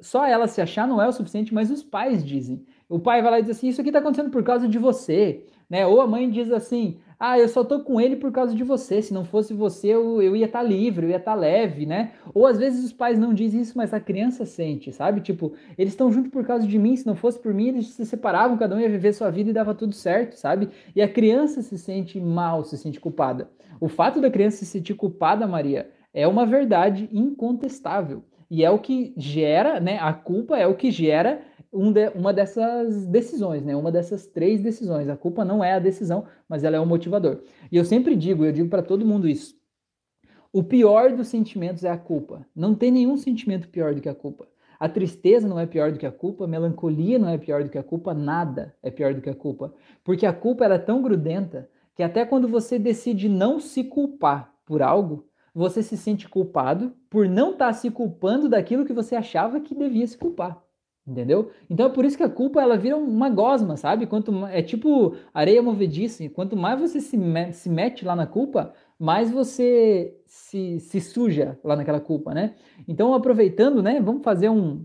só ela se achar não é o suficiente, mas os pais dizem. O pai vai lá e diz assim: Isso aqui está acontecendo por causa de você. Né? Ou a mãe diz assim: ah, eu só tô com ele por causa de você. Se não fosse você, eu, eu ia estar tá livre, eu ia estar tá leve, né? Ou às vezes os pais não dizem isso, mas a criança sente, sabe? Tipo, eles estão junto por causa de mim. Se não fosse por mim, eles se separavam, cada um ia viver sua vida e dava tudo certo, sabe? E a criança se sente mal, se sente culpada. O fato da criança se sentir culpada, Maria, é uma verdade incontestável. E é o que gera, né? A culpa é o que gera um de, uma dessas decisões, né? Uma dessas três decisões. A culpa não é a decisão, mas ela é o motivador. E eu sempre digo, eu digo para todo mundo isso. O pior dos sentimentos é a culpa. Não tem nenhum sentimento pior do que a culpa. A tristeza não é pior do que a culpa, a melancolia não é pior do que a culpa, nada é pior do que a culpa. Porque a culpa é tão grudenta que até quando você decide não se culpar por algo, você se sente culpado por não estar tá se culpando daquilo que você achava que devia se culpar. Entendeu? Então é por isso que a culpa ela vira uma gosma, sabe? Quanto é tipo areia movediça. Quanto mais você se, me, se mete lá na culpa, mais você se, se suja lá naquela culpa, né? Então, aproveitando, né? Vamos fazer um,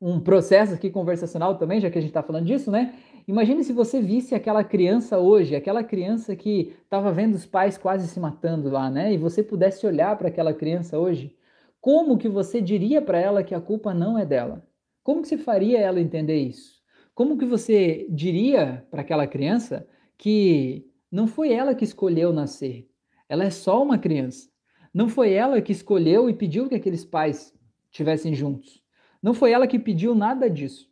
um processo aqui conversacional também, já que a gente está falando disso, né? Imagine se você visse aquela criança hoje, aquela criança que estava vendo os pais quase se matando lá, né? E você pudesse olhar para aquela criança hoje, como que você diria para ela que a culpa não é dela? Como que você faria ela entender isso? Como que você diria para aquela criança que não foi ela que escolheu nascer? Ela é só uma criança. Não foi ela que escolheu e pediu que aqueles pais estivessem juntos. Não foi ela que pediu nada disso.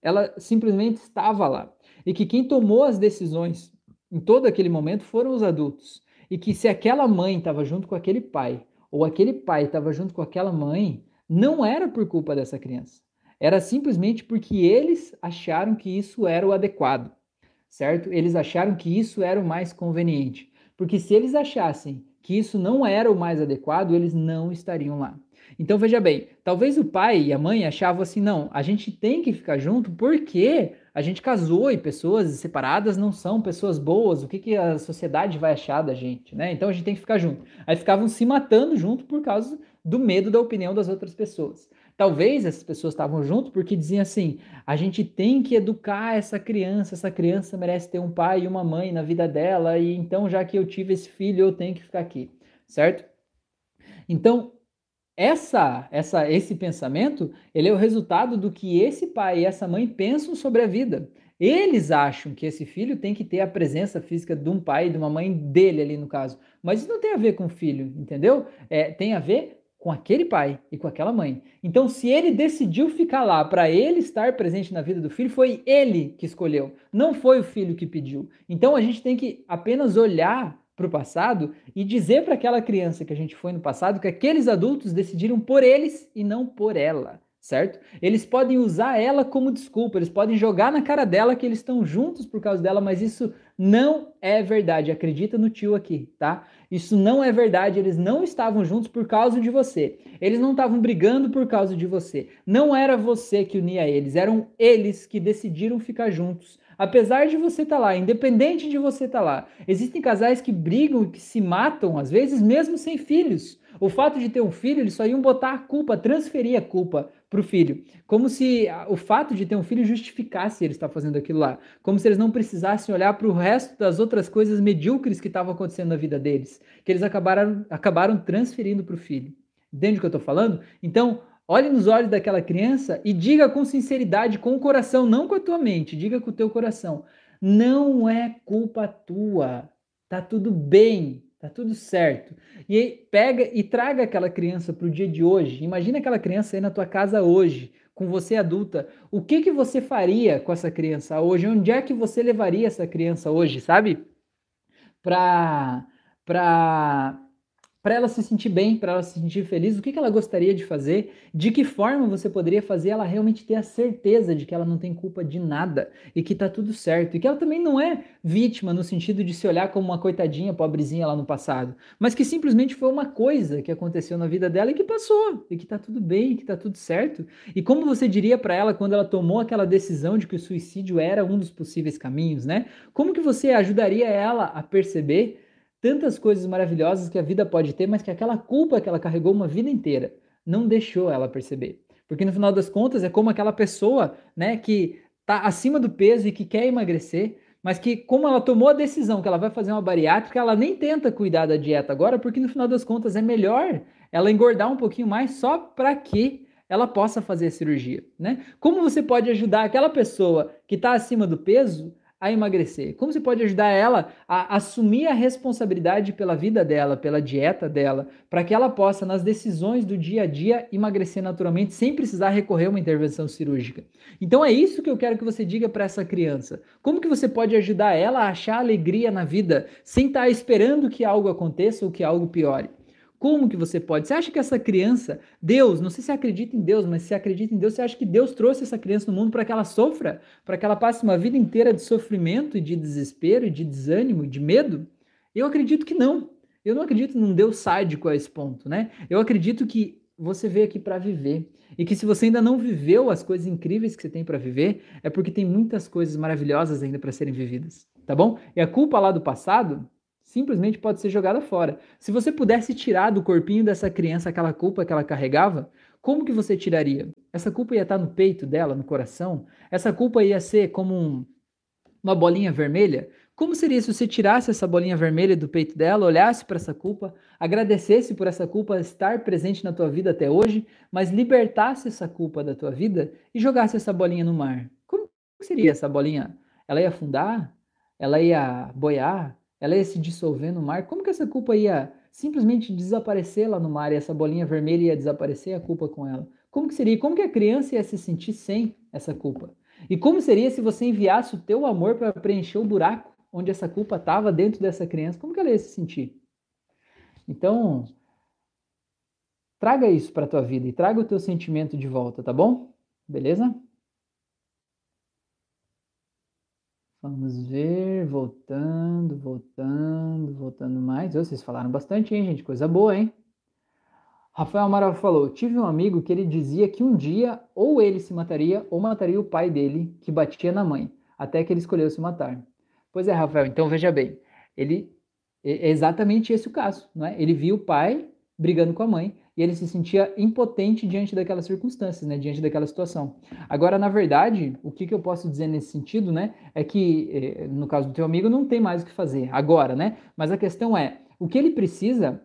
Ela simplesmente estava lá. E que quem tomou as decisões em todo aquele momento foram os adultos. E que se aquela mãe estava junto com aquele pai, ou aquele pai estava junto com aquela mãe, não era por culpa dessa criança era simplesmente porque eles acharam que isso era o adequado, certo? Eles acharam que isso era o mais conveniente. Porque se eles achassem que isso não era o mais adequado, eles não estariam lá. Então veja bem, talvez o pai e a mãe achavam assim, não, a gente tem que ficar junto porque a gente casou e pessoas separadas não são pessoas boas, o que, que a sociedade vai achar da gente, né? Então a gente tem que ficar junto. Aí ficavam se matando junto por causa do medo da opinião das outras pessoas. Talvez essas pessoas estavam junto porque diziam assim: a gente tem que educar essa criança, essa criança merece ter um pai e uma mãe na vida dela, e então, já que eu tive esse filho, eu tenho que ficar aqui, certo? Então, essa, essa, esse pensamento, ele é o resultado do que esse pai e essa mãe pensam sobre a vida. Eles acham que esse filho tem que ter a presença física de um pai e de uma mãe dele ali no caso. Mas isso não tem a ver com o filho, entendeu? É, tem a ver com aquele pai e com aquela mãe. Então, se ele decidiu ficar lá para ele estar presente na vida do filho, foi ele que escolheu, não foi o filho que pediu. Então, a gente tem que apenas olhar para o passado e dizer para aquela criança que a gente foi no passado que aqueles adultos decidiram por eles e não por ela certo? Eles podem usar ela como desculpa, eles podem jogar na cara dela que eles estão juntos por causa dela, mas isso não é verdade. Acredita no tio aqui, tá? Isso não é verdade. Eles não estavam juntos por causa de você. Eles não estavam brigando por causa de você. Não era você que unia eles, eram eles que decidiram ficar juntos. Apesar de você estar tá lá, independente de você estar tá lá, existem casais que brigam e que se matam, às vezes, mesmo sem filhos. O fato de ter um filho, eles só iam botar a culpa, transferir a culpa para o filho. Como se o fato de ter um filho justificasse ele estar fazendo aquilo lá. Como se eles não precisassem olhar para o resto das outras coisas medíocres que estavam acontecendo na vida deles, que eles acabaram, acabaram transferindo para o filho. Entende o que eu estou falando? Então, olhe nos olhos daquela criança e diga com sinceridade, com o coração, não com a tua mente, diga com o teu coração. Não é culpa tua. Tá tudo bem. Tá tudo certo. E pega e traga aquela criança para o dia de hoje. Imagina aquela criança aí na tua casa hoje, com você adulta. O que que você faria com essa criança hoje? Onde é que você levaria essa criança hoje, sabe? Para para para ela se sentir bem, para ela se sentir feliz, o que, que ela gostaria de fazer, de que forma você poderia fazer ela realmente ter a certeza de que ela não tem culpa de nada e que tá tudo certo, e que ela também não é vítima no sentido de se olhar como uma coitadinha, pobrezinha lá no passado, mas que simplesmente foi uma coisa que aconteceu na vida dela e que passou, e que tá tudo bem, que tá tudo certo. E como você diria para ela quando ela tomou aquela decisão de que o suicídio era um dos possíveis caminhos, né? Como que você ajudaria ela a perceber tantas coisas maravilhosas que a vida pode ter, mas que aquela culpa que ela carregou uma vida inteira não deixou ela perceber. Porque no final das contas é como aquela pessoa, né, que está acima do peso e que quer emagrecer, mas que como ela tomou a decisão que ela vai fazer uma bariátrica, ela nem tenta cuidar da dieta agora, porque no final das contas é melhor ela engordar um pouquinho mais só para que ela possa fazer a cirurgia, né? Como você pode ajudar aquela pessoa que está acima do peso a emagrecer? Como você pode ajudar ela a assumir a responsabilidade pela vida dela, pela dieta dela, para que ela possa, nas decisões do dia a dia, emagrecer naturalmente sem precisar recorrer a uma intervenção cirúrgica? Então é isso que eu quero que você diga para essa criança. Como que você pode ajudar ela a achar alegria na vida sem estar tá esperando que algo aconteça ou que algo piore? Como que você pode? Você acha que essa criança, Deus, não sei se acredita em Deus, mas se acredita em Deus, você acha que Deus trouxe essa criança no mundo para que ela sofra? Para que ela passe uma vida inteira de sofrimento e de desespero e de desânimo e de medo? Eu acredito que não. Eu não acredito num Deus sádico a esse ponto, né? Eu acredito que você veio aqui para viver. E que se você ainda não viveu as coisas incríveis que você tem para viver, é porque tem muitas coisas maravilhosas ainda para serem vividas, tá bom? E a culpa lá do passado, simplesmente pode ser jogada fora. Se você pudesse tirar do corpinho dessa criança aquela culpa que ela carregava, como que você tiraria? Essa culpa ia estar no peito dela, no coração? Essa culpa ia ser como um, uma bolinha vermelha? Como seria se você tirasse essa bolinha vermelha do peito dela, olhasse para essa culpa, agradecesse por essa culpa estar presente na tua vida até hoje, mas libertasse essa culpa da tua vida e jogasse essa bolinha no mar? Como seria essa bolinha? Ela ia afundar? Ela ia boiar? Ela ia se dissolver no mar, como que essa culpa ia simplesmente desaparecer lá no mar e essa bolinha vermelha ia desaparecer a culpa com ela? Como que seria? Como que a criança ia se sentir sem essa culpa? E como seria se você enviasse o teu amor para preencher o buraco onde essa culpa estava dentro dessa criança? Como que ela ia se sentir? Então, traga isso para tua vida e traga o teu sentimento de volta, tá bom? Beleza? Vamos ver, voltando, voltando, voltando mais. Vocês falaram bastante, hein, gente? Coisa boa, hein? Rafael Amaral falou: Tive um amigo que ele dizia que um dia ou ele se mataria ou mataria o pai dele, que batia na mãe, até que ele escolheu se matar. Pois é, Rafael, então veja bem, ele é exatamente esse o caso, não é? Ele viu o pai brigando com a mãe e ele se sentia impotente diante daquelas circunstâncias, né, diante daquela situação. Agora, na verdade, o que, que eu posso dizer nesse sentido, né, é que eh, no caso do teu amigo não tem mais o que fazer agora, né? Mas a questão é, o que ele precisa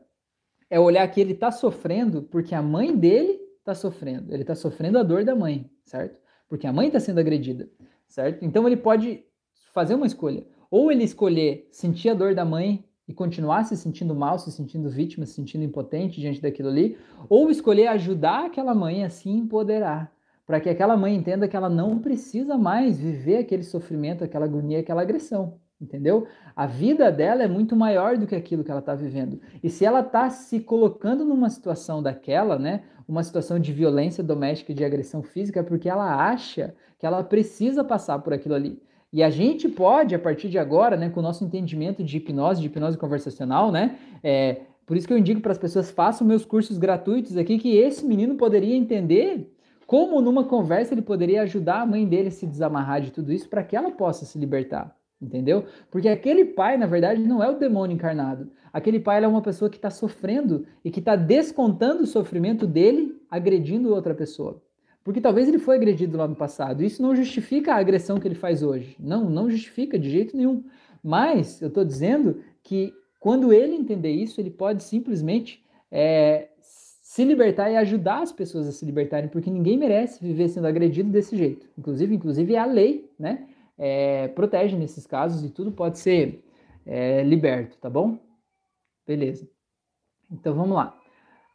é olhar que ele está sofrendo porque a mãe dele está sofrendo. Ele está sofrendo a dor da mãe, certo? Porque a mãe está sendo agredida, certo? Então ele pode fazer uma escolha. Ou ele escolher sentir a dor da mãe e continuar se sentindo mal, se sentindo vítima, se sentindo impotente diante daquilo ali, ou escolher ajudar aquela mãe a se empoderar, para que aquela mãe entenda que ela não precisa mais viver aquele sofrimento, aquela agonia, aquela agressão, entendeu? A vida dela é muito maior do que aquilo que ela está vivendo. E se ela está se colocando numa situação daquela, né, uma situação de violência doméstica de agressão física, é porque ela acha que ela precisa passar por aquilo ali. E a gente pode, a partir de agora, né, com o nosso entendimento de hipnose, de hipnose conversacional, né, é, por isso que eu indico para as pessoas, façam meus cursos gratuitos aqui, que esse menino poderia entender como numa conversa ele poderia ajudar a mãe dele a se desamarrar de tudo isso para que ela possa se libertar, entendeu? Porque aquele pai, na verdade, não é o demônio encarnado. Aquele pai é uma pessoa que está sofrendo e que está descontando o sofrimento dele agredindo outra pessoa. Porque talvez ele foi agredido lá no passado. Isso não justifica a agressão que ele faz hoje. Não, não justifica de jeito nenhum. Mas eu estou dizendo que quando ele entender isso, ele pode simplesmente é, se libertar e ajudar as pessoas a se libertarem, porque ninguém merece viver sendo agredido desse jeito. Inclusive, inclusive a lei, né, é, protege nesses casos e tudo pode ser é, liberto, tá bom? Beleza. Então vamos lá.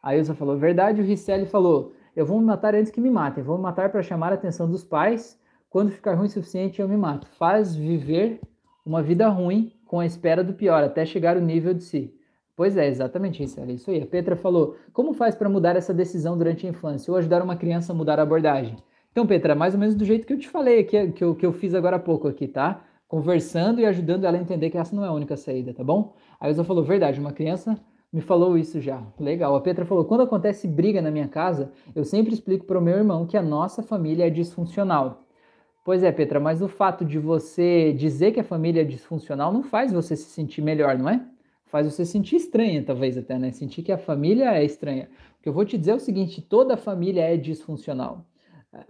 A Ilza falou verdade, o Ricelli falou eu vou me matar antes que me matem. Vou me matar para chamar a atenção dos pais. Quando ficar ruim o suficiente, eu me mato. Faz viver uma vida ruim com a espera do pior, até chegar ao nível de si. Pois é, exatamente isso, é isso aí. A Petra falou: como faz para mudar essa decisão durante a infância ou ajudar uma criança a mudar a abordagem? Então, Petra, mais ou menos do jeito que eu te falei aqui, que eu, que eu fiz agora há pouco aqui, tá? Conversando e ajudando ela a entender que essa não é a única saída, tá bom? A Elza falou: verdade, uma criança me falou isso já. Legal. A Petra falou: quando acontece briga na minha casa, eu sempre explico para o meu irmão que a nossa família é disfuncional. Pois é, Petra, mas o fato de você dizer que a família é disfuncional não faz você se sentir melhor, não é? faz você sentir estranha, talvez até, né? Sentir que a família é estranha. O que eu vou te dizer é o seguinte: toda família é disfuncional.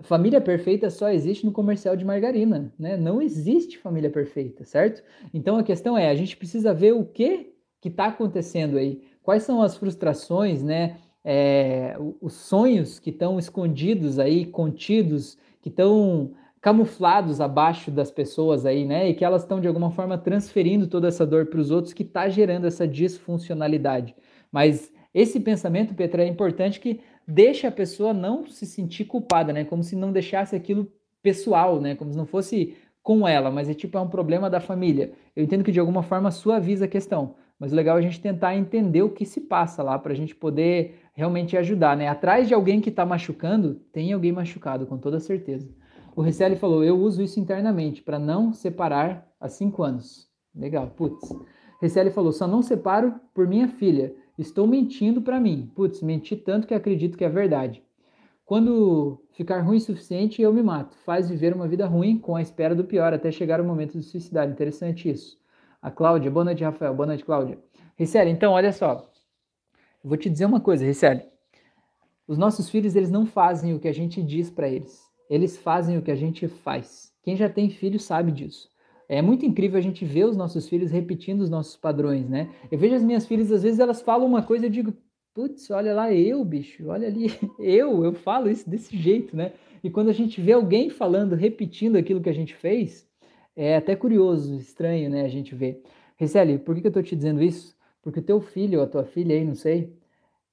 Família perfeita só existe no comercial de margarina, né? Não existe família perfeita, certo? Então a questão é, a gente precisa ver o que que está acontecendo aí, quais são as frustrações, né? É, os sonhos que estão escondidos aí, contidos, que estão camuflados abaixo das pessoas aí, né? E que elas estão de alguma forma transferindo toda essa dor para os outros, que está gerando essa disfuncionalidade. Mas esse pensamento, Petra, é importante que deixe a pessoa não se sentir culpada, né? Como se não deixasse aquilo pessoal, né? Como se não fosse com ela, mas é tipo é um problema da família. Eu entendo que de alguma forma suaviza a questão, mas o legal é a gente tentar entender o que se passa lá para a gente poder realmente ajudar, né? Atrás de alguém que está machucando, tem alguém machucado, com toda certeza. O Ricelli falou: Eu uso isso internamente para não separar há cinco anos. Legal, putz. Ricelli falou: Só não separo por minha filha. Estou mentindo para mim. Putz, menti tanto que acredito que é verdade. Quando ficar ruim o suficiente, eu me mato. Faz viver uma vida ruim com a espera do pior até chegar o momento de suicidar. Interessante isso. A Cláudia, boa noite, Rafael. Boa noite, Cláudia. Ricelli, então, olha só. Vou te dizer uma coisa, Ricelli. Os nossos filhos, eles não fazem o que a gente diz para eles eles fazem o que a gente faz. Quem já tem filho sabe disso. É muito incrível a gente ver os nossos filhos repetindo os nossos padrões, né? Eu vejo as minhas filhas, às vezes elas falam uma coisa e eu digo, putz, olha lá eu, bicho, olha ali, eu, eu falo isso desse jeito, né? E quando a gente vê alguém falando, repetindo aquilo que a gente fez, é até curioso, estranho, né? A gente vê. Ricelli, por que, eu tô te dizendo isso? Porque o teu filho ou a tua filha aí, não sei,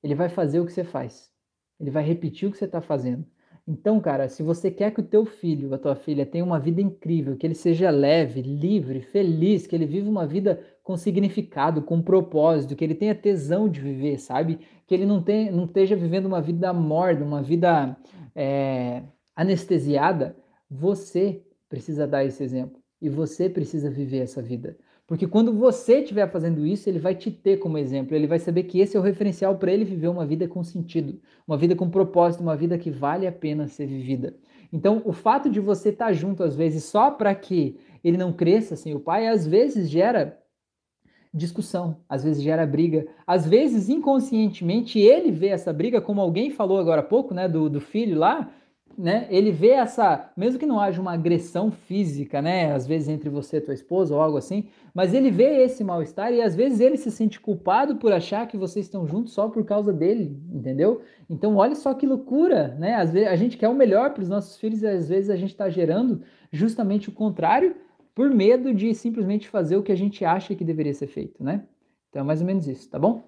ele vai fazer o que você faz. Ele vai repetir o que você está fazendo. Então, cara, se você quer que o teu filho, a tua filha, tenha uma vida incrível, que ele seja leve, livre, feliz, que ele viva uma vida com significado, com propósito, que ele tenha tesão de viver, sabe? Que ele não, tenha, não esteja vivendo uma vida morda, uma vida é, anestesiada, você precisa dar esse exemplo. E você precisa viver essa vida. Porque quando você estiver fazendo isso, ele vai te ter como exemplo, ele vai saber que esse é o referencial para ele viver uma vida com sentido, uma vida com propósito, uma vida que vale a pena ser vivida. Então, o fato de você estar tá junto às vezes só para que ele não cresça sem o pai, às vezes gera discussão, às vezes gera briga, às vezes inconscientemente ele vê essa briga, como alguém falou agora há pouco, né, do, do filho lá, né, ele vê essa, mesmo que não haja uma agressão física, né, às vezes entre você e tua esposa ou algo assim, mas ele vê esse mal-estar e às vezes ele se sente culpado por achar que vocês estão juntos só por causa dele, entendeu? Então olha só que loucura, né? Às vezes a gente quer o melhor para os nossos filhos e às vezes a gente está gerando justamente o contrário por medo de simplesmente fazer o que a gente acha que deveria ser feito, né? Então é mais ou menos isso, tá bom?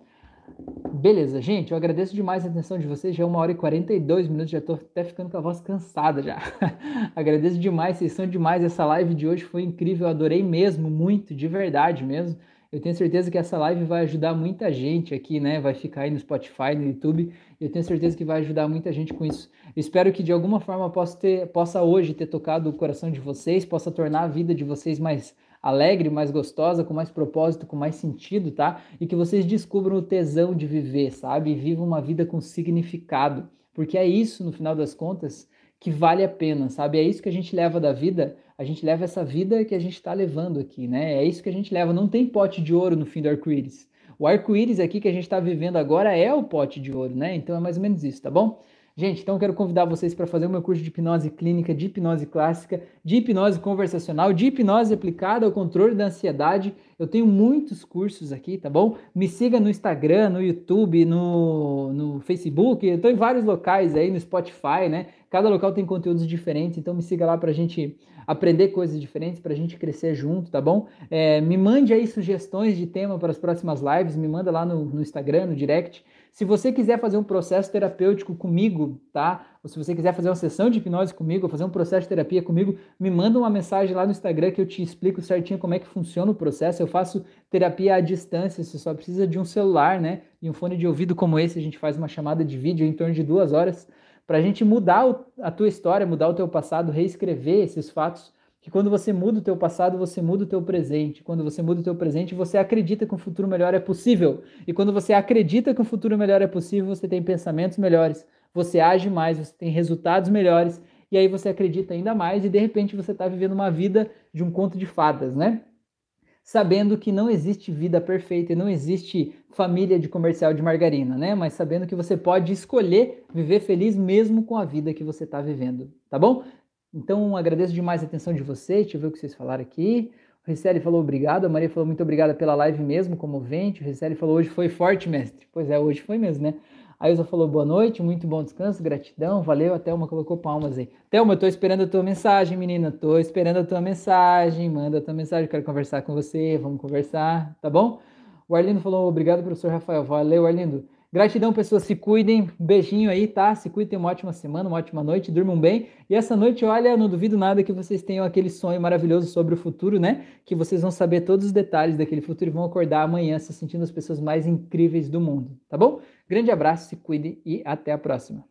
Beleza, gente, eu agradeço demais a atenção de vocês. Já é uma hora e 42 minutos, já tô até ficando com a voz cansada já. agradeço demais, vocês são demais. Essa live de hoje foi incrível, eu adorei mesmo, muito, de verdade mesmo. Eu tenho certeza que essa live vai ajudar muita gente aqui, né? Vai ficar aí no Spotify, no YouTube. Eu tenho certeza que vai ajudar muita gente com isso. espero que de alguma forma possa, ter, possa hoje ter tocado o coração de vocês, possa tornar a vida de vocês mais alegre, mais gostosa, com mais propósito, com mais sentido, tá? E que vocês descubram o tesão de viver, sabe? E vivam uma vida com significado, porque é isso, no final das contas, que vale a pena, sabe? É isso que a gente leva da vida, a gente leva essa vida que a gente está levando aqui, né? É isso que a gente leva, não tem pote de ouro no fim do arco-íris. O arco-íris aqui que a gente está vivendo agora é o pote de ouro, né? Então é mais ou menos isso, tá bom? Gente, então quero convidar vocês para fazer o meu curso de hipnose clínica, de hipnose clássica, de hipnose conversacional, de hipnose aplicada ao controle da ansiedade. Eu tenho muitos cursos aqui, tá bom? Me siga no Instagram, no YouTube, no, no Facebook. Eu estou em vários locais aí, no Spotify, né? Cada local tem conteúdos diferentes, então me siga lá para a gente aprender coisas diferentes, para a gente crescer junto, tá bom? É, me mande aí sugestões de tema para as próximas lives, me manda lá no, no Instagram, no direct. Se você quiser fazer um processo terapêutico comigo, tá? ou se você quiser fazer uma sessão de hipnose comigo, ou fazer um processo de terapia comigo, me manda uma mensagem lá no Instagram que eu te explico certinho como é que funciona o processo. Eu faço terapia à distância, você só precisa de um celular, né? E um fone de ouvido como esse, a gente faz uma chamada de vídeo em torno de duas horas para a gente mudar a tua história, mudar o teu passado, reescrever esses fatos que quando você muda o teu passado, você muda o teu presente. Quando você muda o teu presente, você acredita que um futuro melhor é possível. E quando você acredita que um futuro melhor é possível, você tem pensamentos melhores, você age mais, você tem resultados melhores, e aí você acredita ainda mais e de repente você está vivendo uma vida de um conto de fadas, né? Sabendo que não existe vida perfeita e não existe família de comercial de margarina, né? Mas sabendo que você pode escolher viver feliz mesmo com a vida que você está vivendo, tá bom? Então, agradeço demais a atenção de vocês, deixa eu ver o que vocês falaram aqui. O Ricelli falou obrigado, a Maria falou muito obrigada pela live mesmo, comovente. O Ricelli falou hoje foi forte, mestre. Pois é, hoje foi mesmo, né? A Ilza falou boa noite, muito bom descanso, gratidão, valeu. A Thelma colocou palmas aí. Thelma, eu tô esperando a tua mensagem, menina. Tô esperando a tua mensagem. Manda a tua mensagem, quero conversar com você. Vamos conversar, tá bom? O Arlindo falou obrigado, professor Rafael. Valeu, Arlindo. Gratidão, pessoas, se cuidem. Beijinho aí, tá? Se cuidem, uma ótima semana, uma ótima noite, durmam bem. E essa noite, olha, não duvido nada que vocês tenham aquele sonho maravilhoso sobre o futuro, né? Que vocês vão saber todos os detalhes daquele futuro e vão acordar amanhã se sentindo as pessoas mais incríveis do mundo, tá bom? Grande abraço, se cuidem e até a próxima.